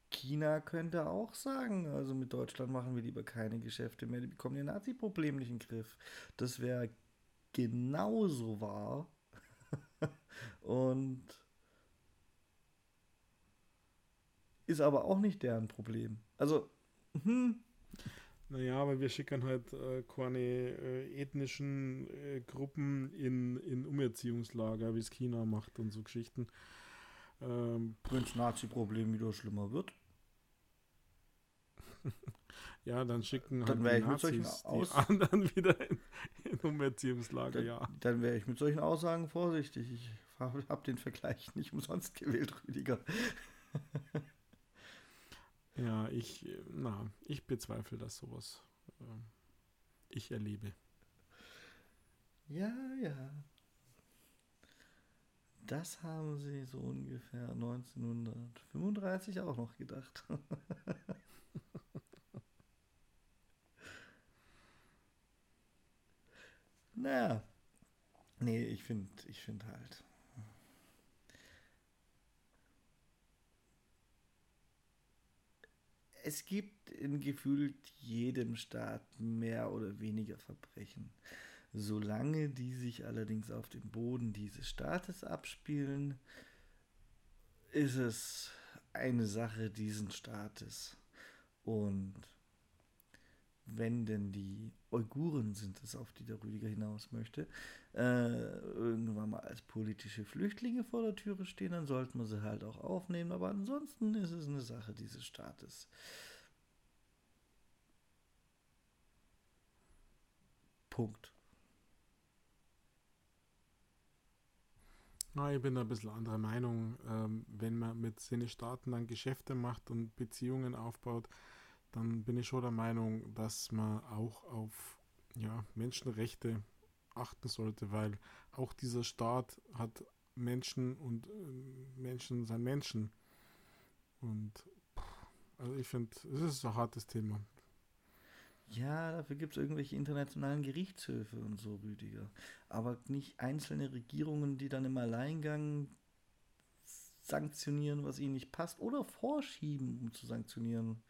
A: China könnte auch sagen, also mit Deutschland machen wir lieber keine Geschäfte mehr, die bekommen ihr Nazi-Problem nicht in den Griff. Das wäre genauso wahr. Und ist aber auch nicht deren Problem. Also, hm.
B: Naja, aber wir schicken halt äh, keine äh, ethnischen äh, Gruppen in, in Umerziehungslager, wie es China macht und so Geschichten.
A: Ähm, Wenn das Nazi-Problem wieder schlimmer wird.
B: ja, dann schicken
A: halt dann
B: die
A: Nazis
B: die anderen wieder in, in Umerziehungslager,
A: dann,
B: ja.
A: Dann wäre ich mit solchen Aussagen vorsichtig. Ich habe den Vergleich nicht umsonst gewählt, Rüdiger.
B: Ja, ich, na, ich bezweifle, dass sowas äh, ich erlebe.
A: Ja, ja. Das haben sie so ungefähr 1935 auch noch gedacht. naja. Nee, ich finde ich find halt. es gibt in gefühlt jedem Staat mehr oder weniger Verbrechen. Solange die sich allerdings auf dem Boden dieses Staates abspielen, ist es eine Sache dieses Staates. Und wenn denn die Uiguren sind es, auf die der Rüdiger hinaus möchte, äh, irgendwann mal als politische Flüchtlinge vor der Türe stehen, dann sollten wir sie halt auch aufnehmen. Aber ansonsten ist es eine Sache dieses Staates. Punkt.
B: Na, ich bin da ein bisschen anderer Meinung. Ähm, wenn man mit seinen Staaten dann Geschäfte macht und Beziehungen aufbaut, dann bin ich schon der Meinung, dass man auch auf ja, Menschenrechte achten sollte, weil auch dieser Staat hat Menschen und äh, Menschen sind Menschen. Und also ich finde, es ist ein hartes Thema.
A: Ja, dafür gibt es irgendwelche internationalen Gerichtshöfe und so, Rüdiger. Aber nicht einzelne Regierungen, die dann im Alleingang sanktionieren, was ihnen nicht passt, oder vorschieben, um zu sanktionieren,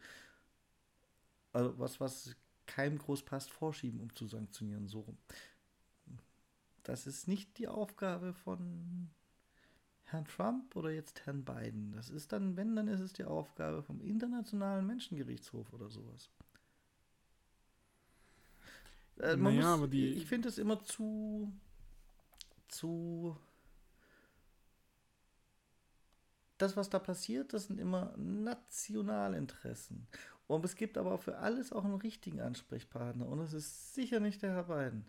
A: also was, was keinem groß passt, vorschieben, um zu sanktionieren, so rum. Das ist nicht die Aufgabe von Herrn Trump oder jetzt Herrn Biden. Das ist dann, wenn, dann ist es die Aufgabe vom Internationalen Menschengerichtshof oder sowas. Äh, naja, muss, aber die. Ich finde es immer zu. zu. Das, was da passiert, das sind immer Nationalinteressen. Und es gibt aber für alles auch einen richtigen Ansprechpartner. Und es ist sicher nicht der Herr Biden.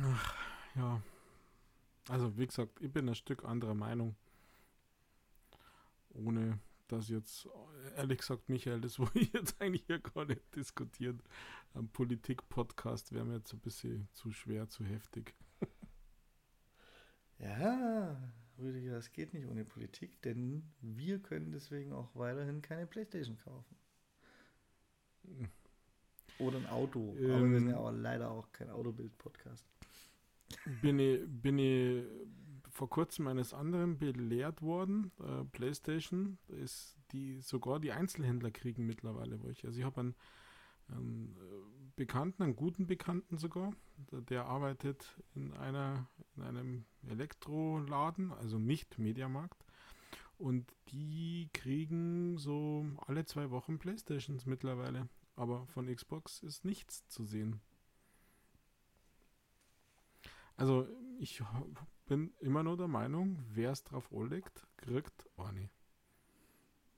B: Ach, ja. Also, wie gesagt, ich bin ein Stück anderer Meinung. Ohne dass jetzt, ehrlich gesagt, Michael, das wo ich jetzt eigentlich hier gar nicht diskutiert. Ein Politik-Podcast wäre mir jetzt ein bisschen zu schwer, zu heftig.
A: Ja, Rüdiger, es geht nicht ohne Politik, denn wir können deswegen auch weiterhin keine Playstation kaufen. Oder ein Auto. Ähm, aber wir sind ja aber leider auch kein Autobild-Podcast.
B: Bin ich, bin ich vor kurzem eines anderen belehrt worden. Äh, PlayStation ist die sogar die Einzelhändler kriegen mittlerweile welche. Also ich habe einen, einen, Bekannten, einen guten Bekannten sogar, der, arbeitet in einer in einem Elektroladen, also nicht Mediamarkt. Und die kriegen so alle zwei Wochen Playstations mittlerweile. Aber von Xbox ist nichts zu sehen. Also ich bin immer nur der Meinung, wer es drauf anlegt, kriegt eine.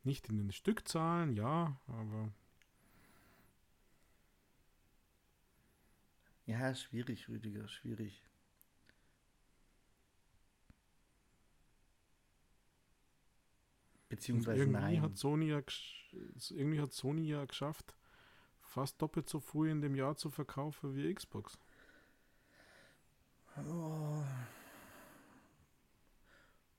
B: Nicht in den Stückzahlen, ja, aber.
A: Ja, schwierig, Rüdiger, schwierig.
B: Beziehungsweise irgendwie nein. Hat Sony ja, irgendwie hat Sony ja geschafft, fast doppelt so früh in dem Jahr zu verkaufen wie Xbox. Oh.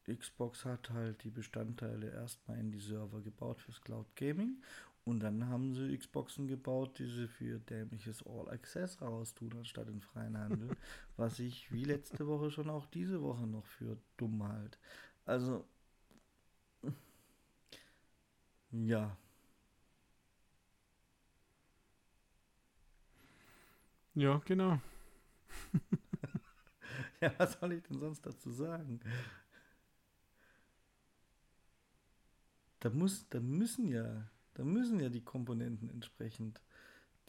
A: Xbox hat halt die Bestandteile erstmal in die Server gebaut fürs Cloud Gaming Und dann haben sie Xboxen gebaut, die sie für dämliches All Access raustun, anstatt in freien Handel. was ich wie letzte Woche schon auch diese Woche noch für dumm halt. Also, ja.
B: Ja, genau.
A: ja, was soll ich denn sonst dazu sagen? Da muss, da müssen ja, da müssen ja die Komponenten entsprechend,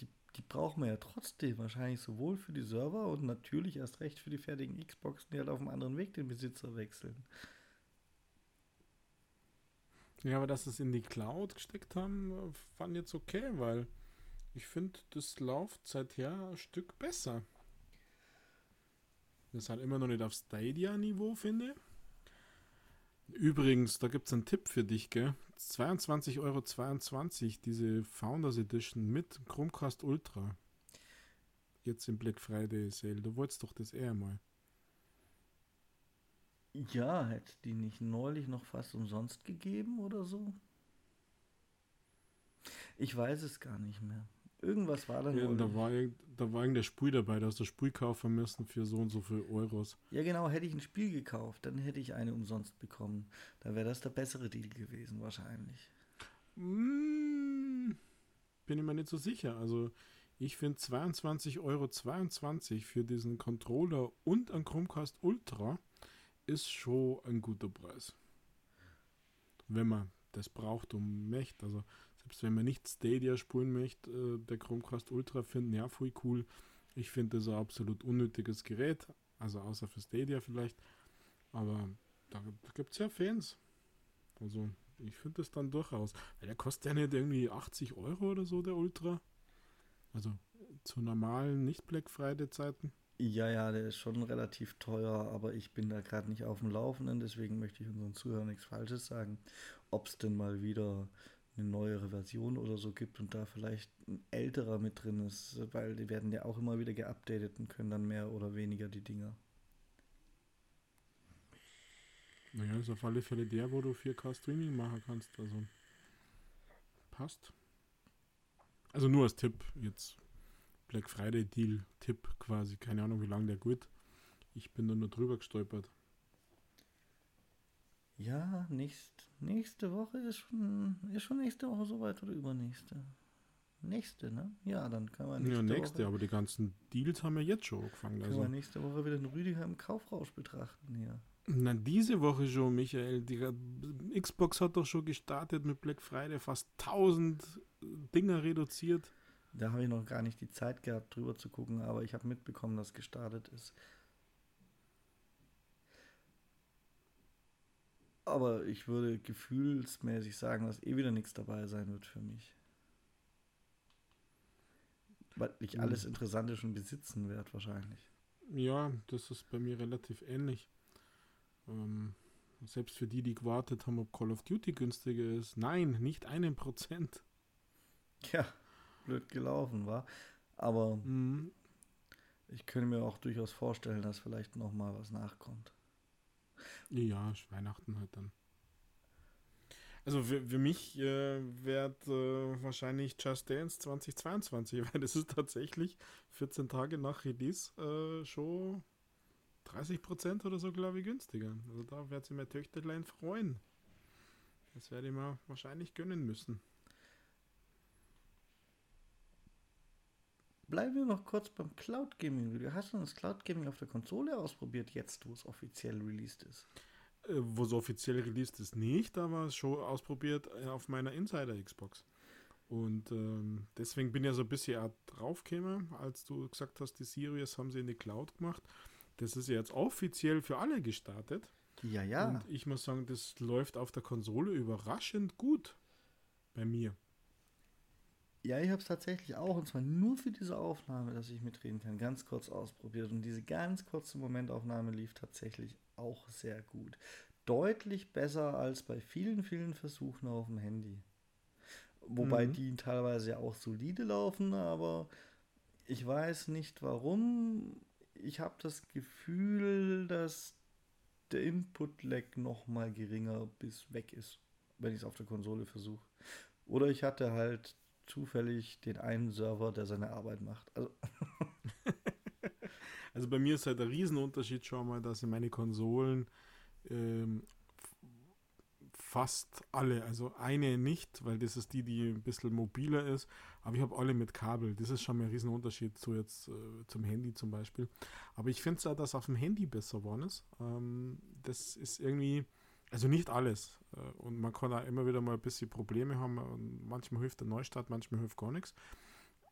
A: die, die brauchen wir ja trotzdem wahrscheinlich sowohl für die Server und natürlich erst recht für die fertigen Xboxen, die halt auf einem anderen Weg den Besitzer wechseln.
B: Ja, aber dass sie es in die Cloud gesteckt haben, fand jetzt okay, weil ich finde, das läuft seither ein Stück besser. Das ist halt immer noch nicht auf Stadia-Niveau, finde. Übrigens, da gibt es einen Tipp für dich, gell? 22,22 Euro, 22, diese Founders Edition mit Chromecast Ultra. Jetzt im Black Friday Sale. Du wolltest doch das eher mal.
A: Ja, hätte die nicht neulich noch fast umsonst gegeben oder so? Ich weiß es gar nicht mehr. Irgendwas war da
B: ja, da war, da war irgendein Spiel dabei, da hast du Spiel kaufen müssen für so und so viel Euros.
A: Ja, genau, hätte ich ein Spiel gekauft, dann hätte ich eine umsonst bekommen. Da wäre das der bessere Deal gewesen, wahrscheinlich.
B: Mm, bin ich mir nicht so sicher. Also, ich finde 22,22 Euro 22 für diesen Controller und ein Chromecast Ultra ist schon ein guter Preis. Wenn man das braucht, um möchte. Also selbst wenn man nicht Stadia spielen möchte, äh, der Chromecast Ultra finden, ja, voll cool. Ich finde das ein absolut unnötiges Gerät, also außer für Stadia vielleicht. Aber da, gibt es ja Fans. Also ich finde das dann durchaus. Weil der kostet ja nicht irgendwie 80 Euro oder so, der Ultra. Also zu normalen Nicht-Black Friday-Zeiten.
A: Ja, ja, der ist schon relativ teuer, aber ich bin da gerade nicht auf dem Laufenden, deswegen möchte ich unseren Zuhörern nichts Falsches sagen. Ob es denn mal wieder eine neuere Version oder so gibt und da vielleicht ein älterer mit drin ist, weil die werden ja auch immer wieder geupdatet und können dann mehr oder weniger die Dinger.
B: Naja, ist auf alle Fälle der, wo du 4K Streaming machen kannst. Also passt. Also nur als Tipp jetzt. Black Friday Deal Tipp quasi. Keine Ahnung, wie lange der gut. Ich bin da nur drüber gestolpert.
A: Ja, nächst, nächste Woche ist schon, ist schon nächste Woche soweit oder übernächste? Nächste, ne? Ja, dann kann man
B: nächste Ja, nächste, Woche, aber die ganzen Deals haben wir jetzt schon angefangen.
A: Können also. wir nächste Woche wieder den Rüdiger im Kaufrausch betrachten hier.
B: Na, diese Woche schon, Michael. Die Xbox hat doch schon gestartet mit Black Friday, fast 1000 Dinger reduziert.
A: Da habe ich noch gar nicht die Zeit gehabt, drüber zu gucken, aber ich habe mitbekommen, dass gestartet ist. Aber ich würde gefühlsmäßig sagen, dass eh wieder nichts dabei sein wird für mich. Weil ich hm. alles Interessante schon besitzen werde, wahrscheinlich.
B: Ja, das ist bei mir relativ ähnlich. Ähm, selbst für die, die gewartet haben, ob Call of Duty günstiger ist. Nein, nicht einen Prozent.
A: Ja, blöd gelaufen war. Aber mhm. ich könnte mir auch durchaus vorstellen, dass vielleicht noch mal was nachkommt.
B: Ja, Weihnachten halt dann. Also für, für mich äh, wird äh, wahrscheinlich Just Dance 2022, weil das ist tatsächlich 14 Tage nach Release äh, schon 30% oder so, glaube ich, günstiger. Also da wird sich mein Töchterlein freuen. Das werde ich mir wahrscheinlich gönnen müssen.
A: Bleiben wir noch kurz beim Cloud Gaming. Hast du das Cloud Gaming auf der Konsole ausprobiert, jetzt wo es offiziell released ist?
B: Äh, wo es offiziell released ist, nicht, aber schon ausprobiert äh, auf meiner Insider Xbox. Und ähm, deswegen bin ich ja so ein bisschen draufgekommen, als du gesagt hast, die Series haben sie in die Cloud gemacht. Das ist ja jetzt offiziell für alle gestartet.
A: Ja, ja.
B: Und ich muss sagen, das läuft auf der Konsole überraschend gut bei mir.
A: Ja, ich habe es tatsächlich auch, und zwar nur für diese Aufnahme, dass ich mitreden kann, ganz kurz ausprobiert. Und diese ganz kurze Momentaufnahme lief tatsächlich auch sehr gut. Deutlich besser als bei vielen, vielen Versuchen auf dem Handy. Wobei mhm. die teilweise auch solide laufen, aber ich weiß nicht warum. Ich habe das Gefühl, dass der Input-Lag noch mal geringer bis weg ist, wenn ich es auf der Konsole versuche. Oder ich hatte halt zufällig den einen Server, der seine Arbeit macht. Also,
B: also bei mir ist halt der Riesenunterschied schon mal, dass in meine Konsolen ähm, fast alle, also eine nicht, weil das ist die, die ein bisschen mobiler ist, aber ich habe alle mit Kabel. Das ist schon mal ein Riesenunterschied zu jetzt äh, zum Handy zum Beispiel. Aber ich finde es auch, dass auf dem Handy besser geworden ist. Ähm, das ist irgendwie, also nicht alles. Äh, und man kann auch immer wieder mal ein bisschen Probleme haben. Und manchmal hilft der Neustart, manchmal hilft gar nichts.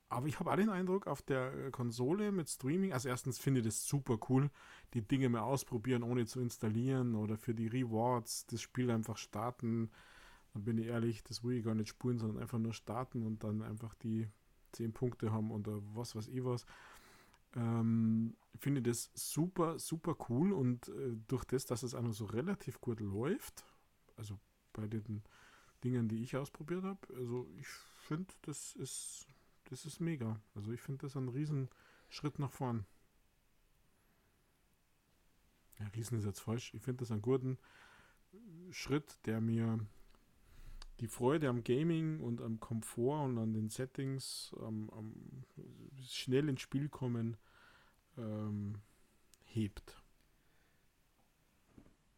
B: Aber ich habe auch den Eindruck, auf der äh, Konsole mit Streaming, also erstens finde ich das super cool, die Dinge mal ausprobieren, ohne zu installieren oder für die Rewards das Spiel einfach starten. Dann bin ich ehrlich, das will ich gar nicht spulen, sondern einfach nur starten und dann einfach die 10 Punkte haben oder was weiß ich was. Ähm, finde das super, super cool und äh, durch das, dass es auch noch so relativ gut läuft, also bei den Dingen, die ich ausprobiert habe, also ich finde, das ist das ist mega. Also ich finde das ein Riesenschritt nach vorn. Ja, Riesen ist jetzt falsch. Ich finde das einen guten Schritt, der mir die Freude am Gaming und am Komfort und an den Settings, am, am schnell ins Spiel kommen, ähm, hebt.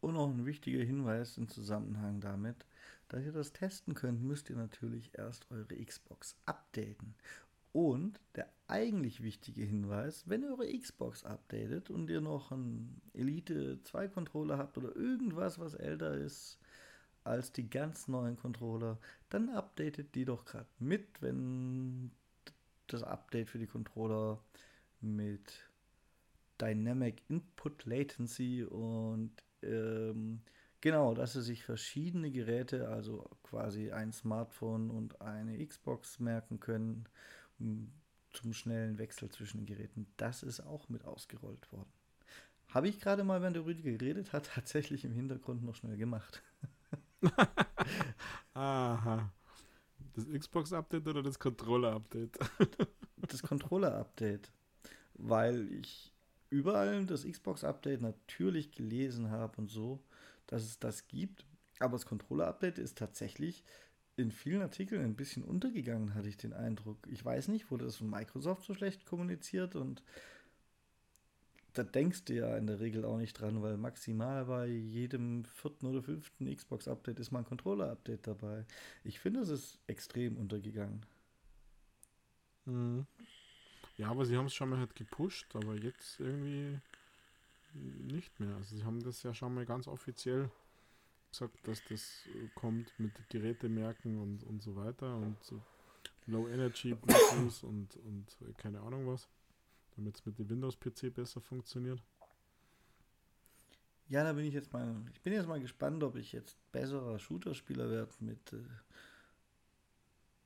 A: Und noch ein wichtiger Hinweis im Zusammenhang damit. Da ihr das testen könnt, müsst ihr natürlich erst eure Xbox updaten. Und der eigentlich wichtige Hinweis, wenn ihr eure Xbox updatet und ihr noch einen Elite 2 Controller habt oder irgendwas, was älter ist als die ganz neuen Controller, dann updatet die doch gerade mit, wenn das Update für die Controller mit Dynamic Input Latency und ähm, Genau, dass sie sich verschiedene Geräte, also quasi ein Smartphone und eine Xbox merken können, zum schnellen Wechsel zwischen den Geräten. Das ist auch mit ausgerollt worden. Habe ich gerade mal, wenn der Rüdiger geredet hat, tatsächlich im Hintergrund noch schnell gemacht.
B: Aha. Das Xbox-Update oder das Controller-Update?
A: das Controller-Update. Weil ich überall das Xbox-Update natürlich gelesen habe und so dass es das gibt. Aber das Controller-Update ist tatsächlich in vielen Artikeln ein bisschen untergegangen, hatte ich den Eindruck. Ich weiß nicht, wurde das von Microsoft so schlecht kommuniziert und da denkst du ja in der Regel auch nicht dran, weil maximal bei jedem vierten oder fünften Xbox-Update ist mal ein Controller-Update dabei. Ich finde, es ist extrem untergegangen.
B: Mhm. Ja, aber sie haben es schon mal halt gepusht, aber jetzt irgendwie nicht mehr. Also sie haben das ja schon mal ganz offiziell gesagt, dass das kommt mit Gerätemerken und, und so weiter und so Low Energy Bluetooth und, und keine Ahnung was, damit es mit dem Windows-PC besser funktioniert.
A: Ja, da bin ich jetzt mal, ich bin jetzt mal gespannt, ob ich jetzt besserer Shooter-Spieler werde mit äh,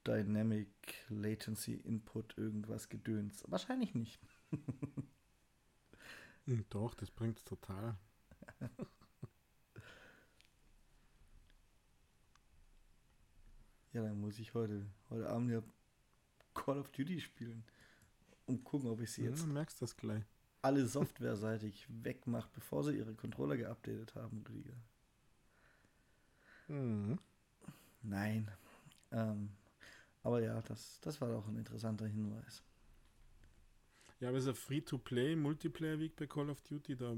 A: Dynamic Latency Input irgendwas gedöns. Wahrscheinlich nicht.
B: Hm, doch, das bringt es total.
A: ja, dann muss ich heute, heute Abend ja Call of Duty spielen. Und gucken, ob ich sie jetzt. Ja,
B: merkst das gleich.
A: Alle softwareseitig wegmache, bevor sie ihre Controller geupdatet haben, Rüdiger. Mhm. Nein. Ähm, aber ja, das, das war doch ein interessanter Hinweis.
B: Ja, aber es ist ein Free-to-Play, Multiplayer-Weg bei Call of Duty. Da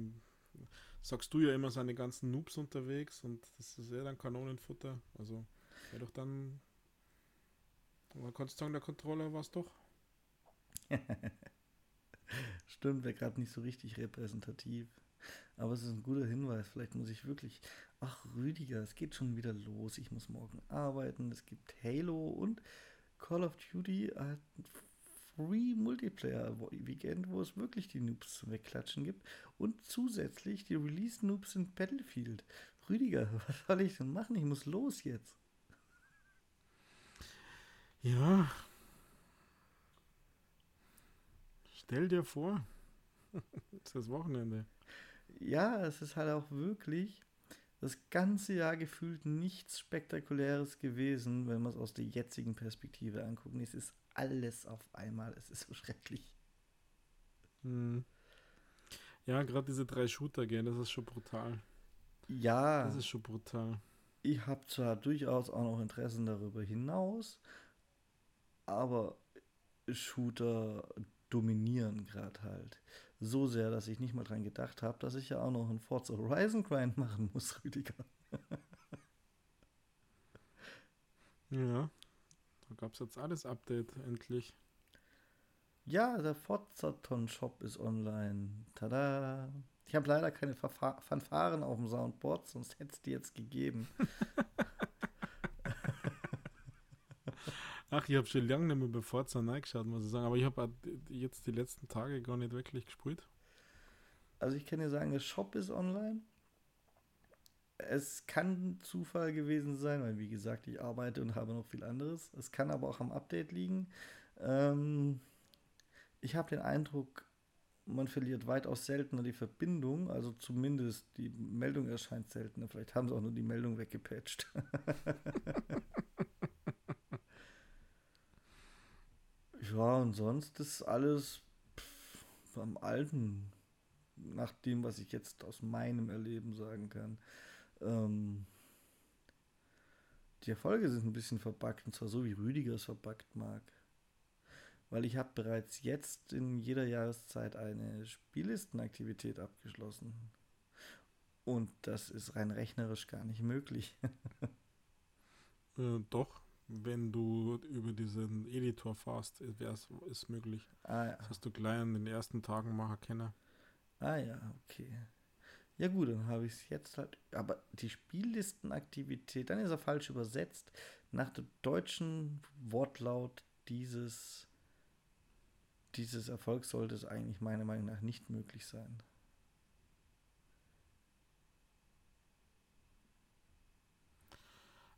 B: sagst du ja immer seine ganzen Noobs unterwegs und das ist ja dann Kanonenfutter. Also, ja doch dann. Man kann sagen, der Controller war es doch.
A: Stimmt, wäre gerade nicht so richtig repräsentativ. Aber es ist ein guter Hinweis. Vielleicht muss ich wirklich. Ach, Rüdiger, es geht schon wieder los. Ich muss morgen arbeiten. Es gibt Halo und Call of Duty hat Free Multiplayer Weekend, wo es wirklich die Noobs zum Wegklatschen gibt und zusätzlich die Release Noobs in Battlefield. Rüdiger, was soll ich denn machen? Ich muss los jetzt.
B: Ja. Stell dir vor, es ist das Wochenende.
A: Ja, es ist halt auch wirklich das ganze Jahr gefühlt nichts Spektakuläres gewesen, wenn man es aus der jetzigen Perspektive anguckt. Es ist alles auf einmal. Es ist so schrecklich.
B: Hm. Ja, gerade diese drei Shooter gehen, das ist schon brutal.
A: Ja.
B: Das ist schon brutal.
A: ich habe zwar durchaus auch noch Interessen darüber hinaus, aber Shooter dominieren gerade halt. So sehr, dass ich nicht mal dran gedacht habe, dass ich ja auch noch einen Forza Horizon Grind machen muss, Rüdiger.
B: ja, da gab es jetzt alles Update endlich.
A: Ja, der Forzaton Shop ist online. Tada! Ich habe leider keine Fanfaren auf dem Soundboard, sonst hätte es die jetzt gegeben.
B: Ach, ich habe schon lange nicht mehr bei Forza reingeschaut, muss ich sagen. Aber ich habe jetzt die letzten Tage gar nicht wirklich gespielt.
A: Also ich kann dir sagen, der Shop ist online. Es kann Zufall gewesen sein, weil wie gesagt, ich arbeite und habe noch viel anderes. Es kann aber auch am Update liegen. Ähm, ich habe den Eindruck, man verliert weitaus seltener die Verbindung, also zumindest die Meldung erscheint seltener. Vielleicht haben sie auch nur die Meldung weggepatcht. ja, und sonst ist alles am Alten, nach dem, was ich jetzt aus meinem Erleben sagen kann. Ähm, die Erfolge sind ein bisschen verbuggt, und zwar so wie Rüdiger es verbuggt mag weil ich habe bereits jetzt in jeder Jahreszeit eine Spiellistenaktivität abgeschlossen. Und das ist rein rechnerisch gar nicht möglich.
B: äh, doch, wenn du über diesen Editor fährst, ist es möglich. Ah, ja. Das hast du gleich in den ersten Tagen machen können.
A: Ah ja, okay. Ja gut, dann habe ich es jetzt halt. Aber die Spiellistenaktivität, dann ist er falsch übersetzt. Nach dem deutschen Wortlaut dieses dieses Erfolg sollte es eigentlich meiner Meinung nach nicht möglich sein.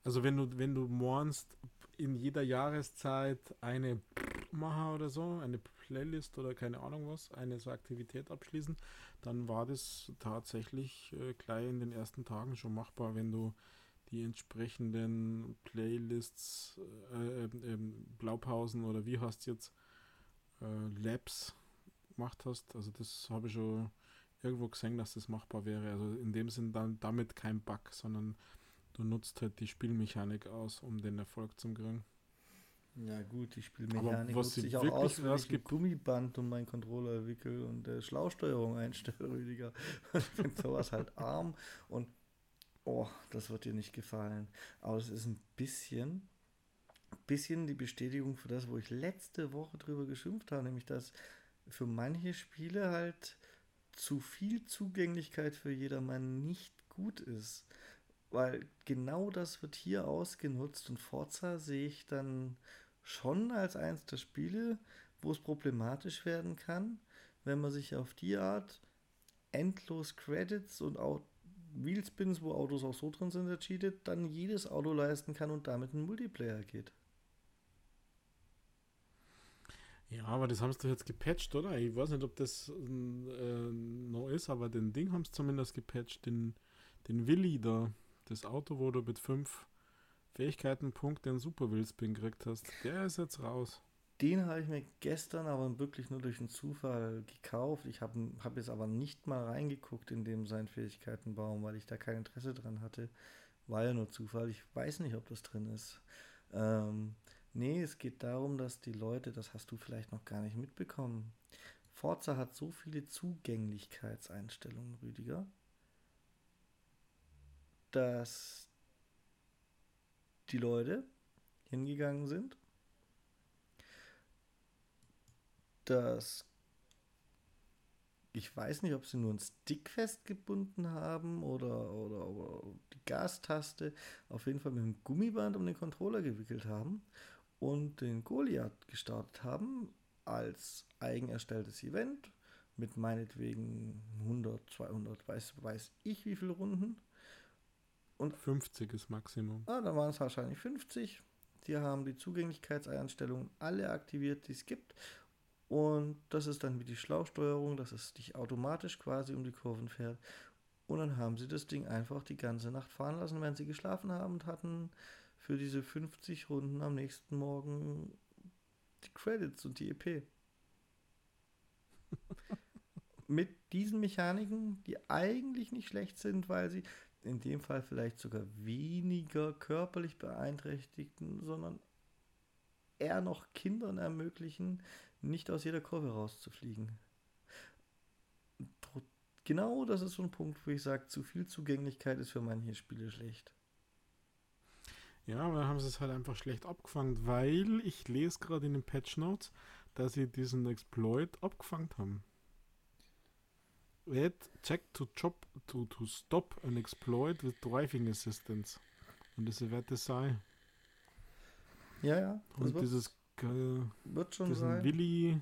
B: Also wenn du, wenn du mornst in jeder Jahreszeit eine machen oder so, eine Playlist oder keine Ahnung was, eine so Aktivität abschließen, dann war das tatsächlich äh, gleich in den ersten Tagen schon machbar, wenn du die entsprechenden Playlists, äh, äh, Blaupausen oder wie heißt jetzt, äh, Labs gemacht hast. Also das habe ich schon irgendwo gesehen, dass das machbar wäre. Also in dem Sinn dann damit kein Bug, sondern du nutzt halt die Spielmechanik aus, um den Erfolg zu kriegen.
A: Ja gut, die Spielmechanik nutze ich auch aus, wenn ich ein Gummiband um meinen Controller wickel und der Schlausteuerung einstelle, Rüdiger. ich finde sowas halt arm und oh, das wird dir nicht gefallen. Aber es ist ein bisschen bisschen die Bestätigung für das, wo ich letzte Woche drüber geschimpft habe, nämlich dass für manche Spiele halt zu viel Zugänglichkeit für jedermann nicht gut ist. Weil genau das wird hier ausgenutzt und Forza sehe ich dann schon als eins der Spiele, wo es problematisch werden kann, wenn man sich auf die Art endlos Credits und auch Wheelspins, wo Autos auch so drin sind, ercheatet, dann jedes Auto leisten kann und damit ein Multiplayer geht.
B: Ja, aber das haben sie doch jetzt gepatcht, oder? Ich weiß nicht, ob das äh, noch ist, aber den Ding haben sie zumindest gepatcht. Den, den Willi da, das Auto, wo du mit fünf Fähigkeitenpunkten den Super Willspin gekriegt hast, der ist jetzt raus.
A: Den habe ich mir gestern aber wirklich nur durch einen Zufall gekauft. Ich habe hab jetzt aber nicht mal reingeguckt in dem seinen Fähigkeitenbaum, weil ich da kein Interesse dran hatte. War ja nur Zufall. Ich weiß nicht, ob das drin ist. Ähm, Nee, es geht darum, dass die Leute, das hast du vielleicht noch gar nicht mitbekommen, Forza hat so viele Zugänglichkeitseinstellungen, Rüdiger, dass die Leute hingegangen sind, dass ich weiß nicht, ob sie nur einen Stick festgebunden haben oder, oder, oder die Gastaste, auf jeden Fall mit einem Gummiband um den Controller gewickelt haben und den Goliath gestartet haben als eigen erstelltes Event mit meinetwegen 100, 200, weiß, weiß ich wie viele Runden.
B: Und 50 ist Maximum.
A: Ah, dann waren es wahrscheinlich 50. Die haben die Zugänglichkeitseinstellungen alle aktiviert, die es gibt. Und das ist dann wie die Schlauchsteuerung, dass es dich automatisch quasi um die Kurven fährt. Und dann haben sie das Ding einfach die ganze Nacht fahren lassen, wenn sie geschlafen haben und hatten für diese 50 Runden am nächsten Morgen die Credits und die EP. Mit diesen Mechaniken, die eigentlich nicht schlecht sind, weil sie. In dem Fall vielleicht sogar weniger körperlich Beeinträchtigten, sondern eher noch Kindern ermöglichen, nicht aus jeder Kurve rauszufliegen. Genau das ist so ein Punkt, wo ich sage, zu viel Zugänglichkeit ist für manche Spiele schlecht.
B: Ja, aber haben sie es halt einfach schlecht abgefangen, weil ich lese gerade in den Patch Notes, dass sie diesen Exploit abgefangen haben. Add check to job to, to stop an exploit with driving assistance. Und das wird das sein.
A: Ja, ja.
B: Und wird, dieses äh,
A: wird schon sein.
B: Willi,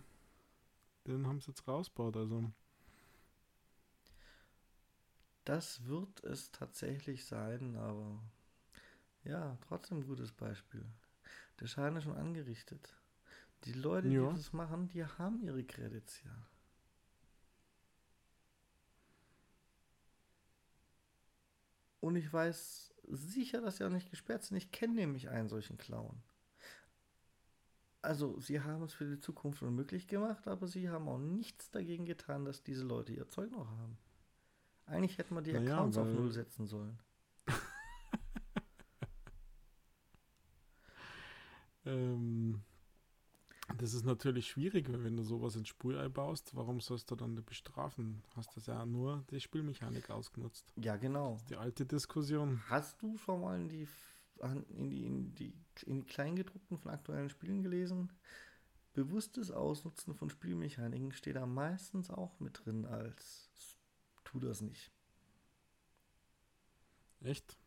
B: den haben sie jetzt rausgebaut, also.
A: Das wird es tatsächlich sein, aber ja, trotzdem ein gutes Beispiel. Der Schaden ist schon angerichtet. Die Leute,
B: Ja.
A: die das machen, die haben ihre Credits ja. Und ich weiß sicher, dass sie auch nicht gesperrt sind. Ich kenne nämlich einen solchen Clown. Also, sie haben es für die Zukunft unmöglich gemacht, aber sie haben auch nichts dagegen getan, dass diese Leute ihr Zeug noch haben. Eigentlich hätten wir die
B: Naja,
A: Accounts auf Null setzen sollen.
B: Ähm, das ist natürlich schwierig, weil wenn du sowas ins Spurei baust, warum sollst du dann bestrafen? Hast das ja nur die Spielmechanik ausgenutzt.
A: Ja, genau.
B: Die alte Diskussion.
A: Hast du schon mal in die, in die, in die, in die Kleingedruckten von aktuellen Spielen gelesen? Bewusstes Ausnutzen von Spielmechaniken steht da meistens auch mit drin als tu das nicht.
B: Echt?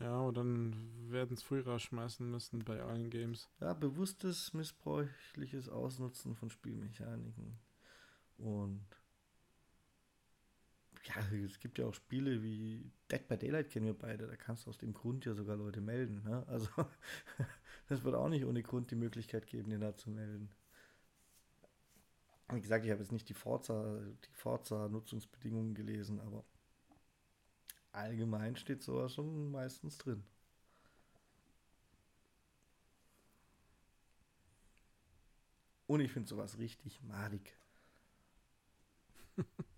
B: Ja, aber dann werden es früher rausschmeißen müssen bei allen Games.
A: Ja, bewusstes, missbräuchliches Ausnutzen von Spielmechaniken. Und ja, es gibt ja auch Spiele wie Dead by Daylight kennen wir beide, da kannst du aus dem Grund ja sogar Leute melden. Ne? Also das wird auch nicht ohne Grund die Möglichkeit geben, den da zu melden. Wie gesagt, ich habe jetzt nicht die Forza, die Forza-Nutzungsbedingungen gelesen, aber allgemein steht sowas schon meistens drin. Und ich finde sowas richtig madig.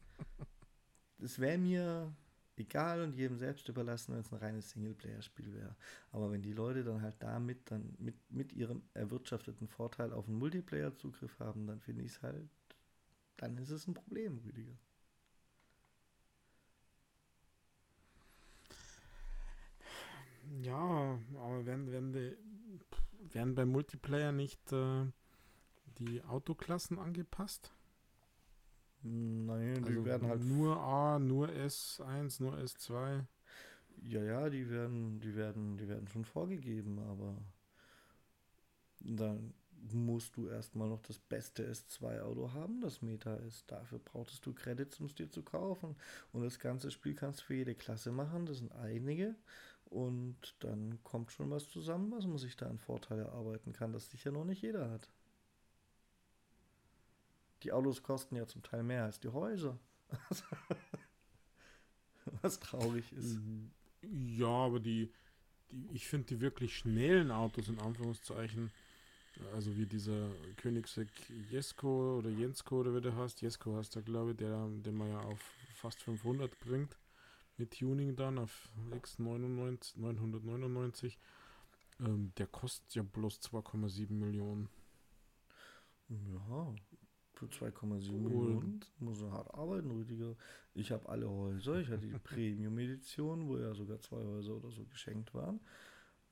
A: Es wäre mir egal und jedem selbst überlassen, wenn es ein reines Singleplayer-Spiel wäre. Aber wenn die Leute dann halt damit dann mit, mit ihrem erwirtschafteten Vorteil auf einen Multiplayer-Zugriff haben, dann finde ich es halt, dann ist es ein Problem, Rüdiger.
B: Ja, aber werden, werden, die, werden beim Multiplayer nicht äh, die Autoklassen angepasst?
A: Nein, die
B: Also
A: werden halt
B: nur A, nur S1, nur S2.
A: Ja, ja, die werden, die werden, die werden schon vorgegeben, aber dann musst du erstmal noch das beste S2-Auto haben, das Meta ist. Dafür brauchtest du Credits, um es dir zu kaufen. Und das ganze Spiel kannst du für jede Klasse machen, das sind einige. Und dann kommt schon was zusammen, was man sich da an Vorteile erarbeiten kann, das sicher noch nicht jeder hat. Die Autos kosten ja zum Teil mehr als die Häuser. was traurig ist.
B: Ja, aber die, die ich finde die wirklich schnellen Autos in Anführungszeichen, also wie dieser Königsegg Jesko oder Jensko oder wie der heißt, Jesko heißt der glaube ich, der, den man ja auf fast 500 bringt, mit Tuning dann auf X99, 999, ähm, der kostet ja bloß 2,7 Millionen.
A: Ja, für 2,7 Millionen muss er hart arbeiten, Rüdiger. Ich habe alle Häuser, ich hatte die Premium-Edition, wo ja sogar zwei Häuser oder so geschenkt waren.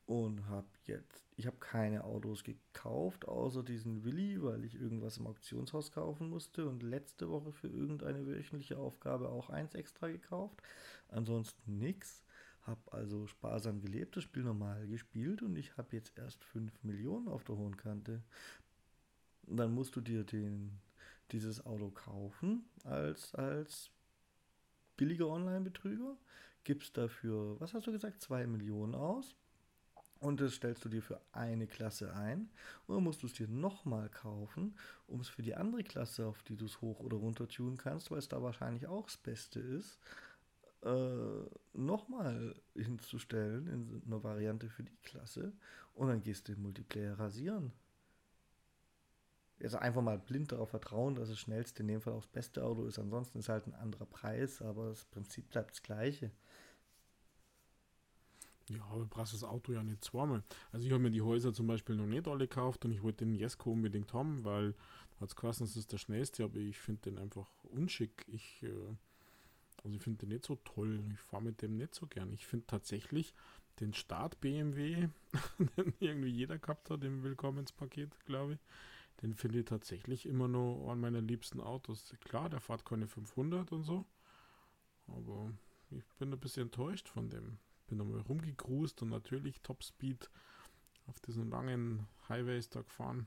A: Und habe jetzt, ich habe keine Autos gekauft, außer diesen Willi, weil ich irgendwas im Auktionshaus kaufen musste und letzte Woche für irgendeine wöchentliche Aufgabe auch eins extra gekauft. Ansonsten nichts. Habe also sparsam gelebt, das Spiel normal gespielt und ich habe jetzt erst 5 Millionen auf der hohen Kante. Dann musst du dir den, dieses Auto kaufen als, als billiger Online-Betrüger, gibst dafür, was hast du gesagt, 2 Millionen aus und das stellst du dir für eine Klasse ein und dann musst du es dir nochmal kaufen, um es für die andere Klasse, auf die du es hoch oder runter tunen kannst, weil es da wahrscheinlich auch das Beste ist, äh, nochmal hinzustellen in einer Variante für die Klasse und dann gehst du den Multiplayer rasieren. Also einfach mal blind darauf vertrauen, dass das schnellste in dem Fall auch das beste Auto ist. Ansonsten ist halt ein anderer Preis, aber das Prinzip bleibt das gleiche.
B: Ja, aber du brauchst das Auto ja nicht zweimal. Also ich habe mir die Häuser zum Beispiel noch nicht alle gekauft und ich wollte den Jesko unbedingt haben, weil hat es geheißen, das ist der schnellste, aber ich finde den einfach unschick. Ich, äh, also ich finde den nicht so toll. Ich fahre mit dem nicht so gern. Ich finde tatsächlich den Start BMW, den irgendwie jeder gehabt hat im Willkommenspaket, glaube ich, den finde ich tatsächlich immer noch an meiner liebsten Autos. Klar, der fährt keine 500 und so, aber ich bin ein bisschen enttäuscht von dem. Bin einmal rumgecruised und natürlich Topspeed auf diesen langen Highways da gefahren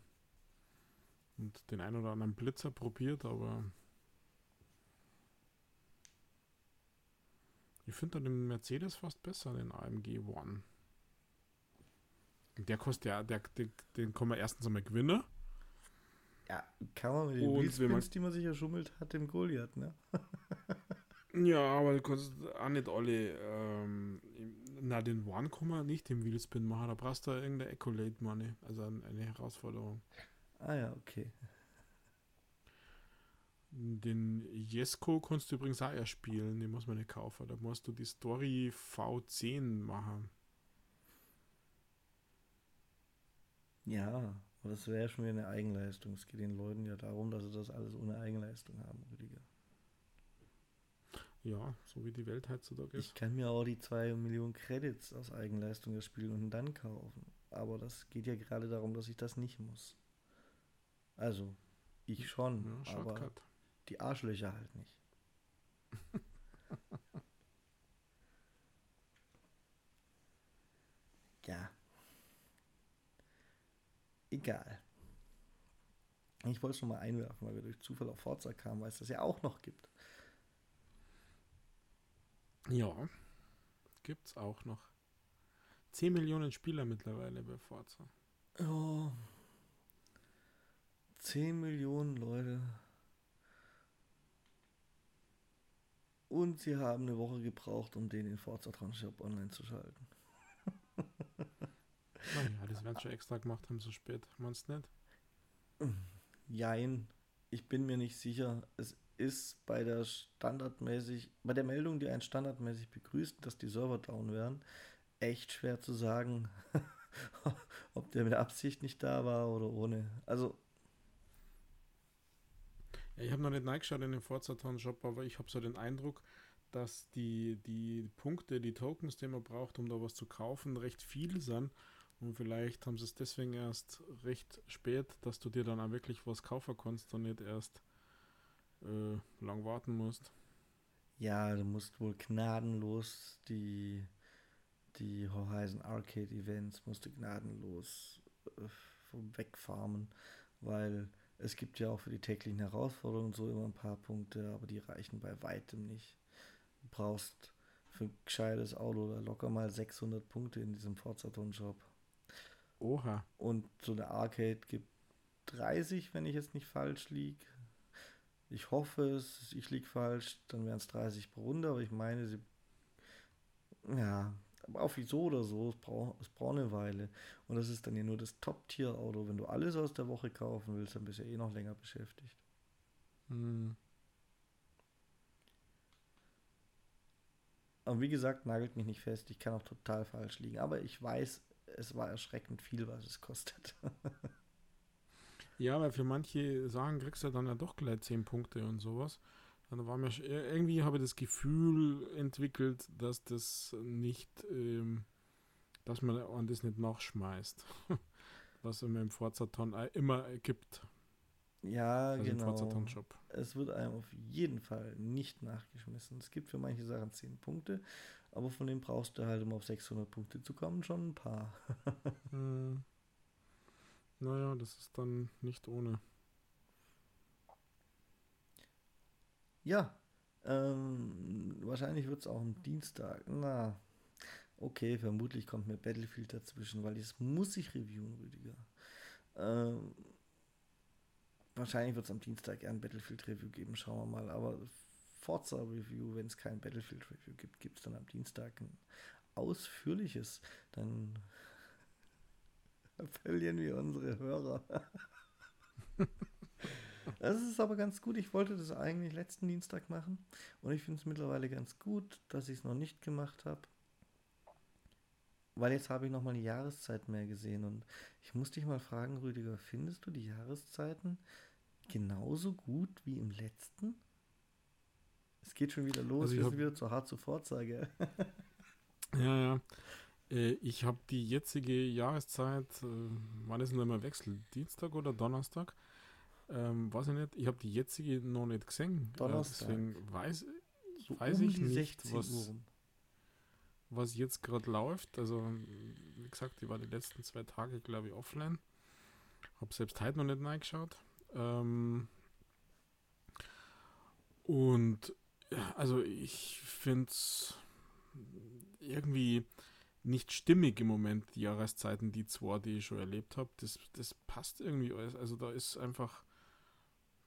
B: und den ein oder anderen Blitzer probiert, aber ich finde den Mercedes fast besser, den AMG One. Der kostet ja, der, den, den kann man erstens einmal gewinnen.
A: Ja, kann man mit den Wheelspins, die man sich erschummelt hat, dem Goliath, ne?
B: ja, aber du kannst auch nicht alle, ähm, na, den One kann man nicht im Wheelspin machen, da brauchst du irgendeine Ecolate Money, also eine Herausforderung.
A: Ah ja, okay.
B: Den Jesko kannst du übrigens auch erst spielen, den muss man nicht kaufen. Da musst du die Story V10 machen.
A: Ja, aber das wäre schon wieder eine Eigenleistung. Es geht den Leuten ja darum, dass sie das alles ohne Eigenleistung haben, Rüdiger.
B: Ja, so wie die Welt heutzutage
A: ist. Ich kann mir auch die 2 Millionen Credits aus Eigenleistung Spiel und dann kaufen. Aber das geht ja gerade darum, dass ich das nicht muss. Also, ich schon, ja, aber die Arschlöcher halt nicht. ja. Egal. Ich wollte es schon mal einwerfen, weil wir durch Zufall auf Forza kamen, weil es das ja auch noch gibt.
B: Ja, gibt's auch noch. 10 Millionen Spieler mittlerweile bei Forza.
A: Oh. 10 Millionen Leute. Und sie haben eine Woche gebraucht, um den in Forza Transhop online zu schalten.
B: naja, das werden schon extra gemacht haben, so spät. Meinst du nicht?
A: Jein. Ich bin mir nicht sicher. Es ist bei der standardmäßig, bei der Meldung, die einen standardmäßig begrüßt, dass die Server down wären, echt schwer zu sagen, ob der mit Absicht nicht da war oder ohne. Also
B: ja, ich habe noch nicht reingeschaut in den Forza-Ton-Shop, aber ich habe so den Eindruck, dass die, die Punkte, die Tokens, die man braucht, um da was zu kaufen, recht viel sind. Und vielleicht haben sie es deswegen erst recht spät, dass du dir dann auch wirklich was kaufen kannst und nicht erst äh, lang warten musst.
A: Ja, du musst wohl gnadenlos die, die Horizon Arcade Events musst du gnadenlos äh, wegfarmen, weil es gibt ja auch für die täglichen Herausforderungen so immer ein paar Punkte, aber die reichen bei weitem nicht. Du brauchst für ein gescheites Auto da locker mal 600 Punkte in diesem Forza-Ton-Shop.
B: Oha.
A: Und so eine Arcade gibt 30, wenn ich jetzt nicht falsch liege. Ich hoffe es, ich liege falsch, dann wären es 30 pro Runde, aber ich meine, sie. Ja, aber auch so oder so, es braucht, es braucht eine Weile. Und das ist dann ja nur das Top-Tier-Auto. Wenn du alles aus der Woche kaufen willst, dann bist du ja eh noch länger beschäftigt. Hm. Aber wie gesagt, nagelt mich nicht fest. Ich kann auch total falsch liegen. Aber ich weiß, es war erschreckend viel, was es kostet.
B: ja, weil für manche Sachen kriegst du dann ja doch gleich 10 Punkte und sowas. Dann war mir irgendwie habe ich das Gefühl entwickelt, dass das nicht, ähm, dass man an das nicht nachschmeißt, was immer im Forzaton immer gibt.
A: Ja, also genau. Es wird einem auf jeden Fall nicht nachgeschmissen. Es gibt für manche Sachen 10 Punkte, aber von denen brauchst du halt, um auf 600 Punkte zu kommen, schon ein paar.
B: Naja, das ist dann nicht ohne.
A: Ja, ähm, wahrscheinlich wird es auch am Dienstag. Na, okay, vermutlich kommt mir Battlefield dazwischen, weil das muss ich reviewen, Rüdiger. Ähm, wahrscheinlich wird es am Dienstag eher ein Battlefield-Review geben, schauen wir mal. Aber Forza-Review, wenn es kein Battlefield-Review gibt, gibt es dann am Dienstag ein ausführliches. Dann verlieren wir unsere Hörer. Das ist aber ganz gut. Ich wollte das eigentlich letzten Dienstag machen. Und ich finde es mittlerweile ganz gut, dass ich es noch nicht gemacht habe. weil jetzt habe ich nochmal die Jahreszeit mehr gesehen und ich muss dich mal fragen, Rüdiger, findest du die Jahreszeiten genauso gut wie im letzten? Es geht schon wieder los,
B: Also ich
A: wir sind wieder zu hart zur Vorzeigen.
B: Ja, ja. Äh, Ich habe die jetzige Jahreszeit, äh, wann ist denn immer Wechsel? Dienstag oder Donnerstag? Ähm, weiß ich nicht. Ich habe die jetzige noch nicht gesehen. Äh,
A: Donnerstag.
B: deswegen weiß,
A: So
B: Weiß
A: um
B: ich
A: die
B: nicht,
A: 16
B: was- was jetzt gerade läuft. Also, wie gesagt, ich war die letzten zwei Tage, glaube ich, offline. Habe selbst heute noch nicht reingeschaut. Ähm, und also ich finde es irgendwie nicht stimmig im Moment, die Jahreszeiten, die zwei, die ich schon erlebt habe. Das, das passt irgendwie alles. Also da ist einfach,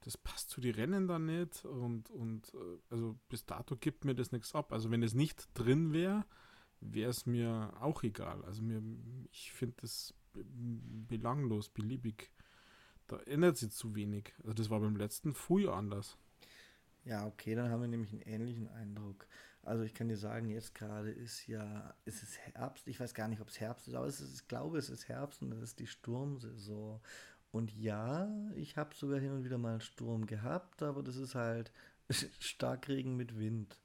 B: das passt zu die Rennen da nicht und, und äh, also bis dato gibt mir das nichts ab. Also wenn es nicht drin wäre, wäre es mir auch egal. Also mir, ich finde das be- belanglos, beliebig. Da ändert sich zu wenig. Also das war beim letzten früher anders.
A: Ja, okay, dann haben wir nämlich einen ähnlichen Eindruck. Also ich kann dir sagen, jetzt gerade ist ja, ist es Herbst. Ich weiß gar nicht, ob es Herbst ist, aber es ist, ich glaube, es ist Herbst und das ist die Sturmsaison. Und ja, ich habe sogar hin und wieder mal einen Sturm gehabt, aber das ist halt Starkregen mit Wind.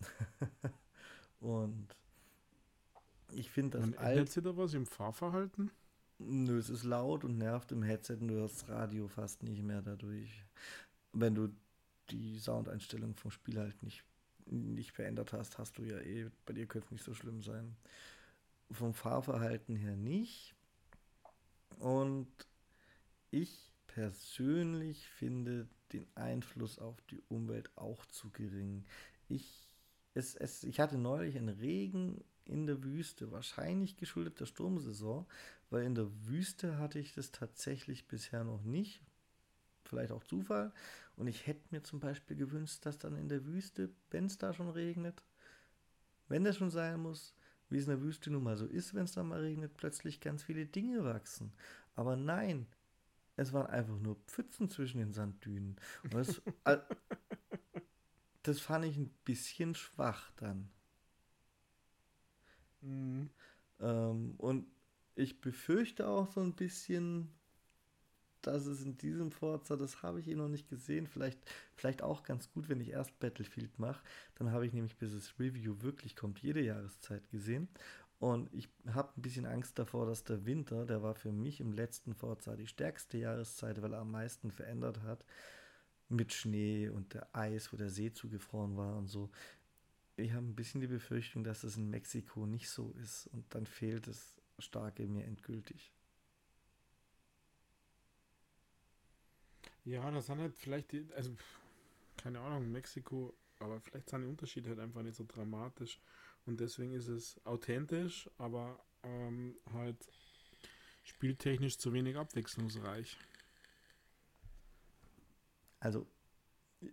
A: und ich finde das
B: ändert sich da was im Fahrverhalten?
A: Nö, es ist laut und nervt im Headset und du hörst das Radio fast nicht mehr dadurch. Wenn du die Soundeinstellung vom Spiel halt nicht, nicht verändert hast, hast du ja eh, bei dir könnte es nicht so schlimm sein. Vom Fahrverhalten her nicht. Und ich persönlich finde den Einfluss auf die Umwelt auch zu gering. Ich, es, es, ich hatte neulich einen Regen in der Wüste, wahrscheinlich geschuldet der Sturmsaison, weil in der Wüste hatte ich das tatsächlich bisher noch nicht. Vielleicht auch Zufall. Und ich hätte mir zum Beispiel gewünscht, dass dann in der Wüste, wenn es da schon regnet, wenn das schon sein muss, wie es in der Wüste nun mal so ist, wenn es da mal regnet, plötzlich ganz viele Dinge wachsen. Aber nein, es waren einfach nur Pfützen zwischen den Sanddünen. Und das, das fand ich ein bisschen schwach dann. Ähm, und ich befürchte auch so ein bisschen, dass es in diesem Forza, das habe ich eh noch nicht gesehen, vielleicht, vielleicht auch ganz gut, wenn ich erst Battlefield mache. Dann habe ich nämlich, bis das Review wirklich kommt, jede Jahreszeit gesehen. Und ich habe ein bisschen Angst davor, dass der Winter, der war für mich im letzten Forza die stärkste Jahreszeit, weil er am meisten verändert hat. Mit Schnee und der Eis, wo der See zugefroren war und so. Ich habe ein bisschen die Befürchtung, dass es in Mexiko nicht so ist. Und dann fehlt das Starke mir endgültig.
B: Ja, das sind halt vielleicht, die, also keine Ahnung, Mexiko, aber vielleicht sind die Unterschiede halt einfach nicht so dramatisch. Und deswegen ist es authentisch, aber ähm, halt spieltechnisch zu wenig abwechslungsreich.
A: Also,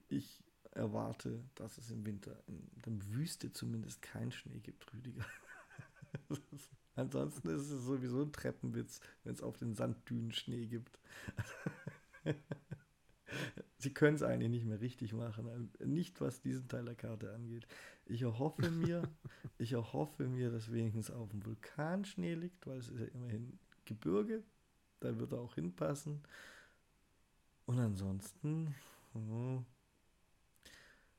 A: ich erwarte, dass es im Winter in der Wüste zumindest keinen Schnee gibt, Rüdiger. Ansonsten ist es sowieso ein Treppenwitz, wenn es auf den Sanddünen Schnee gibt. Sie können es eigentlich nicht mehr richtig machen. Nicht, was diesen Teil der Karte angeht. Ich erhoffe mir, ich erhoffe mir, dass wenigstens auf dem Vulkan Schnee liegt, weil es ist ja immerhin Gebirge. Da wird er auch hinpassen. Und ansonsten, hm,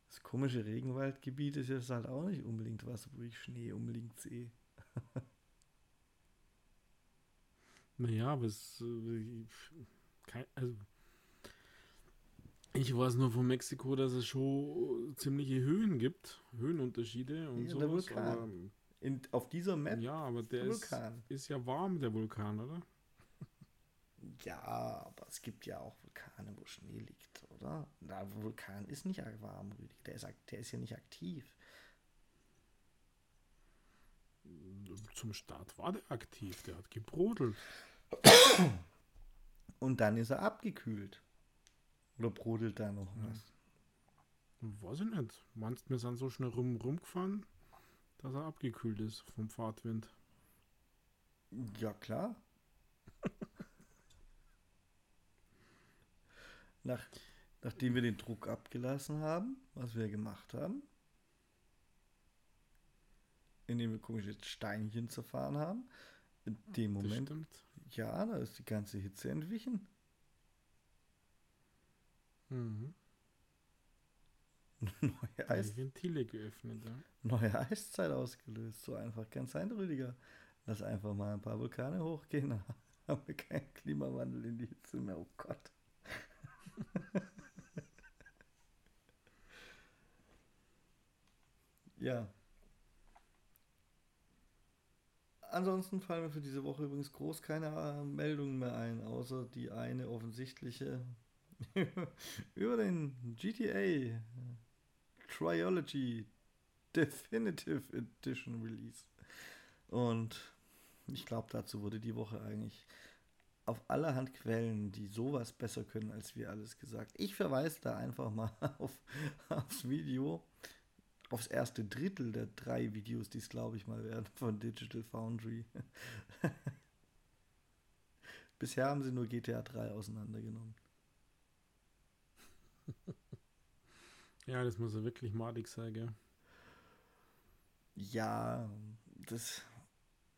A: das komische Regenwaldgebiet ist jetzt halt auch nicht unbedingt was, wo ich Schnee unbedingt sehe.
B: Naja, aber es, äh, kein, also ich weiß nur von Mexiko, dass es schon ziemliche Höhen gibt, Höhenunterschiede und
A: Ja, der
B: sowas.
A: Vulkan.
B: Aber,
A: In, auf dieser Map
B: ja, aber der
A: der
B: ist,
A: Vulkan.
B: ist ja warm, der Vulkan, oder?
A: Ja, aber es gibt ja auch Vulkane, wo Schnee liegt, oder? Der Vulkan ist nicht warm, Rüdiger. Der ist, der ist ja nicht aktiv.
B: Zum Start war der aktiv, der hat gebrodelt.
A: Und dann ist er abgekühlt. Oder brodelt da noch
B: Ja.
A: was?
B: Weiß ich nicht. Meinst du, wir sind so schnell rum, rumgefahren, dass er abgekühlt ist vom Fahrtwind?
A: Ja, klar. Nach, nachdem wir den Druck abgelassen haben, was wir gemacht haben, indem wir komische Steinchen zerfahren haben. In dem
B: Das
A: Moment, ja, da ist die ganze Hitze entwichen.
B: Mhm.
A: Neue,
B: Eis. Ventile geöffnet, ja.
A: neue Eiszeit ausgelöst. So einfach kann es sein, Rüdiger. Lass einfach mal ein paar Vulkane hochgehen. Dann haben wir keinen Klimawandel in die Hitze mehr. Oh Gott. ja. Ansonsten fallen mir für diese Woche übrigens groß keine äh, Meldungen mehr ein, außer die eine offensichtliche über den GTA Triology Definitive Edition Release. Und ich glaube, dazu wurde die Woche eigentlich auf allerhand Quellen, die sowas besser können als wir alles gesagt. Ich verweise da einfach mal auf, aufs Video, aufs erste Drittel der drei Videos, die es glaube ich mal werden von Digital Foundry. Bisher haben sie nur GTA 3 auseinandergenommen.
B: Ja, das muss ja wirklich madig sein, gell?
A: Ja, das,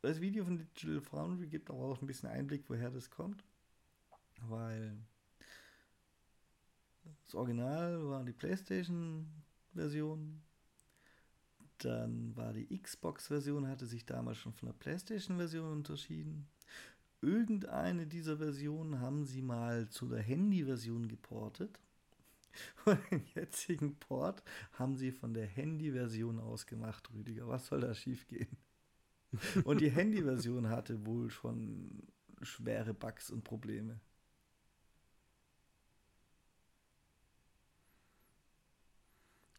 A: das Video von Digital Foundry gibt aber auch ein bisschen Einblick, woher das kommt. Weil das Original war die PlayStation-Version. Dann war die Xbox-Version, hatte sich damals schon von der PlayStation-Version unterschieden. Irgendeine dieser Versionen haben sie mal zu der Handy-Version geportet. Und den jetzigen Port haben sie von der Handy-Version aus gemacht, Rüdiger. Was soll da schiefgehen? Und die Handy-Version hatte wohl schon schwere Bugs und Probleme.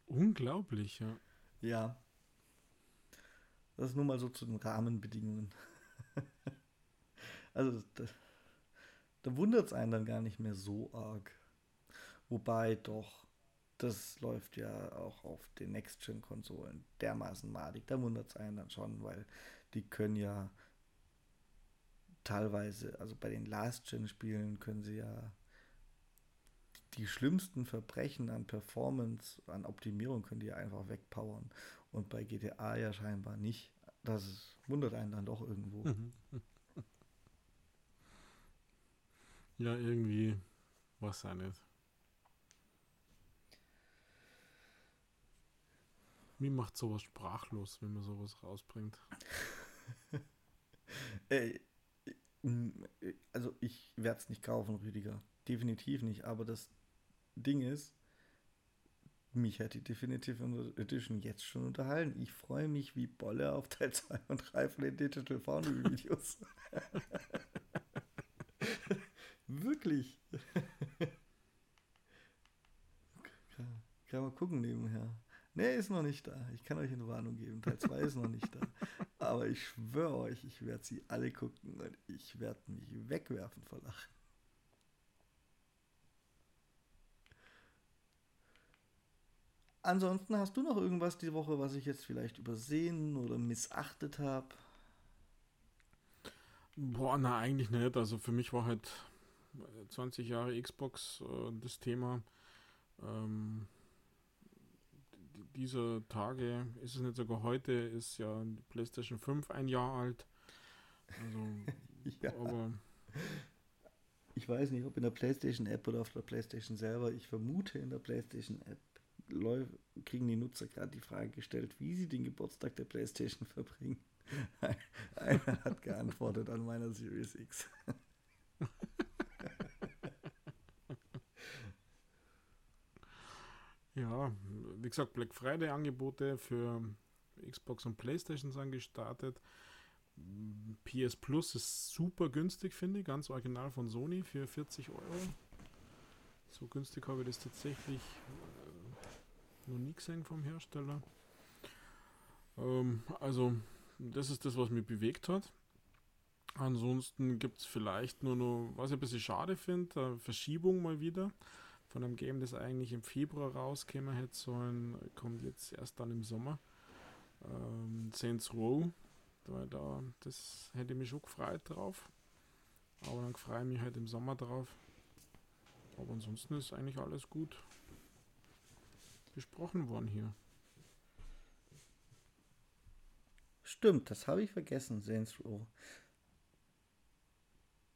B: Unglaublich, ja.
A: Ja. Das ist nur mal so zu den Rahmenbedingungen. also, da, da wundert es einen dann gar nicht mehr so arg. Wobei doch, das läuft ja auch auf den Next-Gen-Konsolen dermaßen madig. Da wundert es einen dann schon, weil die können ja teilweise, also bei den Last-Gen-Spielen können sie ja die schlimmsten Verbrechen an Performance, an Optimierung können die ja einfach wegpowern. Und bei GTA ja scheinbar nicht. Das wundert einen dann doch irgendwo.
B: Ja, irgendwie, was auch nicht. Wie macht sowas sprachlos, wenn man sowas rausbringt?
A: Ey, also ich werde es nicht kaufen, Rüdiger. Definitiv nicht. Aber das Ding ist, mich hat die Definitive Edition jetzt schon unterhalten. Ich freue mich wie Bolle auf Teil 2 und 3 von den Digital Foundry Videos. Wirklich. kann, kann mal gucken nebenher. Nee, ist noch nicht da. Ich kann euch eine Warnung geben. Teil 2 ist noch nicht da. Aber ich schwöre euch, ich werde sie alle gucken und ich werde mich wegwerfen vor Lachen. Ansonsten hast du noch irgendwas die Woche, was ich jetzt vielleicht übersehen oder missachtet habe?
B: Boah, na eigentlich nicht. Also für mich war halt 20 Jahre Xbox äh, das Thema. Ähm, dieser Tage, ist es nicht sogar heute, ist ja die PlayStation 5 ein Jahr alt. Also,
A: Ja.
B: aber
A: Ich weiß nicht, ob in der PlayStation App oder auf der PlayStation selber. Ich vermute, in der PlayStation App kriegen die Nutzer gerade die Frage gestellt, wie sie den Geburtstag der PlayStation verbringen. Einer hat geantwortet an meiner Series X.
B: ja, wie gesagt, Black Friday Angebote für Xbox und PlayStation sind gestartet. PS Plus ist super günstig, finde ich, ganz original von Sony für 40 Euro. So günstig habe ich das tatsächlich äh, noch nie gesehen vom Hersteller. Ähm, also, das ist das, was mich bewegt hat. Ansonsten gibt es vielleicht nur noch, was ich ein bisschen schade finde, Verschiebung mal wieder von einem Game, das eigentlich im Februar rauskäme hätte sollen, kommt jetzt erst dann im Sommer. Ähm, Saints Row, weil da, das hätte ich mich schon gefreut drauf. Aber dann freue ich mich halt im Sommer drauf. Aber ansonsten ist eigentlich alles gut besprochen worden hier.
A: stimmt, das habe ich vergessen, Saints Row.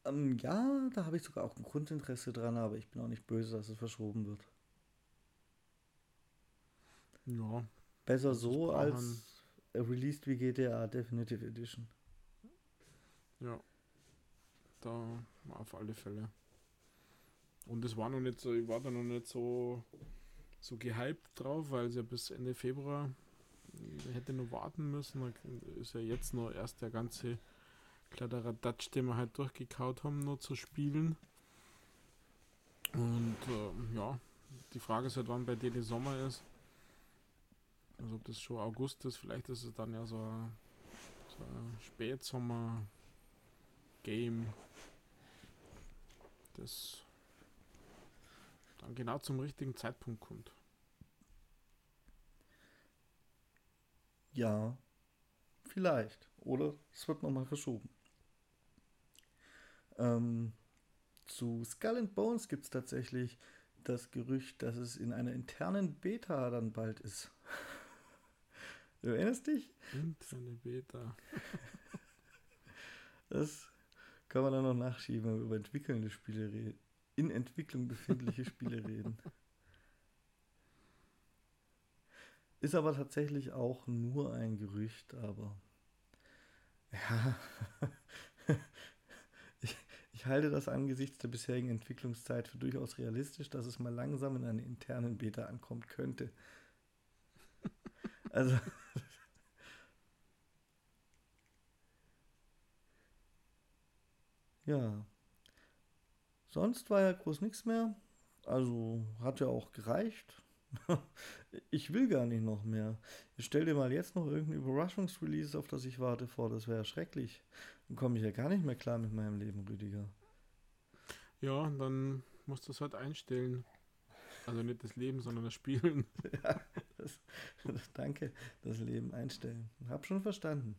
A: Ähm, ja, da habe ich sogar auch ein Grundinteresse dran, aber ich bin auch nicht böse, dass es verschoben wird.
B: Ja.
A: Besser so als released wie GTA Definitive Edition.
B: Ja. Da auf alle Fälle. Und es war noch nicht so, ich war da noch nicht so, so gehypt drauf, weil es ja bis Ende Februar hätte noch warten müssen. Da ist ja jetzt noch erst der ganze Kladderadatsch, den wir halt durchgekaut haben, noch zu spielen. Und äh, ja, die Frage ist halt, wann bei denen Sommer ist. Also ob das schon August ist, vielleicht ist es dann ja so ein, so ein Spätsommer-Game. Das dann genau zum richtigen Zeitpunkt kommt.
A: Ja, vielleicht. Oder es wird nochmal verschoben. Ähm, zu Skull and Bones gibt es tatsächlich das Gerücht, dass es in einer internen Beta dann bald ist. Du erinnerst dich?
B: Interne Beta.
A: Das kann man dann noch nachschieben, wenn wir über entwickelnde Spiele reden. In Entwicklung befindliche Spiele reden. Ist aber tatsächlich auch nur ein Gerücht, aber ja, ich, halte das angesichts der bisherigen Entwicklungszeit für durchaus realistisch, dass es mal langsam in einer internen Beta ankommen könnte. Also Ja. Sonst war ja groß nichts mehr. Also hat ja auch gereicht. ich will gar nicht noch mehr. Ich stell dir mal jetzt noch irgendein Überraschungsrelease, auf das ich warte, vor. Das wäre schrecklich. Dann komme ich ja gar nicht mehr klar mit meinem Leben, Rüdiger.
B: Ja, dann musst du es halt einstellen. Also nicht das Leben, sondern das Spielen. ja,
A: das, danke, das Leben einstellen. Hab schon verstanden.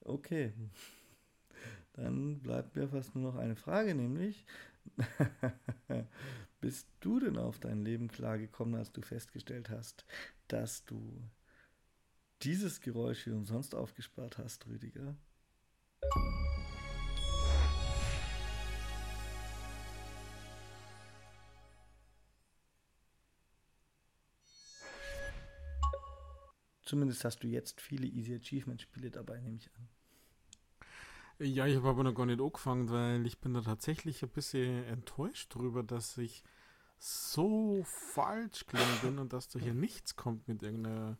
A: Okay. Dann bleibt mir fast nur noch eine Frage, nämlich, bist du denn auf dein Leben klargekommen, als du festgestellt hast, dass du dieses Geräusch hier umsonst aufgespart hast, Rüdiger? Zumindest hast du jetzt viele Easy Achievement Spiele dabei, nehme ich an.
B: Ja, ich habe aber noch gar nicht angefangen, weil ich bin da tatsächlich ein bisschen enttäuscht drüber, dass ich so falsch gelungen bin und dass da hier nichts kommt mit irgendeiner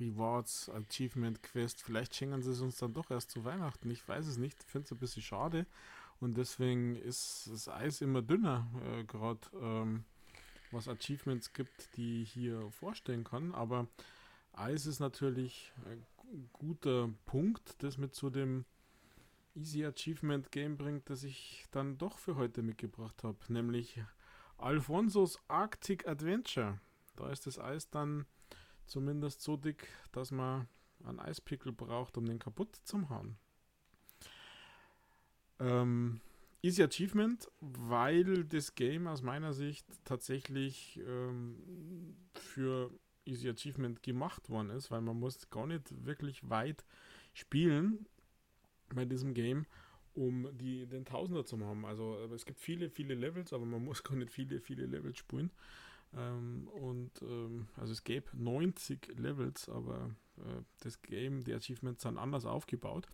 B: Rewards, Achievement Quest. Vielleicht schenken sie es uns dann doch erst zu Weihnachten. Ich weiß es nicht. Ich finde es ein bisschen schade. Und deswegen ist das Eis immer dünner, äh, gerade ähm, was Achievements gibt, die ich hier vorstellen kann. Aber Eis ist natürlich ein guter Punkt, das mit zu dem Easy Achievement Game bringt, das ich dann doch für heute mitgebracht habe, nämlich Alfonsos Arctic Adventure. Da ist das Eis dann zumindest so dick, dass man einen Eispickel braucht, um den kaputt zu hauen. Ähm, Easy Achievement, weil das Game aus meiner Sicht tatsächlich ähm, für Easy Achievement gemacht worden ist, weil man muss gar nicht wirklich weit spielen bei diesem Game, um die, den Tausender zu machen. Also es gibt viele, viele Levels, aber man muss gar nicht viele, viele Levels spielen. Ähm, und ähm, also es gäbe 90 Levels, aber äh, das Game, die Achievements sind anders aufgebaut.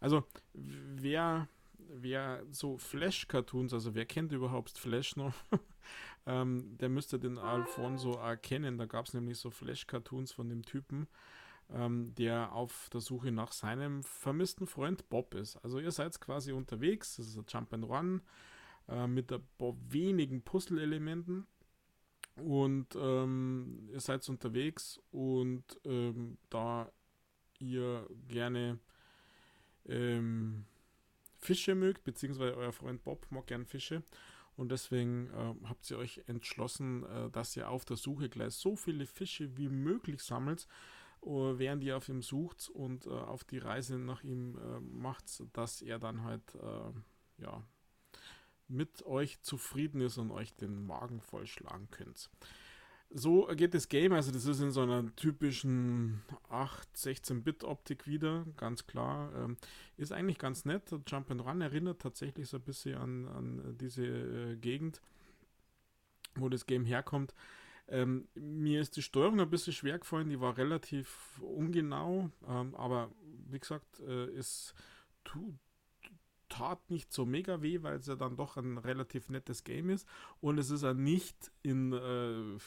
B: Also wer, wer so Flash-Cartoons, also wer kennt überhaupt Flash noch? ähm, der müsste den Alfonso erkennen. Da gab es nämlich so Flash-Cartoons von dem Typen ähm, der auf der Suche nach seinem vermissten Freund Bob ist. Also ihr seid quasi unterwegs, das ist ein Jump and Run äh, mit ein paar wenigen Puzzle-Elementen und ähm, ihr seid unterwegs und ähm, da ihr gerne ähm, Fische mögt, beziehungsweise euer Freund Bob mag gern Fische und deswegen äh, habt ihr euch entschlossen, äh, dass ihr auf der Suche gleich so viele Fische wie möglich sammelt, während ihr auf ihm sucht und uh, auf die Reise nach ihm uh, macht, dass er dann halt ja mit euch zufrieden ist und euch den Magen vollschlagen könnt. so geht das Game, also das ist in so einer typischen 8, 16-Bit-Optik wieder, ganz klar. Ähm, ist eigentlich ganz nett. Jump and Run erinnert tatsächlich so ein bisschen an, an diese äh, Gegend, wo das Game herkommt. Ähm, mir ist die Steuerung ein bisschen schwer gefallen, die war relativ ungenau, ähm, aber wie gesagt, äh, es tut tat nicht so mega weh, weil es ja dann doch ein relativ nettes Game ist. Und es ist ja nicht in, äh,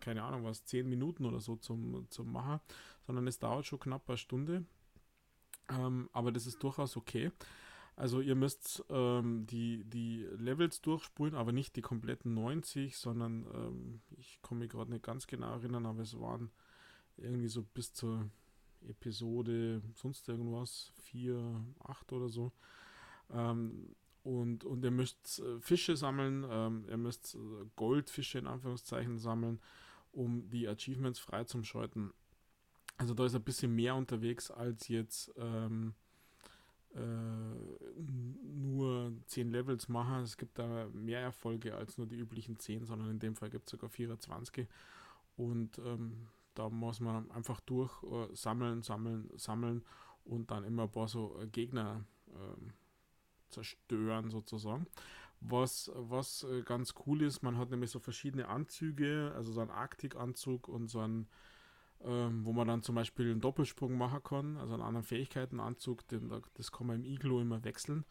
B: keine Ahnung was, 10 Minuten oder so zum, zum Machen, sondern es dauert schon knapp eine Stunde. Ähm, aber das ist durchaus okay. Also ihr müsst ähm, die, die Levels durchspulen, aber nicht die kompletten 90, sondern ähm, ich komme mich gerade nicht ganz genau erinnern, aber es waren irgendwie so bis zur Episode sonst irgendwas, 4, 8 oder so. Ähm, und, und ihr müsst äh, Fische sammeln, ähm, ihr müsst äh, Goldfische in Anführungszeichen sammeln, um die Achievements frei zum Schalten. Also da ist ein bisschen mehr unterwegs als jetzt ähm, äh, nur 10 Levels machen. Es gibt da mehr Erfolge als nur die üblichen 10, sondern in dem Fall gibt es sogar 24. Und ähm, da muss man einfach durch äh, sammeln, sammeln, sammeln und dann immer ein paar so äh, Gegner ähm, zerstören sozusagen. Was, was äh, ganz cool ist, man hat nämlich so verschiedene Anzüge, also so einen Arktikanzug und so einen, ähm, wo man dann zum Beispiel einen Doppelsprung machen kann, also einen anderen Fähigkeitenanzug, den, das kann man im Iglo immer wechseln.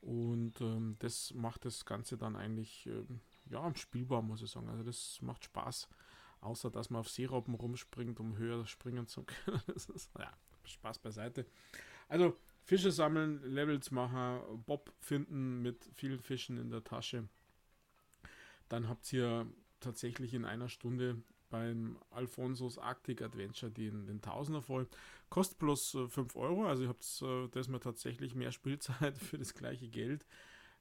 B: Und ähm, das macht das Ganze dann eigentlich ähm, ja, spielbar, muss ich sagen. Also das macht Spaß, außer dass man auf Seeraupen rumspringt, um höher springen zu können. das ist, ja, Spaß beiseite. Also Fische sammeln, Levels machen, Bob finden mit vielen Fischen in der Tasche. Dann habt ihr tatsächlich in einer Stunde beim Alfonsos Arctic Adventure den, den Tausender voll. Kostet bloß äh, 5 Euro, also ihr habt äh, das mal tatsächlich mehr Spielzeit für das gleiche Geld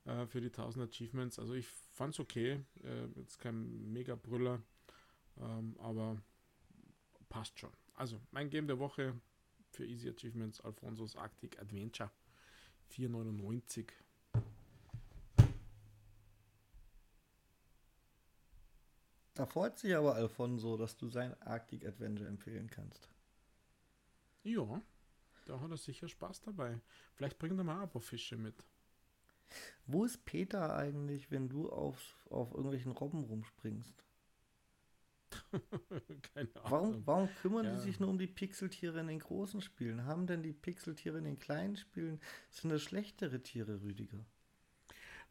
B: äh, für die 1000 Achievements. Also ich fand es okay, äh, jetzt kein Mega-Brüller, ähm, aber passt schon. Also mein Game der Woche für Easy Achievements Alfonso's Arctic Adventure 4,99.
A: Da freut sich aber Alfonso, dass du sein Arctic Adventure empfehlen kannst.
B: Ja, da hat er sicher Spaß dabei. Vielleicht bringt er mal ein paar Fische mit.
A: Wo ist Peter eigentlich, wenn du auf, auf irgendwelchen Robben rumspringst? Keine Ahnung. Warum, warum kümmern ja. die sich nur um die Pixeltiere in den großen Spielen? Haben denn die Pixeltiere in den kleinen Spielen, sind das schlechtere Tiere, Rüdiger?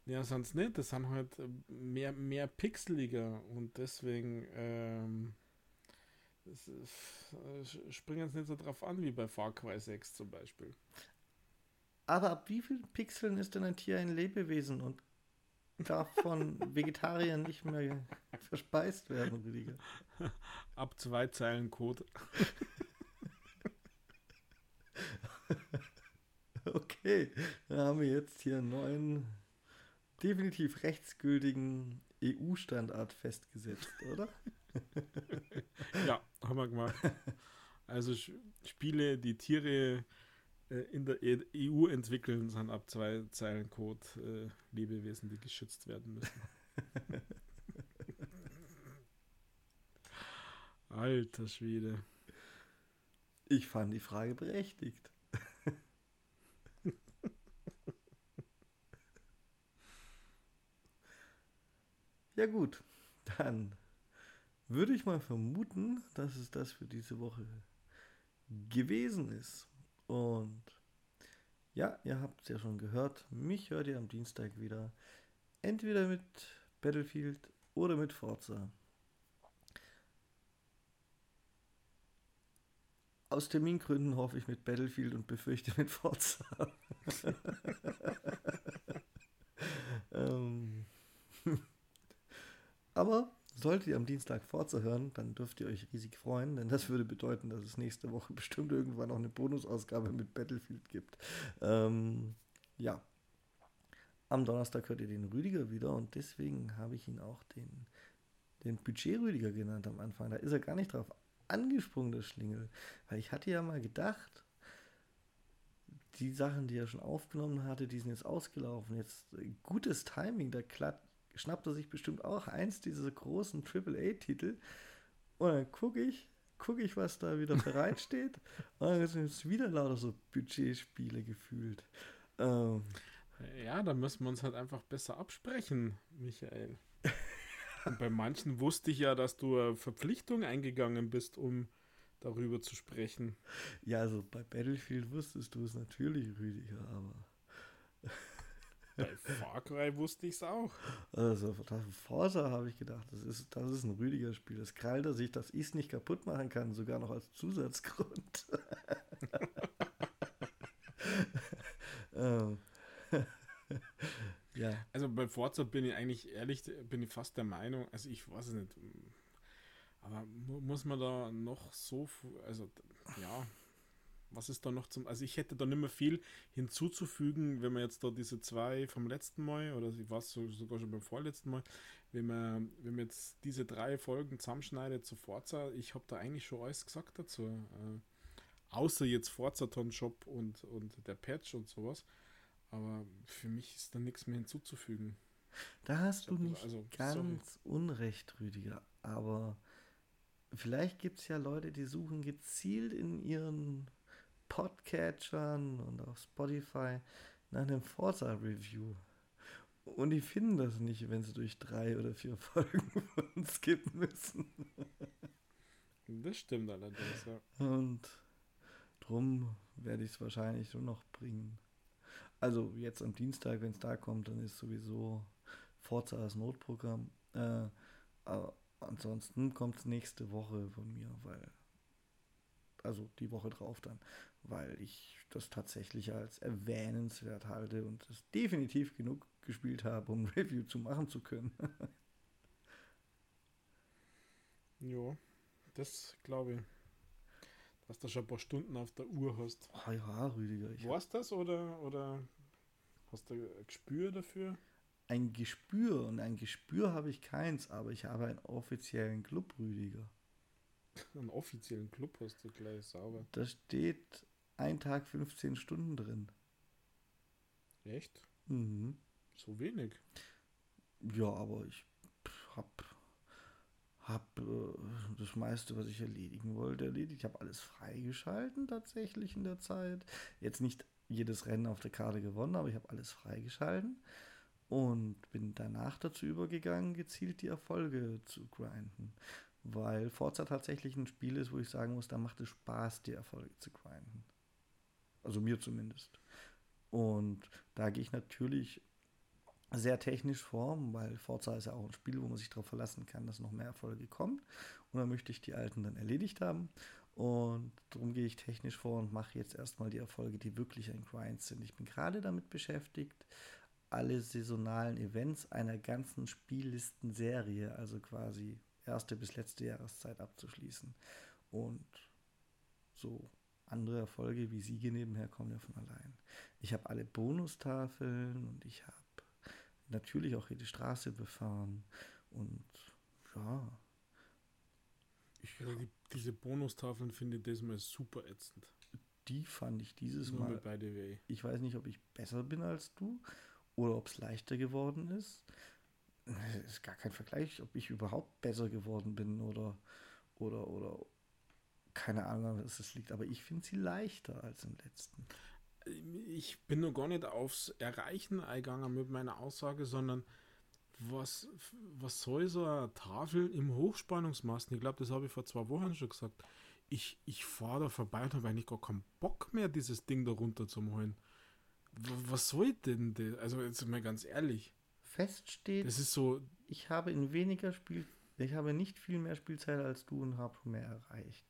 B: Ja, sonst nicht. Das sind halt äh, mehr, mehr pixeliger und deswegen ähm, das, äh, springen sie nicht so drauf an wie bei Far Cry 6 zum Beispiel.
A: Aber ab wie vielen Pixeln ist denn ein Tier ein Lebewesen und darf von Vegetariern nicht mehr verspeist werden, Rüdiger.
B: Ab zwei Zeilen Code.
A: okay, dann haben wir jetzt hier einen neuen, definitiv rechtsgültigen EU-Standard festgesetzt, oder?
B: ja, haben wir gemacht. Also Spiele, die Tiere äh, in der EU e entwickeln, sind ab zwei Zeilen Code äh, Lebewesen, die geschützt werden müssen. Alter Schwede.
A: Ich fand die Frage berechtigt. Ja gut, dann würde ich mal vermuten, dass es das für diese Woche gewesen ist. Und ja, ihr habt es ja schon gehört, mich hört ihr am Dienstag wieder. Entweder mit Battlefield oder mit Forza. Aus Termingründen hoffe ich mit Battlefield und befürchte mit Forza. ähm. Aber Solltet ihr am Dienstag Forza hören, dann dürft ihr euch riesig freuen, denn das würde bedeuten, dass es nächste Woche bestimmt irgendwann auch eine Bonusausgabe mit Battlefield gibt. Ähm, ja. Am Donnerstag hört ihr den Rüdiger wieder und deswegen habe ich ihn auch den, den Budget-Rüdiger genannt am Anfang. Da ist er gar nicht drauf angesprungen, das Schlingel. Weil ich hatte ja mal gedacht, die Sachen, die er schon aufgenommen hatte, die sind jetzt ausgelaufen. Jetzt äh, gutes Timing, da schnappt er sich bestimmt auch eins dieser großen AAA-Titel. Und dann gucke ich, gucke ich, was da wieder bereitsteht. und dann sind es wieder lauter so Budgetspiele gefühlt. Ähm,
B: ja, da müssen wir uns halt einfach besser absprechen, Michael. Und bei manchen wusste ich ja, dass du eine Verpflichtung eingegangen bist, um darüber zu sprechen.
A: Ja, also bei Battlefield wusstest du es natürlich, Rüdiger, aber.
B: Bei Far Cry wusste ich es auch.
A: Also, Forza habe ich gedacht, das ist, das ist ein Rüdiger Spiel. Das krallt er sich, dass ich es nicht kaputt machen kann, sogar noch als Zusatzgrund.
B: ähm. ja. Also bei Forza bin ich eigentlich ehrlich, bin ich fast der Meinung, also ich weiß es nicht, aber muss man da noch so, also ja, was ist da noch zum, also ich hätte da nicht mehr viel hinzuzufügen, wenn man jetzt da diese zwei vom letzten Mal, oder ich war sogar schon beim vorletzten Mal, wenn man, wenn man jetzt diese drei Folgen zusammenschneidet zu Forza, ich habe da eigentlich schon alles gesagt dazu. Äh, außer jetzt Forza-Ton Shop und, und der Patch und sowas. Aber für mich ist da nichts mehr hinzuzufügen.
A: Da hast du nicht also, ganz sorry. unrecht, Rüdiger. Aber vielleicht gibt es ja Leute, die suchen gezielt in ihren Podcatchern und auf Spotify nach einem Forza-Review. Und die finden das nicht, wenn sie durch drei oder vier Folgen von uns skippen müssen.
B: Das stimmt allerdings, ja.
A: Und drum werde ich es wahrscheinlich nur noch bringen. Also jetzt am Dienstag, wenn es da kommt, dann ist sowieso Forza als Notprogramm. Äh, aber ansonsten kommt es nächste Woche von mir, weil also die Woche drauf dann, weil ich das tatsächlich als erwähnenswert halte und es definitiv genug gespielt habe, um Review zu machen zu können.
B: jo, das glaube ich. Dass du schon ein paar Stunden auf der Uhr hast.
A: Oh ja, Rüdiger.
B: Ich Warst das oder, oder hast du ein Gespür dafür?
A: Ein Gespür und ein Gespür habe ich keins, aber ich habe einen offiziellen Club, Rüdiger.
B: Einen offiziellen Club hast du gleich sauber.
A: Da steht ein Tag 15 Stunden drin.
B: Echt?
A: Mhm.
B: So wenig?
A: Ja, aber ich habe hab, äh, das meiste, was ich erledigen wollte, erledigt. Ich habe alles freigeschalten tatsächlich in der Zeit. Jetzt nicht jedes Rennen auf der Karte gewonnen, aber ich habe alles freigeschalten und bin danach dazu übergegangen, gezielt die Erfolge zu grinden weil Forza tatsächlich ein Spiel ist, wo ich sagen muss, da macht es Spaß, die Erfolge zu grinden. Also mir zumindest. Und da gehe ich natürlich sehr technisch vor, weil Forza ist ja auch ein Spiel, wo man sich darauf verlassen kann, dass noch mehr Erfolge kommen. Und dann möchte ich die alten dann erledigt haben. Und darum gehe ich technisch vor und mache jetzt erstmal die Erfolge, die wirklich ein Grind sind. Ich bin gerade damit beschäftigt, alle saisonalen Events einer ganzen Spiellistenserie, also quasi erste bis letzte Jahreszeit abzuschließen. Und so andere Erfolge wie Siege nebenher kommen ja von allein. Ich habe alle Bonustafeln und ich habe natürlich auch jede Straße befahren und ja.
B: Ich, also die, diese Bonustafeln finde ich diesmal super ätzend.
A: Die fand ich dieses Nur Mal. Ich weiß nicht, ob ich besser bin als du oder ob es leichter geworden ist ist gar kein Vergleich, ob ich überhaupt besser geworden bin oder, oder, oder keine Ahnung, was es liegt. Aber ich finde sie leichter als im letzten.
B: Ich bin nur gar nicht aufs Erreichen eingegangen mit meiner Aussage, sondern was, was soll so eine Tafel im Hochspannungsmasten? Ich glaube, das habe ich vor zwei Wochen schon gesagt. Ich, ich fahre da vorbei und habe eigentlich gar keinen Bock mehr, dieses Ding da runter zu holen. Was soll denn das? Also, jetzt mal ganz ehrlich
A: feststeht,
B: das ist so,
A: ich habe in weniger Spiel, ich habe nicht viel mehr Spielzeit als du und habe mehr erreicht.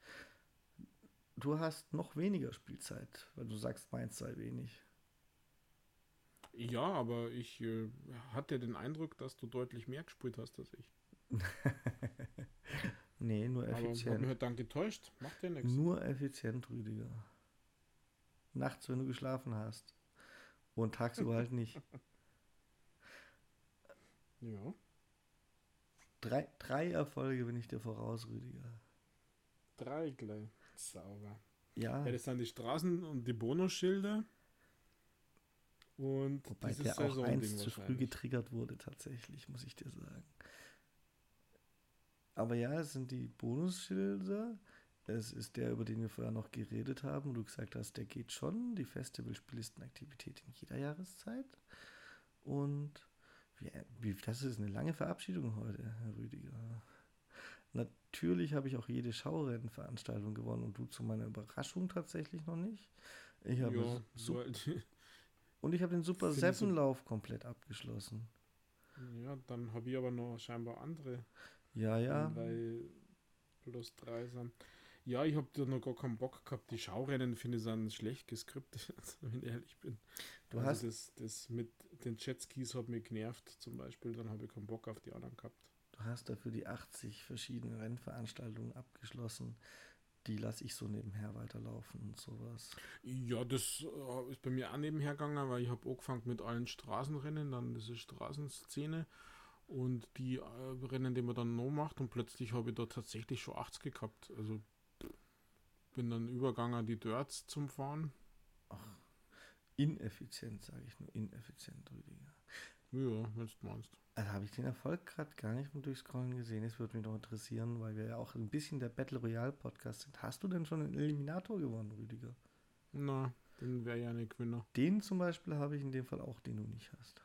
A: Du hast noch weniger Spielzeit, weil du sagst, meins sei wenig.
B: Ja, aber ich äh, hatte den Eindruck, dass du deutlich mehr gespielt hast als ich.
A: nee, nur effizient. Aber
B: mich halt dann getäuscht. Macht ja nichts.
A: Nur effizient, Rüdiger. Nachts, wenn du geschlafen hast. Und tagsüber halt nicht.
B: Ja.
A: Drei, drei Erfolge bin ich dir voraus, Rüdiger.
B: Drei gleich. Sauber.
A: Ja.
B: ja. Das sind die Straßen und die Bonusschilder. Und
A: Wobei der auch eins zu früh getriggert wurde, tatsächlich, muss ich dir sagen. Aber ja, es sind die Bonusschilder. Es ist der, über den wir vorher noch geredet haben, wo du gesagt hast, der geht schon. Die Festivalspielistenaktivität in jeder Jahreszeit. Und wie, wie, das ist eine lange Verabschiedung heute, Herr Rüdiger. Natürlich habe ich auch jede Schaurennveranstaltung gewonnen und du zu meiner Überraschung tatsächlich noch nicht. Ich habe su-
B: weil-
A: und ich habe den Super Seppenlauf komplett abgeschlossen.
B: ja, dann habe ich aber noch scheinbar andere,
A: Ja, ja.
B: weil plus drei sind. Ja, ich habe da noch gar keinen Bock gehabt. Die Schaurennen finde ich sind schlecht geskriptet, wenn ich ehrlich bin.
A: Du
B: also
A: hast
B: das, das mit den Jetskis hat mich genervt zum Beispiel, dann habe ich keinen Bock auf die anderen gehabt.
A: Du hast dafür die 80 verschiedenen Rennveranstaltungen abgeschlossen. Die lasse ich so nebenher weiterlaufen und sowas.
B: Ja, das äh, ist bei mir auch nebenher gegangen, weil ich habe angefangen mit allen Straßenrennen, dann diese Straßenszene und die äh, Rennen, die man dann noch macht und plötzlich habe ich da tatsächlich schon 80 gehabt. Also bin dann übergegangen die Dirts zum Fahren.
A: Ineffizient, sage ich nur. Ineffizient, Rüdiger.
B: Ja, wenn du meinst.
A: Also habe ich den Erfolg gerade gar nicht vom Durchscrollen gesehen. Es würde mich doch interessieren, weil wir ja auch ein bisschen der Battle Royale Podcast sind. Hast du denn schon einen Eliminator gewonnen, Rüdiger?
B: Na, dann wäre ja eine Gewinner.
A: Den zum Beispiel habe ich in dem Fall auch, den du nicht hast.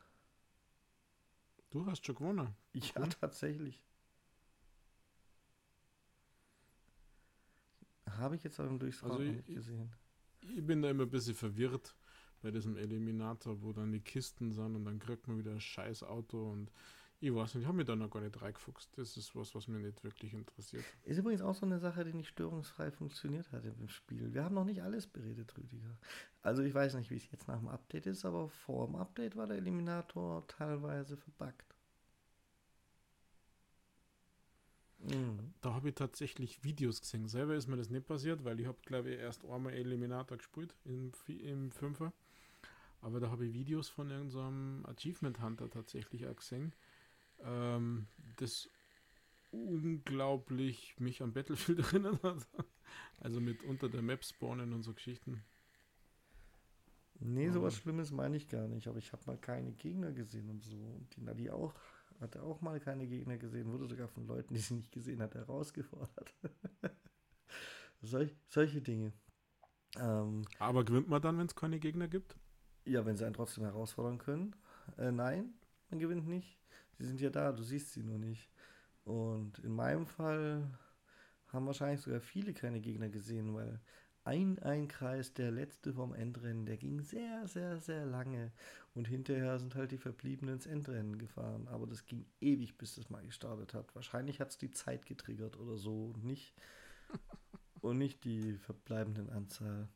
B: Du hast schon gewonnen.
A: Ja,
B: Cool.
A: tatsächlich. Habe ich jetzt aber im Durchscrollen
B: Also ich-
A: nicht gesehen.
B: Ich bin da immer ein bisschen verwirrt bei diesem Eliminator, wo dann die Kisten sind und dann kriegt man wieder ein scheiß Auto und ich weiß nicht, ich habe mich da noch gar nicht reingefuchst. Das ist was, was mich nicht wirklich interessiert.
A: Ist übrigens auch so eine Sache, die nicht störungsfrei funktioniert hat im Spiel. Wir haben noch nicht alles beredet, Rüdiger. Also ich weiß nicht, wie es jetzt nach dem Update ist, aber vor dem Update war der Eliminator teilweise verbuggt. Mhm.
B: Da habe ich tatsächlich Videos gesehen. Selber ist mir das nicht passiert, weil ich habe, glaube ich, erst einmal Eliminator gespielt im, im Fünfer. Aber da habe ich Videos von irgendeinem Achievement Hunter tatsächlich auch gesehen. Ähm, das unglaublich mich an Battlefield erinnert hat. Also mit unter der Map spawnen und so Geschichten.
A: Nee, sowas
B: Mhm.
A: Schlimmes meine ich gar nicht, aber ich habe mal keine Gegner gesehen und so. Und die Nadi auch, hatte auch mal keine Gegner gesehen, wurde sogar von Leuten, die sie nicht gesehen hat, herausgefordert. Solch, solche Dinge. Ähm,
B: Aber gewinnt man dann, wenn es keine Gegner gibt?
A: Ja, wenn sie einen trotzdem herausfordern können. Äh, nein, man gewinnt nicht. Sie sind ja da, du siehst sie nur nicht. Und in meinem Fall haben wahrscheinlich sogar viele keine Gegner gesehen, weil ein Einkreis, der letzte vom Endrennen, der ging sehr, sehr, sehr lange. Und hinterher sind halt die Verbliebenen ins Endrennen gefahren. Aber das ging ewig, bis das mal gestartet hat. Wahrscheinlich hat es die Zeit getriggert oder so und nicht, und nicht die verbleibenden Anzahl.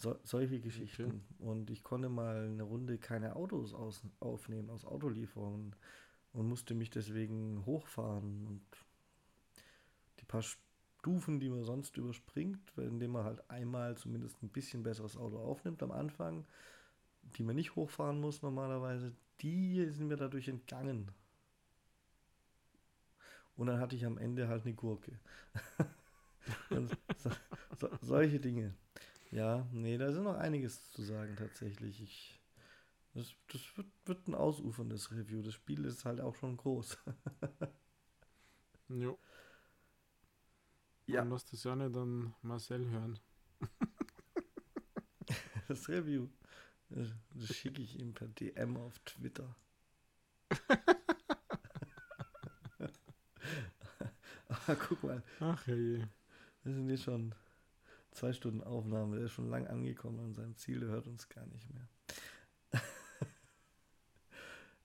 A: So, solche Geschichten. Und ich konnte mal eine Runde keine Autos aus, aufnehmen aus Autolieferungen und musste mich deswegen hochfahren. Und die paar Stufen, die man sonst überspringt, indem man halt einmal zumindest ein bisschen besseres Auto aufnimmt am Anfang, die man nicht hochfahren muss normalerweise, die sind mir dadurch entgangen. Und dann hatte ich am Ende halt eine Gurke. So, so, solche Dinge. Ja, nee, da ist noch einiges zu sagen tatsächlich. Ich, das das wird, wird ein ausuferndes Review. Das Spiel ist halt auch schon groß.
B: Jo.
A: Ja.
B: Dann lass das ja nicht an Marcel hören.
A: Das Review. Das, schicke ich ihm per DM auf Twitter. Aber guck mal,
B: Ach je.
A: wir sind jetzt schon zwei Stunden Aufnahme. Der ist schon lang angekommen an seinem Ziel. Der hört uns gar nicht mehr.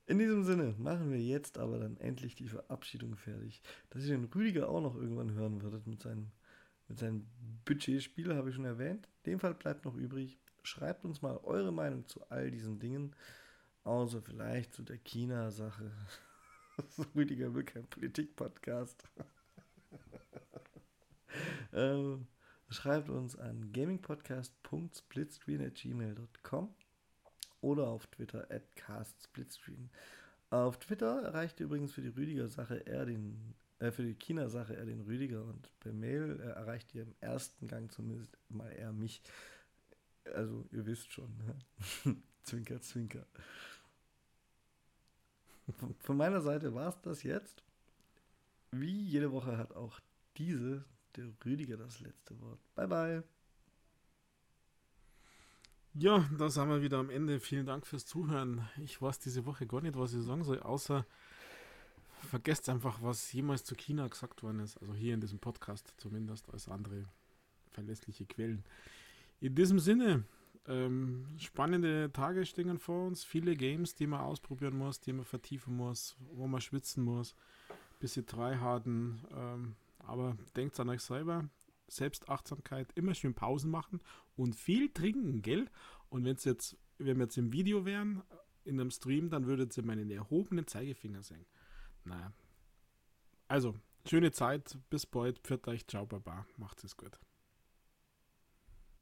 A: In diesem Sinne machen wir jetzt aber dann endlich die Verabschiedung fertig. Dass ihr den Rüdiger auch noch irgendwann hören würdet mit seinem, mit seinem Budgetspiel, habe ich schon erwähnt. In dem Fall bleibt noch übrig. Schreibt uns mal eure Meinung zu all diesen Dingen. Außer vielleicht zu der China-Sache. Rüdiger will kein Politik-Podcast. ähm, schreibt uns an gamingpodcast.splitscreen.gmail.com oder auf Twitter at castsplitscreen. Auf Twitter erreicht ihr übrigens für die Rüdiger-Sache eher den, äh, für die China-Sache eher den Rüdiger und per Mail äh, erreicht ihr im ersten Gang zumindest mal eher mich. Also ihr wisst schon, ne? zwinker, zwinker. Von, von meiner Seite war es das jetzt. wie jede Woche hat auch diese der Rüdiger das letzte Wort. Bye, bye.
B: Ja, da sind wir wieder am Ende. Vielen Dank fürs Zuhören. Ich weiß diese Woche gar nicht, was ich sagen soll, außer vergesst einfach, was jemals zu China gesagt worden ist. Also hier in diesem Podcast zumindest als andere verlässliche Quellen. In diesem Sinne, ähm, spannende Tage stehen vor uns. Viele Games, die man ausprobieren muss, die man vertiefen muss, wo man schwitzen muss. Bisschen tryharden. Ähm, aber denkt an euch selber. Selbstachtsamkeit, immer schön Pausen machen und viel trinken, gell? Und wenn es jetzt, wenn wir jetzt im Video wären, in einem Stream, dann würdet ihr meinen erhobenen Zeigefinger sehen. Naja. Also, schöne Zeit, bis bald, pfiat euch, ciao, baba, macht es gut.